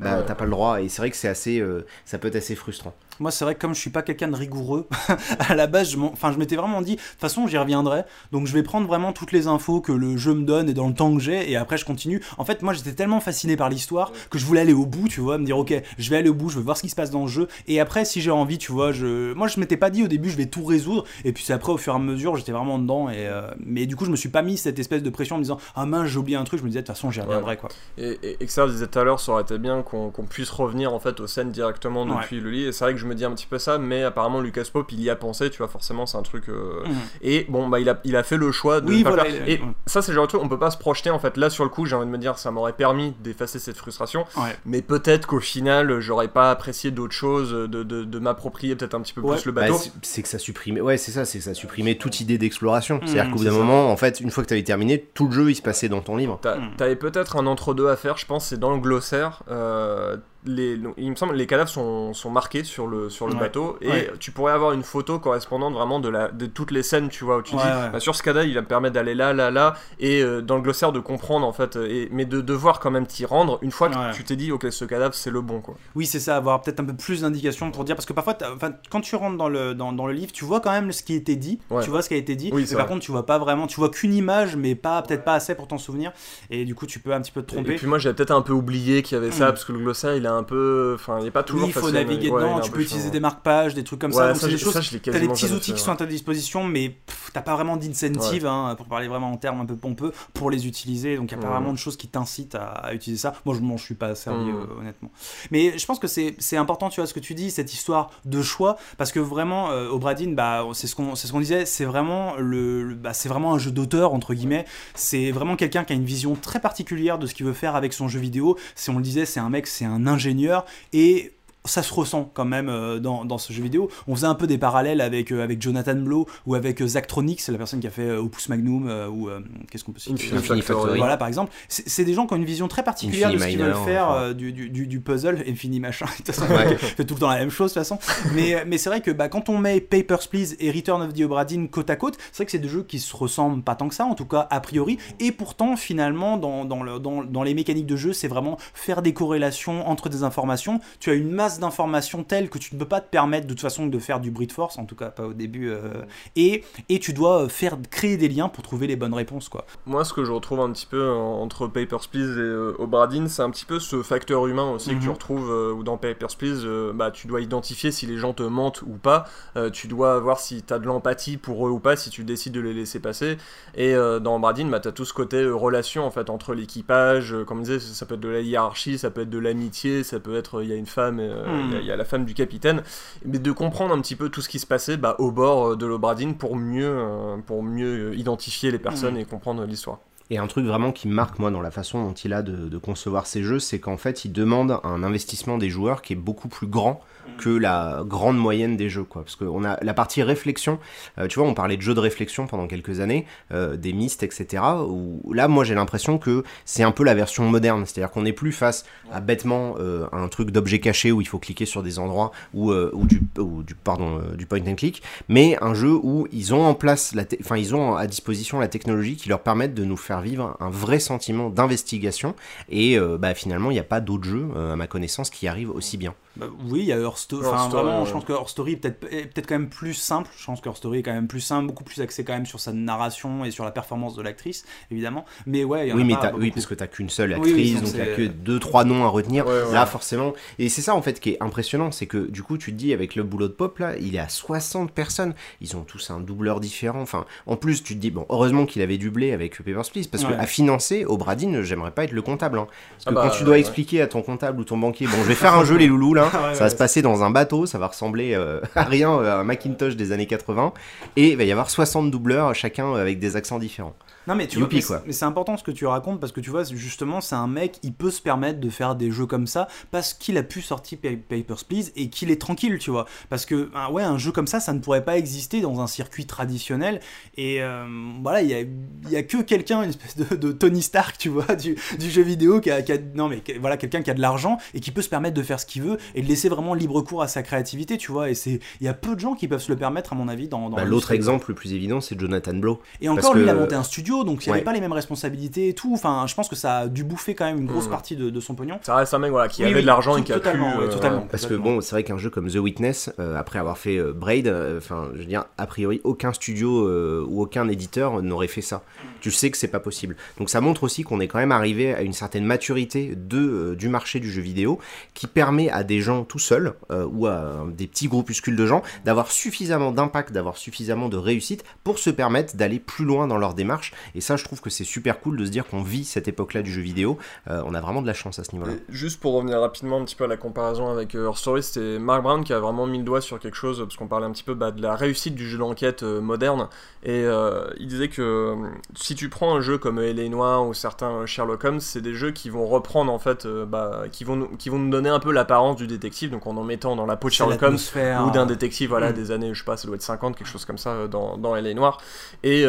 bah, Ouais. t'as pas le droit, et c'est vrai que c'est assez, euh, ça peut être assez frustrant. Moi, c'est vrai que comme je suis pas quelqu'un de rigoureux, à la base, je enfin, je m'étais vraiment dit, de toute façon, j'y reviendrai. Donc, je vais prendre vraiment toutes les infos que le jeu me donne et dans le temps que j'ai, et après, je continue. En fait, moi, j'étais tellement fasciné par l'histoire que je voulais aller au bout, tu vois, me dire, ok, je vais aller au bout, je vais voir ce qui se passe dans le jeu. Et après, si j'ai envie, tu vois, je, moi, je m'étais pas dit au début, je vais tout résoudre. Et puis, c'est après, au fur et à mesure, j'étais vraiment dedans. Et euh, mais du coup, je me suis pas mis cette espèce de pression en me disant, ah mince, j'ai oublié un truc. Je me disais, de toute façon, j'y reviendrai, quoi. Et, et, et que ça disait tout à l'heure, ça aurait été bien qu'on qu'on puisse revenir en fait aux scènes directement Ouais. depuis le lit. Et c'est vrai que je me dis un petit peu ça, mais apparemment Lucas Pope il y a pensé, tu vois, forcément c'est un truc. euh, Mhm. Et bon, bah il a, il a fait le choix de Oui, pas le voilà, faire. il a- Et ça, c'est le genre de truc, on peut pas se projeter en fait. Là sur le coup, j'ai envie de me dire, ça m'aurait permis d'effacer cette frustration, Ouais. mais peut-être qu'au final, j'aurais pas apprécié d'autres choses, de, de, de m'approprier peut-être un petit peu Ouais. plus le Bah, bateau. c'est- c'est que ça supprimait, ouais, c'est ça, c'est que ça supprimait toute idée d'exploration. C'est-à-dire Mmh, qu'au bout d'un moment, en fait, une fois que tu avais terminé, tout le jeu il se passait dans ton livre. Hmm. T'avais peut-être un entre-deux à faire, je pense, c'est dans le glossaire. euh, les, il me semble les cadavres sont, sont marqués sur le, sur le Ouais. bateau et Ouais. tu pourrais avoir une photo correspondante vraiment de, la, de toutes les scènes, tu vois, où tu Ouais, dis, bah, sur ce cadavre, il va me permettre d'aller là, là, là, et euh, dans le glossaire de comprendre en fait, et, mais de devoir quand même t'y rendre une fois que tu t'es dit, ok, ce cadavre c'est le bon, quoi. Oui, c'est ça, avoir peut-être un peu plus d'indications pour dire, parce que parfois, quand tu rentres dans le, dans, dans le livre, tu vois quand même ce qui a été dit, tu vois ce qui a été dit, Oui, mais par vrai. contre, tu vois pas vraiment, tu vois qu'une image, mais pas peut-être pas assez pour t'en souvenir, et du coup, tu peux un petit peu te Et, tromper. puis moi j'avais peut-être un peu oublié qu'il y avait ça, Hmm. parce que le glossaire il est un peu. Enfin, il est pas toujours oui, il faut facile, naviguer dedans, un tu peu peux utiliser des marque-pages, des trucs comme Ouais, ça, donc ça, c'est des choses, ça, je t'as des petits outils qui sont à ta disposition, mais t'as pas vraiment d'incentive, hein, pour parler vraiment en termes un peu pompeux, pour les utiliser, donc il y a pas vraiment de choses qui t'incitent à, à utiliser ça. Moi, je m'en suis pas servi, Hmm. euh, honnêtement. Mais je pense que c'est important, tu vois, ce que tu dis, cette histoire de choix, parce que vraiment, euh, Obradin, bah, c'est ce qu'on c'est ce qu'on disait, c'est vraiment, le, le- bah, c'est vraiment un jeu d'auteur, entre guillemets. C'est vraiment quelqu'un qui a une vision très particulière de ce qu'il veut faire avec son jeu vidéo. Si on le disait, c'est un mec, c'est un ingénieur, et ça se ressent quand même euh, dans, dans ce jeu vidéo. On faisait un peu des parallèles avec, euh, avec Jonathan Blow ou avec euh, Zachtronics, la personne qui a fait Opus Magnum ou qu'est-ce qu'on peut citer Infinite Factory. Voilà, par exemple, c'est c'est des gens qui ont une vision très particulière de ce qu'ils veulent faire enfin. du, du, du- puzzle, Infini machin, de toute façon, Ouais. fait tout le temps la même chose de toute façon. Mais, mais c'est vrai que bah, quand on met Papers, Please et Return of the Obra Dinn côte à côte, c'est vrai que c'est deux jeux qui se ressemblent pas tant que ça, en tout cas a priori, et pourtant finalement dans, dans, le- dans, dans les mécaniques de jeu, c'est vraiment faire des corrélations entre des informations. Tu as une masse d'informations telle que tu ne peux pas te permettre de toute façon de faire du brute force, en tout cas pas au début, euh, et, et tu dois euh, faire créer des liens pour trouver les bonnes réponses quoi. Moi, ce que je retrouve un petit peu en- entre Papers, Please et euh, c'est un petit peu ce facteur humain aussi que tu Mhm. retrouves euh, où dans Papers, Please, bah, tu dois identifier si les gens te mentent ou pas, tu dois voir si tu as de l'empathie pour eux ou pas, si tu décides de les laisser passer. Et dans Obra Dinn, bah, tu as tout ce côté relation en fait entre l'équipage, comme on disait, ça peut être de la hiérarchie, ça peut être de l'amitié, ça peut être, il y a une femme, et, euh, il y a- il y, a la femme du capitaine, mais de comprendre un petit peu tout ce qui se passait bah, au bord euh, de l'Obra Dinn pour mieux, euh, pour mieux euh, identifier les personnes Mhm. et comprendre l'histoire. Et un truc vraiment qui me marque, moi, dans la façon dont il a de, de concevoir ses jeux, c'est qu'en fait, il demande un investissement des joueurs qui est beaucoup plus grand que la grande moyenne des jeux, quoi. Parce qu'on a la partie réflexion, euh, tu vois, on parlait de jeux de réflexion pendant quelques années, euh, des Myst, etc. Où là, moi, j'ai l'impression que c'est un peu la version moderne, c'est-à-dire qu'on n'est plus face à bêtement euh, un truc d'objet caché où il faut cliquer sur des endroits ou, ou du, ou du pardon du point and click, mais un jeu où ils ont en place, la enfin ils ont à disposition la technologie qui leur permettent de nous faire vivre un vrai sentiment d'investigation et bah, finalement il n'y a pas d'autres jeux à ma connaissance qui arrivent aussi bien. Bah, oui, il y a Her Story. Enfin, vraiment, je pense que Her Story est peut-être peut quand même plus simple. Je pense que Her Story est quand même plus simple, beaucoup plus axé quand même sur sa narration et sur la performance de l'actrice, évidemment. Mais ouais, y en oui, a mais pas oui, parce que t'as qu'une seule actrice, donc t'as que deux, trois noms à retenir. là, forcément. Et c'est ça, en fait, qui est impressionnant. C'est que du coup, tu te dis, avec le boulot de pop, là, il est à 60 personnes. Ils ont tous un doubleur différent. Enfin, en plus, tu te dis, bon, heureusement qu'il avait doublé avec Papers, Please, parce que à financer, au Bradin, j'aimerais pas être le comptable. Hein. Parce que ah quand bah, tu dois expliquer à ton comptable ou ton banquier, bon, je vais faire un jeu, les loulous, là, ça va se passer dans un bateau, ça va ressembler euh, à rien euh, à un Macintosh des années 80, et il va y avoir 60 doubleurs, chacun avec des accents différents. Non mais tu vois, mais c'est important ce que tu racontes parce que tu vois justement c'est un mec, il peut se permettre de faire des jeux comme ça parce qu'il a pu sortir Papers Please et qu'il est tranquille, tu vois. Parce que ouais, un jeu comme ça, ça ne pourrait pas exister dans un circuit traditionnel et euh, voilà, il y a, y a, que quelqu'un, une espèce de, Tony Stark, tu vois, du, du jeu vidéo qui a, non mais voilà quelqu'un qui a de l'argent et qui peut se permettre de faire ce qu'il veut et de laisser vraiment libre cours à sa créativité, tu vois. Et c'est il y a peu de gens qui peuvent se le permettre à mon avis dans. bah, L'autre exemple le plus évident, c'est Jonathan Blow. Et encore lui, il a monté un studio donc il n'y avait pas les mêmes responsabilités et tout. Enfin, je pense que ça a dû bouffer quand même une grosse mm. partie de, son pognon. Ça reste un mec voilà, qui avait de l'argent et qui a pu. Euh, totalement, Parce que bon, c'est vrai qu'un jeu comme The Witness, euh, après avoir fait euh, Braid, enfin, je veux dire, a priori, aucun studio ou aucun éditeur n'aurait fait ça. Tu sais que c'est pas possible. Donc ça montre aussi qu'on est quand même arrivé à une certaine maturité de, du marché du jeu vidéo qui permet à des gens tout seuls ou à des petits groupuscules de gens d'avoir suffisamment d'impact, d'avoir suffisamment de réussite pour se permettre d'aller plus loin dans leur démarche et ça, je trouve que c'est super cool de se dire qu'on vit cette époque-là du jeu vidéo. Euh, on a vraiment de la chance à ce niveau-là. Juste pour revenir rapidement un petit peu à la comparaison avec euh, Story, c'était Mark Brown qui a vraiment mis le doigt sur quelque chose, parce qu'on parlait un petit peu bah, de la réussite du jeu d'enquête euh, moderne. Et euh, il disait que si tu prends un jeu comme L.A. Noir ou certains Sherlock Holmes, c'est des jeux qui vont reprendre en fait, bah, qui, vont nous, qui vont nous donner un peu l'apparence du détective, donc en en mettant dans la peau de Sherlock Holmes ou d'un détective voilà, mm. des années, je sais pas, ça doit être 50, quelque chose comme ça dans, dans L.A. Noir. Et,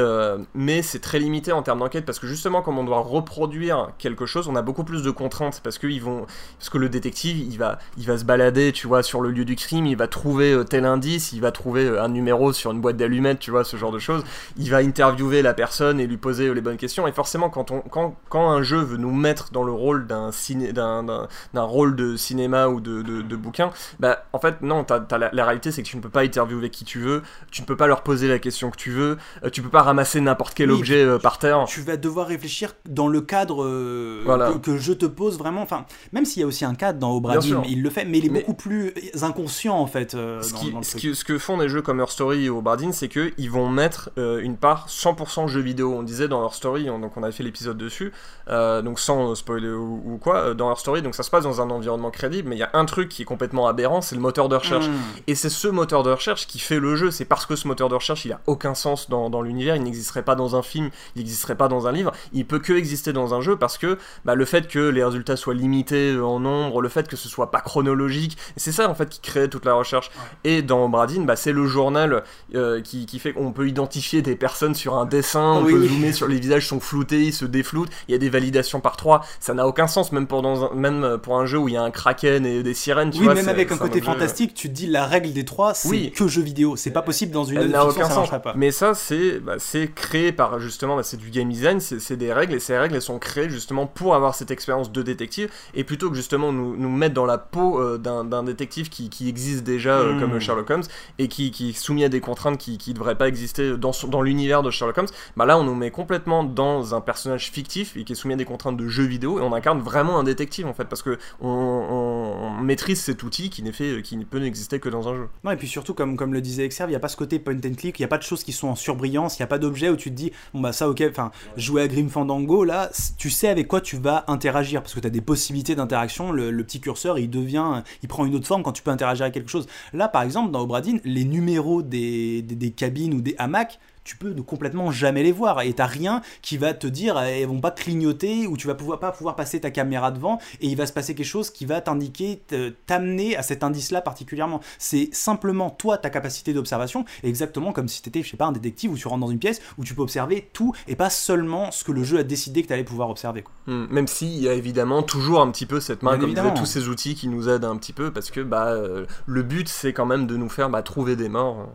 mais c'est très limité en termes d'enquête parce que justement comme on doit reproduire quelque chose on a beaucoup plus de contraintes parce que ils vont parce que le détective il va il va se balader tu vois sur le lieu du crime il va trouver euh, tel indice il va trouver euh, un numéro sur une boîte d'allumettes tu vois ce genre de choses. Il va interviewer la personne et lui poser euh, les bonnes questions. Et forcément quand on quand, quand un jeu veut nous mettre dans le rôle d'un ciné d'un rôle de cinéma ou de, de, bouquin bah en fait non la, la, réalité c'est que tu ne peux pas interviewer qui tu veux tu ne peux pas leur poser la question que tu veux tu peux pas ramasser n'importe quel objet par terre tu vas devoir réfléchir dans le cadre euh, que, je te pose vraiment. Enfin, même s'il y a aussi un cadre dans Obradim, il le fait, mais il est beaucoup plus inconscient en fait. Euh, ce, que font des jeux comme Her Story et Obradin, c'est qu'ils vont mettre euh, une part 100% jeu vidéo. On disait dans Her Story, donc on avait fait l'épisode dessus, donc sans spoiler ou, quoi, dans Her Story, donc ça se passe dans un environnement crédible, mais il y a un truc qui est complètement aberrant, c'est le moteur de recherche. Hmm. Et c'est ce moteur de recherche qui fait le jeu. C'est parce que ce moteur de recherche, il a aucun sens dans, dans l'univers, il n'existerait pas dans un film, il n'existerait pas dans un livre, il peut que exister dans un jeu parce que bah, le fait que les résultats soient limités en nombre, le fait que ce soit pas chronologique, c'est ça en fait qui crée toute la recherche. Et dans Bradin, bah, c'est le journal euh, qui, qui, fait qu'on peut identifier des personnes sur un dessin, on peut zoomer sur les visages sont floutés, ils se défloutent, il y a des validations par trois, ça n'a aucun sens même pour, dans un, même pour un jeu où il y a un kraken et des sirènes. Tu oui, même avec un côté fantastique, tu te dis la règle des trois, c'est que jeu vidéo, c'est pas possible dans une n'a aucun sens. Pas. Mais ça, c'est bah, créé par justement, bah, c'est du game design, c'est des règles et ces règles elles sont créées justement pour avoir cette expérience de détective et plutôt que justement nous, nous mettre dans la peau euh, d'un détective qui, qui, existe déjà euh, comme hmm. Sherlock Holmes et qui, qui, est soumis à des contraintes qui ne devraient pas exister dans, dans l'univers de Sherlock Holmes, bah là on nous met complètement dans un personnage fictif et qui est soumis à des contraintes de jeu vidéo et on incarne vraiment un détective en fait parce que on, maîtrise cet outil qui n'est fait qui ne peut n'exister que dans un jeu. Non et puis surtout comme, comme le disait Exerve, il n'y a pas ce côté point and click, il n'y a pas de choses qui sont en surbrillance, il n'y a pas d'objet où tu te dis bon bah enfin jouer à Grim Fandango là, tu sais avec quoi tu vas interagir parce que tu as des possibilités d'interaction. Le, petit curseur, il devient, il prend une autre forme quand tu peux interagir avec quelque chose. Là, par exemple, dans Obradin, les numéros des cabines ou des hamacs, tu peux ne complètement jamais les voir. Et t'as rien qui va te dire elles vont pas clignoter ou tu vas pouvoir pas pouvoir passer ta caméra devant et il va se passer quelque chose qui va t'indiquer t'amener à cet indice là particulièrement. C'est simplement toi ta capacité d'observation exactement comme si t'étais je sais pas un détective où tu rentres dans une pièce où tu peux observer tout et pas seulement ce que le jeu a décidé que tu allais pouvoir observer quoi. Hmm, même s'il y a évidemment toujours un petit peu cette main comme disait, tous ces outils qui nous aident un petit peu parce que bah euh, le but c'est quand même de nous faire bah, trouver des morts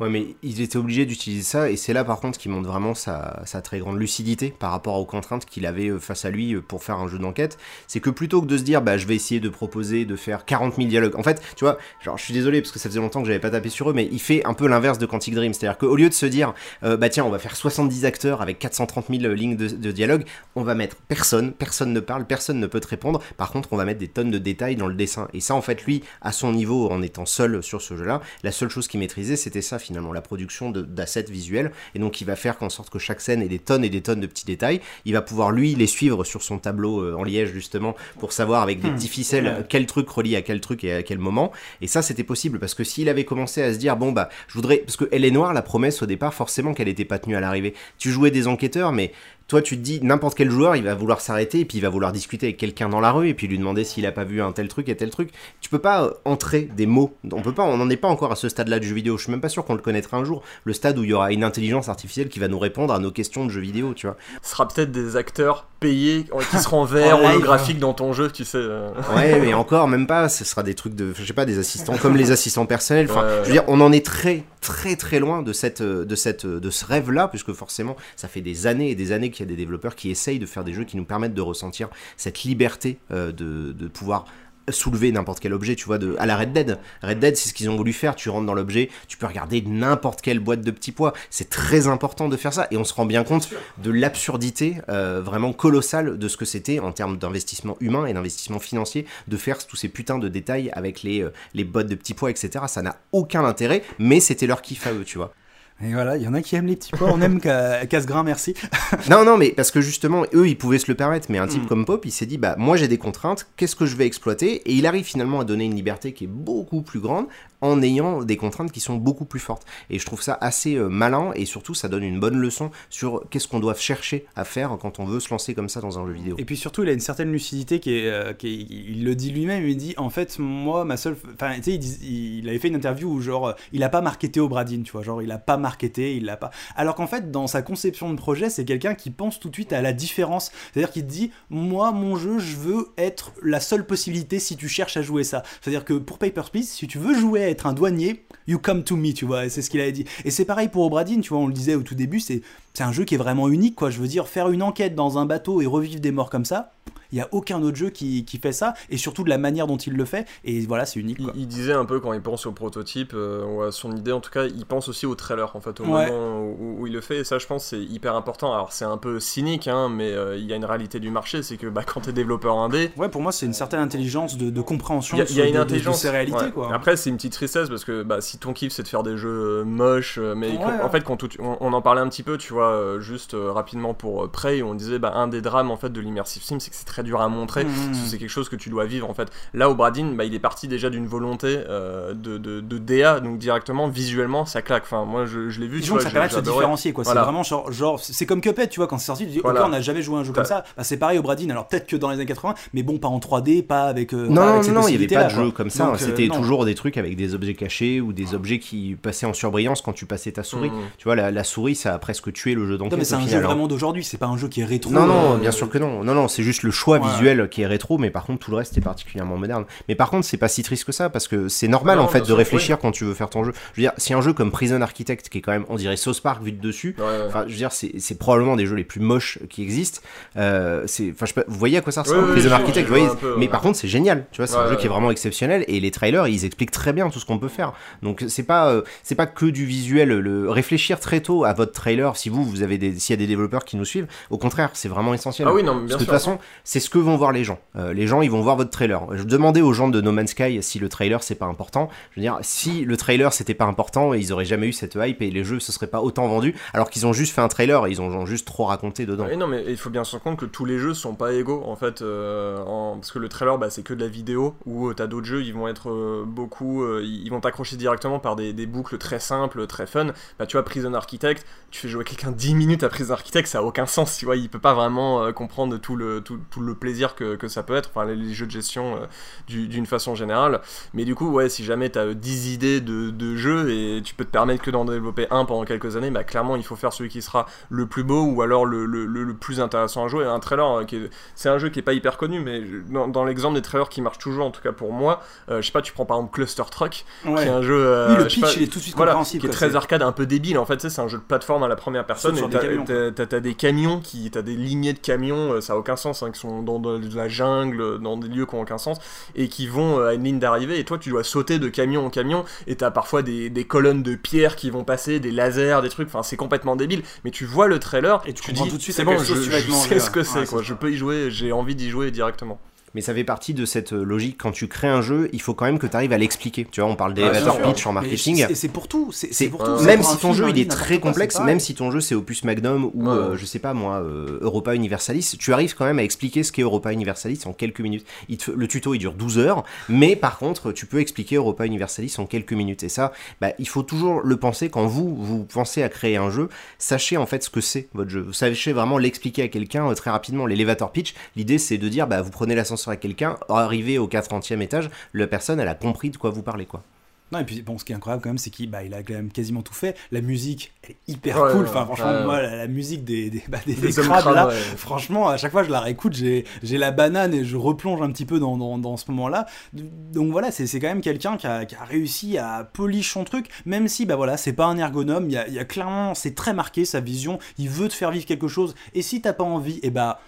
Ouais, mais ils étaient obligés d'utiliser ça, et c'est là par contre qu'il montre vraiment sa, sa, très grande lucidité par rapport aux contraintes qu'il avait euh, face à lui euh, pour faire un jeu d'enquête. C'est que plutôt que de se dire, bah je vais essayer de proposer de faire 40 000 dialogues, en fait, tu vois, genre je suis désolé parce que ça faisait longtemps que j'avais pas tapé sur eux, mais il fait un peu l'inverse de Quantic Dream, c'est-à-dire qu'au lieu de se dire, euh, bah tiens, on va faire 70 acteurs avec 430 000 lignes de, de, dialogue, on va mettre personne, personne ne parle, personne ne peut te répondre, par contre on va mettre des tonnes de détails dans le dessin. Et ça, en fait, lui, à son niveau, en étant seul sur ce jeu-là, la seule chose qu'il maîtrisait, c'était ça finalement, la production d'assets visuels. Et donc, il va faire qu'en sorte que chaque scène ait des tonnes et des tonnes de petits détails. Il va pouvoir, lui, les suivre sur son tableau euh, en liège, justement, pour savoir avec des hmm. petits ficelles quel truc relie à quel truc et à quel moment. Et ça, c'était possible parce que s'il avait commencé à se dire, bon, bah, je voudrais. Parce que Elle est noire, la promesse au départ, forcément qu'elle n'était pas tenue à l'arrivée. Tu jouais des enquêteurs, mais toi, tu te dis, n'importe quel joueur, il va vouloir s'arrêter et puis il va vouloir discuter avec quelqu'un dans la rue et puis lui demander s'il a pas vu un tel truc et tel truc. Tu peux pas euh, entrer des mots. On peut pas, on n'en est pas encore à ce stade-là du jeu vidéo. Je suis même pas sûr qu'on le connaîtra un jour. Le stade où il y aura une intelligence artificielle qui va nous répondre à nos questions de jeux vidéo, tu vois. Ce sera peut-être des acteurs payés qui seront verts holographiques dans ton jeu, tu sais. Euh. Ouais, mais encore, même pas. Ce sera des trucs de, je sais pas, des assistants comme les assistants personnels. Enfin, je veux dire, on en est très, très, très loin de cette, de cette, de ce rêve-là, puisque forcément, ça fait des années et des années qu'il y a des développeurs qui essaye de faire des jeux qui nous permettent de ressentir cette liberté euh, de, pouvoir soulever n'importe quel objet, tu vois, à la Red Dead. Red Dead, c'est ce qu'ils ont voulu faire. Tu rentres dans l'objet, tu peux regarder n'importe quelle boîte de petits pois. C'est très important de faire ça. Et on se rend bien compte de l'absurdité euh, vraiment colossale de ce que c'était en termes d'investissement humain et d'investissement financier de faire tous ces putains de détails avec les, euh, les boîtes de petits pois, etc. Ça n'a aucun intérêt, mais c'était leur kiff à eux, tu vois. Et voilà, il y en a qui aiment les petits pois, on aime casse-grain, merci. non, non, mais parce que justement, eux, ils pouvaient se le permettre, mais un type mm. comme Pop, il s'est dit, bah, moi j'ai des contraintes, qu'est-ce que je vais exploiter? Et il arrive finalement à donner une liberté qui est beaucoup plus grande, en ayant des contraintes qui sont beaucoup plus fortes. Et je trouve ça assez euh, malin et surtout ça donne une bonne leçon sur qu'est-ce qu'on doit chercher à faire quand on veut se lancer comme ça dans un jeu vidéo. Et puis surtout il a une certaine lucidité qui est, euh, qui il le dit lui-même, il dit en fait moi ma seule, enfin tu sais il, il, avait fait une interview où genre il a pas marketé au Bradin, tu vois, genre il a pas marketé, il l'a pas. Alors qu'en fait dans sa conception de projet c'est quelqu'un qui pense tout de suite à la différence, c'est-à-dire qu'il dit moi mon jeu je veux être la seule possibilité si tu cherches à jouer ça. C'est-à-dire que pour Papers, Please si tu veux jouer être un douanier, you come to me, tu vois, c'est ce qu'il avait dit. Et c'est pareil pour Obradine, tu vois, on le disait au tout début, c'est un jeu qui est vraiment unique, quoi. Je veux dire, faire une enquête dans un bateau et revivre des morts comme ça, il n'y a aucun autre jeu qui, qui, fait ça, et surtout de la manière dont il le fait, et voilà, c'est unique. Il, disait un peu quand il pense au prototype, euh, ou à son idée, en tout cas, il pense aussi au trailer, en fait, au moment où, il le fait, et ça, je pense, c'est hyper important. Alors, c'est un peu cynique, hein, mais euh, il y a une réalité du marché, c'est que bah, quand tu es développeur indé. Ouais, pour moi, c'est une certaine intelligence de, de compréhension il y a, une de, intelligence, de, ces réalités, quoi. Après, c'est une petite tristesse, parce que bah, si ton kiff, c'est de faire des jeux euh, moches, mais en fait, quand on, en parlait un petit peu, tu vois, juste rapidement pour Prey, on disait, bah, un des drames, en fait, de l'immersive sim, c'est que c'est très dur à montrer. Mmh. Hmm. c'est quelque chose que tu dois vivre en fait. Là, au Bradin, bah, il est parti déjà d'une volonté euh, de, de, de, DA, donc directement, visuellement, ça claque. Enfin, moi, je, je l'ai vu. Disons que ça permet de se différencier, quoi. C'est vraiment genre, genre c'est comme Cuphead, tu vois, quand c'est sorti, tu dis, ok, on n'a jamais joué un jeu comme ça. Bah, c'est pareil au Bradin, alors peut-être que dans les années 80, mais bon, pas en 3D, pas avec. Euh, non, non, non, il n'y avait pas de jeu comme ça. Euh, C'était toujours des trucs avec des objets cachés ou des objets qui passaient en surbrillance quand tu passais ta souris. Tu vois, la, souris, ça a presque tué le jeu d'enquête. mais c'est un jeu vraiment d'aujourd'hui, c'est pas un jeu qui est rétro. Non, non, bien sûr que non. Non, non, c'est juste le choix visuel qui est rétro, mais par contre, tout le reste est particulièrement moderne. Mais par contre, c'est pas si triste que ça, parce que c'est normal en fait de réfléchir quand tu veux faire ton jeu. Je veux dire, si un jeu comme Prison Architect, qui est quand même, on dirait South Park vu de dessus, enfin, je veux dire, c'est probablement des jeux les plus moches qui existent. Euh, vous voyez à quoi ça ressemble, Prison Architect, vous voyez, mais par contre, c'est génial, tu vois, c'est un jeu qui est vraiment exceptionnel, et les trailers, ils expliquent très bien tout ce qu'on peut faire. Donc, c'est pas, euh, c'est pas que du visuel, le réfléchir très tôt à votre trailer, si vous, vous avez des, s'il y a des développeurs qui nous suivent, au contraire, c'est vraiment essentiel. Ah oui, non, bien parce que de toute façon, c'est ce que vont voir les gens. Euh, les gens, ils vont voir votre trailer. Je demandais aux gens de No Man's Sky si le trailer c'est pas important. Je veux dire, si le trailer c'était pas important, ils auraient jamais eu cette hype et les jeux se seraient pas autant vendus, alors qu'ils ont juste fait un trailer et ils ont juste trop raconté dedans. non, mais il faut bien se rendre compte que tous les jeux sont pas égaux en fait, euh, parce que le trailer, bah, c'est que de la vidéo où t'as d'autres jeux, ils vont être beaucoup, ils vont t'accrocher directement par des, des, boucles très simples, très fun. Bah, tu vois, Prison Architect, tu fais jouer quelqu'un 10 minutes à Prison Architect, ça a aucun sens, tu vois, il peut pas vraiment comprendre tout le, tout, tout le plaisir que, que, ça peut être, enfin les, jeux de gestion euh, d'une façon générale. Mais du coup, ouais, si jamais tu as 10 idées de, de, jeux et tu peux te permettre que d'en développer un pendant quelques années, bah clairement il faut faire celui qui sera le plus beau ou alors le, le, le plus intéressant à jouer. Un trailer, hein, c'est un jeu qui est pas hyper connu, mais dans, l'exemple des trailers qui marchent toujours, en tout cas pour moi, euh, je sais pas, tu prends par exemple Cluster Truck, qui est un jeu. Euh, le pitch il est tout de suite voilà, Qui est très arcade, un peu débile en fait, c'est un jeu de plateforme à la première personne. Et t'as des, camions qui, t'as des lignées de camions, ça a aucun sens, hein, qui sont dans de la jungle, dans des lieux qui n'ont aucun sens, et qui vont euh, à une ligne d'arrivée, et toi tu dois sauter de camion en camion, et t'as parfois des, des, colonnes de pierre qui vont passer, des lasers, des trucs, enfin c'est complètement débile, mais tu vois le trailer, et tu, dis, tout de suite c'est bon, je, je sais ce que c'est, quoi, je peux y jouer, j'ai envie d'y jouer directement mais ça fait partie de cette euh, logique. Quand tu crées un jeu, il faut quand même que tu arrives à l'expliquer. Tu vois, on parle d'elevator pitch en marketing. Et c'est pour tout. C'est pour tout. Même si ton jeu il est très complexe, même si ton jeu c'est Opus Magnum ou euh, je sais pas moi euh, Europa Universalis, tu arrives quand même à expliquer ce qu'est Europa Universalis en quelques minutes. le tuto il dure 12 heures, mais par contre tu peux expliquer Europa Universalis en quelques minutes. Et ça, bah, il faut toujours le penser quand vous vous pensez à créer un jeu. Sachez en fait ce que c'est votre jeu. Vous sachez vraiment l'expliquer à quelqu'un très rapidement. L'elevator pitch, l'idée c'est de dire bah vous prenez l'ascenseur à quelqu'un arrivé au 40e étage, la personne, elle a compris de quoi vous parlez, quoi. Non, et puis bon, ce qui est incroyable quand même, c'est qu'il bah, il a quand même quasiment tout fait. La musique, elle est hyper cool. Enfin, franchement, moi, la, musique des, des, bah, des, crabes, là, franchement, à chaque fois que je la réécoute, j'ai la banane et je replonge un petit peu dans, dans, dans ce moment-là. Donc voilà, c'est quand même quelqu'un qui a, qui a, réussi à polish son truc, même si, bah voilà, c'est pas un ergonome. Il y a, y a clairement, c'est très marqué sa vision. Il veut te faire vivre quelque chose. Et si t'as pas envie, et eh bah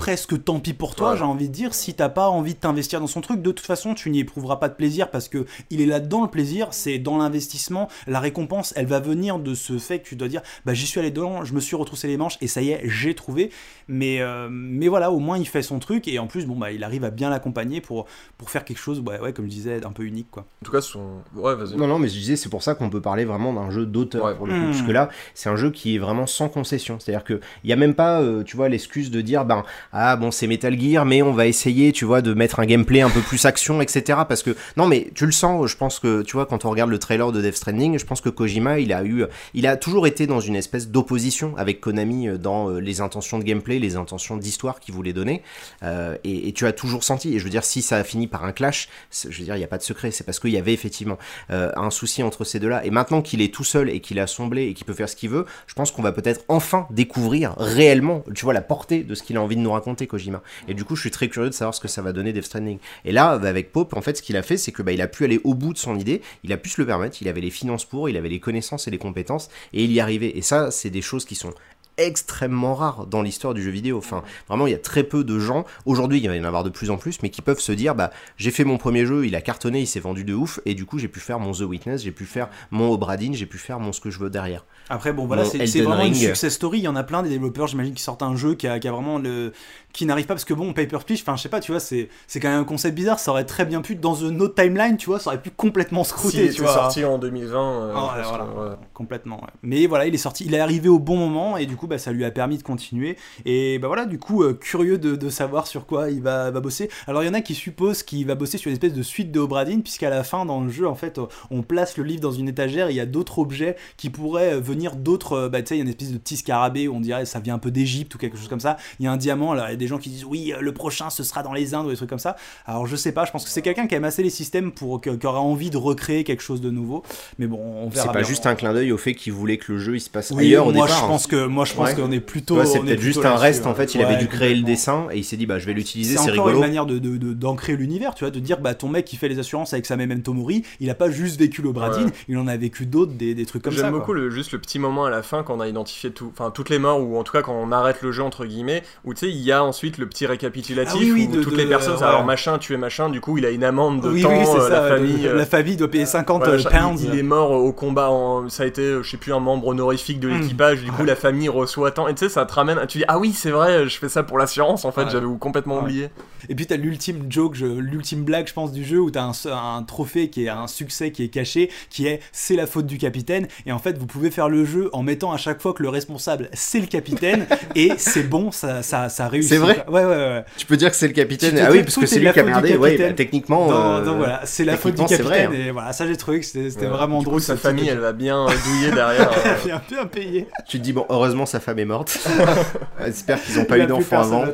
presque tant pis pour toi, j'ai envie de dire, si t'as pas envie de t'investir dans son truc, de toute façon, tu n'y éprouveras pas de plaisir parce que il est là-dedans le plaisir, c'est dans l'investissement, la récompense, elle va venir de ce fait que tu dois dire, bah j'y suis allé dedans, je me suis retroussé les manches et ça y est, j'ai trouvé. Mais, euh, mais voilà, au moins il fait son truc et en plus, bon bah il arrive à bien l'accompagner pour, pour faire quelque chose, ouais, ouais, comme je disais, un peu unique quoi. En tout cas, son. Ouais, vas-y. Non, non, mais je disais, c'est pour ça qu'on peut parler vraiment d'un jeu d'auteur pour le coup, parce que là, c'est un jeu qui est vraiment sans concession. C'est-à-dire qu'il n'y a même pas, euh, tu vois, l'excuse de dire, ben, ah bon, c'est métal Gear, mais on va essayer, tu vois, de mettre un gameplay un peu plus action, etc. Parce que non, mais tu le sens. Je pense que tu vois, quand on regarde le trailer de Death Stranding, je pense que Kojima, il a eu, il a toujours été dans une espèce d'opposition avec Konami euh, dans euh, les intentions de gameplay, les intentions d'histoire qu'il voulait donner. Euh, et, tu as toujours senti. Et je veux dire, si ça a fini par un clash, je veux dire, il n'y a pas de secret. C'est parce qu'il y avait effectivement un souci entre ces deux-là. Et maintenant qu'il est tout seul et qu'il a somblé et qu'il peut faire ce qu'il veut, je pense qu'on va peut-être enfin découvrir réellement, tu vois, la portée de ce qu'il a envie de nous raconter, Kojima. Et du coup, je suis très curieux de savoir ce que ça va donner Death Stranding. Et là, bah, avec Pope, en fait, ce qu'il a fait, c'est que bah, il a pu aller au bout de son idée, il a pu se le permettre, il avait les finances pour, il avait les connaissances et les compétences, et il y arrivait. Et ça, c'est des choses qui sont extrêmement rares dans l'histoire du jeu vidéo. Enfin, vraiment, il y a très peu de gens, aujourd'hui il va y en avoir de plus en plus, mais qui peuvent se dire, bah, j'ai fait mon premier jeu, il a cartonné, il s'est vendu de ouf, et du coup j'ai pu faire mon The Witness, j'ai pu faire mon Obradin, j'ai pu faire mon ce que je veux derrière. Après, bon, voilà, c'est vraiment une success story. Il y en a plein des développeurs, j'imagine, qui sortent un jeu qui a, qui a vraiment le, qui n'arrive pas. Parce que bon Paper Please enfin je sais pas tu vois c'est c'est quand même un concept bizarre. Ça aurait très bien pu dans une autre timeline tu vois ça aurait pu complètement scruter si tu vois. sorti en 2020 euh, ah, complètement mais voilà il est sorti il est arrivé au bon moment et du coup bah ça lui a permis de continuer. Et bah voilà du coup euh, curieux de, de, savoir sur quoi il va, va bosser. Alors il y en a qui supposent qu'il va bosser sur une espèce de suite de Obradin puisqu'à la fin dans le jeu en fait on place le livre dans une étagère et il y a d'autres objets qui pourraient venir d'autres bah tu sais il y a une espèce de petit scarabée où on dirait ça vient un peu d'Égypte ou quelque chose comme ça il y a un diamant alors des gens qui disent oui, euh, le prochain ce sera dans les Indes ou des trucs comme ça. Alors je sais pas, je pense que c'est quelqu'un qui aime assez les systèmes pour qui aura envie de recréer quelque chose de nouveau. Mais bon, on verra. C'est pas juste un clin d'œil au fait qu'il voulait que le jeu il se passe ailleurs au moi, départ. Je pense que moi je pense qu'on est plutôt. c'est peut-être juste un reste en fait. Il avait dû créer le dessin et il s'est dit bah je vais l'utiliser. C'est encore une manière de d'ancrer l'univers, tu vois, de dire bah ton mec qui fait les assurances avec sa memento mori, il a pas juste vécu l'Obradine, il en a vécu d'autres, des, des, trucs comme ça. J'aime beaucoup le, juste le petit moment à la fin quand on a identifié tout, enfin toutes les morts ou en tout cas quand on arrête le jeu entre guillemets, où tu sais il y a ensuite le petit récapitulatif Ah oui, oui, où de- toutes de- les personnes, ouais. alors machin, tu es machin, du coup il a une amende de oui, temps, euh, ça. la famille. euh, euh, la famille doit payer 50 voilà, euh, pounds. il, il est mort au combat, en, ça a été, euh, je sais plus, un membre honorifique de Mm. l'équipage, du coup la famille reçoit tant, et tu sais, ça te ramène, tu dis, ah oui, c'est vrai, je fais ça pour l'assurance, en fait, Ouais. j'avais complètement Ouais. oublié. Et puis t'as l'ultime joke, l'ultime blague, je pense, du jeu où t'as un, un trophée qui est un succès qui est caché, qui est c'est la faute du capitaine. Et en fait, vous pouvez faire le jeu en mettant à chaque fois que le responsable c'est le capitaine et c'est bon, ça, ça, ça réussit. C'est vrai Ouais, ouais, ouais. Tu peux dire que c'est le capitaine. Ah oui, parce que est c'est lui qui a merdé. Ouais, bah, techniquement. Donc, euh, donc voilà, c'est la faute du capitaine. vrai, hein. Et voilà, ça j'ai trouvé que c'était Ouais. vraiment Du coup, drôle. sa famille, elle va bien euh, douiller derrière. euh, bien, bien payé. Tu te dis, bon, heureusement, sa femme est morte. J'espère qu'ils n'ont pas eu d'enfant avant.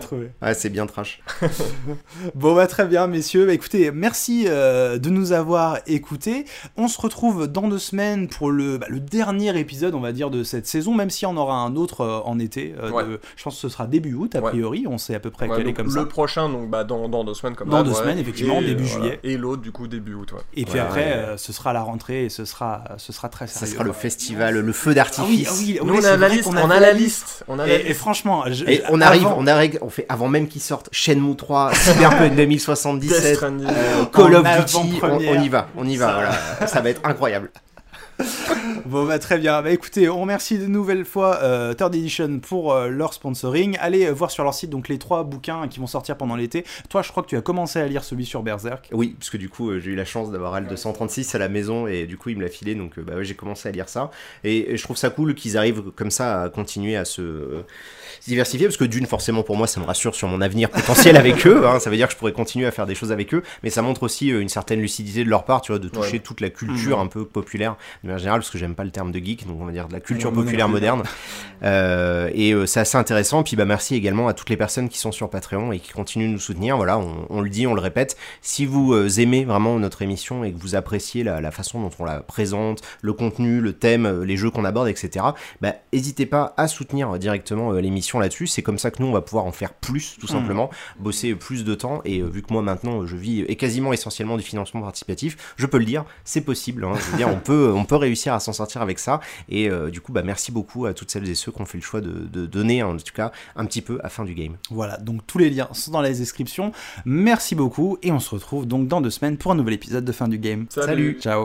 Ouais, c'est bien trash. Bon bah très bien messieurs, Bah, écoutez, merci euh, de nous avoir écoutés. On se retrouve dans deux semaines pour le, bah, le dernier épisode on va dire de cette saison, même s'il y en aura un autre euh, en été. euh, Ouais. de- je pense que ce sera début août a Ouais. priori, on sait à peu près ouais, quel est comme le ça. prochain, donc bah, dans, dans deux semaines, comme Dans d'hab, deux ouais. semaines, effectivement, Et, début juillet. Et l'autre, du coup, début août. ouais. Et puis Ouais, après, ouais. euh, ce sera la rentrée et ce sera, ce sera très Ça sérieux. sera le festival, le feu Ah oui, d'artifice. ah oui, Nous, on a la liste, on a la liste. On a la Et, franchement, je- Et on arrive, avant- on arrive, on fait avant même qu'ils sortent Shenmue 3, Cyberpunk Death 2077, Stranding. euh, Call of Duty, on, on y va, on y va, voilà. Ça va être incroyable. Bon bah très bien, bah écoutez, on remercie de nouvelle fois euh, Third Edition pour euh, leur sponsoring. Allez euh, voir sur leur site donc les trois bouquins qui vont sortir pendant l'été. Toi je crois que tu as commencé à lire celui sur Berserk. Oui, parce que du coup, j'ai eu la chance d'avoir Al 236 à la maison et du coup, il me l'a filé, donc bah, ouais, j'ai commencé à lire ça. Et, et je trouve ça cool qu'ils arrivent comme ça à continuer à se, diversifier, parce que d'une, forcément, pour moi, ça me rassure sur mon avenir potentiel avec eux. hein. ça veut dire que je pourrais continuer à faire des choses avec eux, mais ça montre aussi une certaine lucidité de leur part, tu vois, de toucher Ouais. toute la culture Mhm. un peu populaire de manière générale, parce que j'aime pas le terme de geek, donc on va dire de la culture non populaire moderne. Euh, et euh, c'est assez intéressant. Puis bah merci également à toutes les personnes qui sont sur Patreon et qui continuent de nous soutenir. Voilà, on, on le dit, on le répète. Si vous euh, aimez vraiment notre émission et que vous appréciez la, la façon dont on la présente, le contenu, le thème, les jeux qu'on aborde, etc. Bah n'hésitez pas à soutenir directement l'émission là-dessus. C'est comme ça que nous on va pouvoir en faire plus, tout Mhm. simplement, bosser plus de temps. Et vu que moi maintenant je vis et quasiment essentiellement du financement participatif, je peux le dire, c'est possible. hein. Je veux dire, on peut, on peut réussir à s'en sortir avec ça. Et euh, du coup, bah merci beaucoup à toutes celles et ceux qui ont fait le choix de, de donner, en tout cas, un petit peu à fin du game. Voilà, donc tous les liens sont dans la description. Merci beaucoup et on se retrouve donc dans deux semaines pour un nouvel épisode de fin du game. Salut. Ciao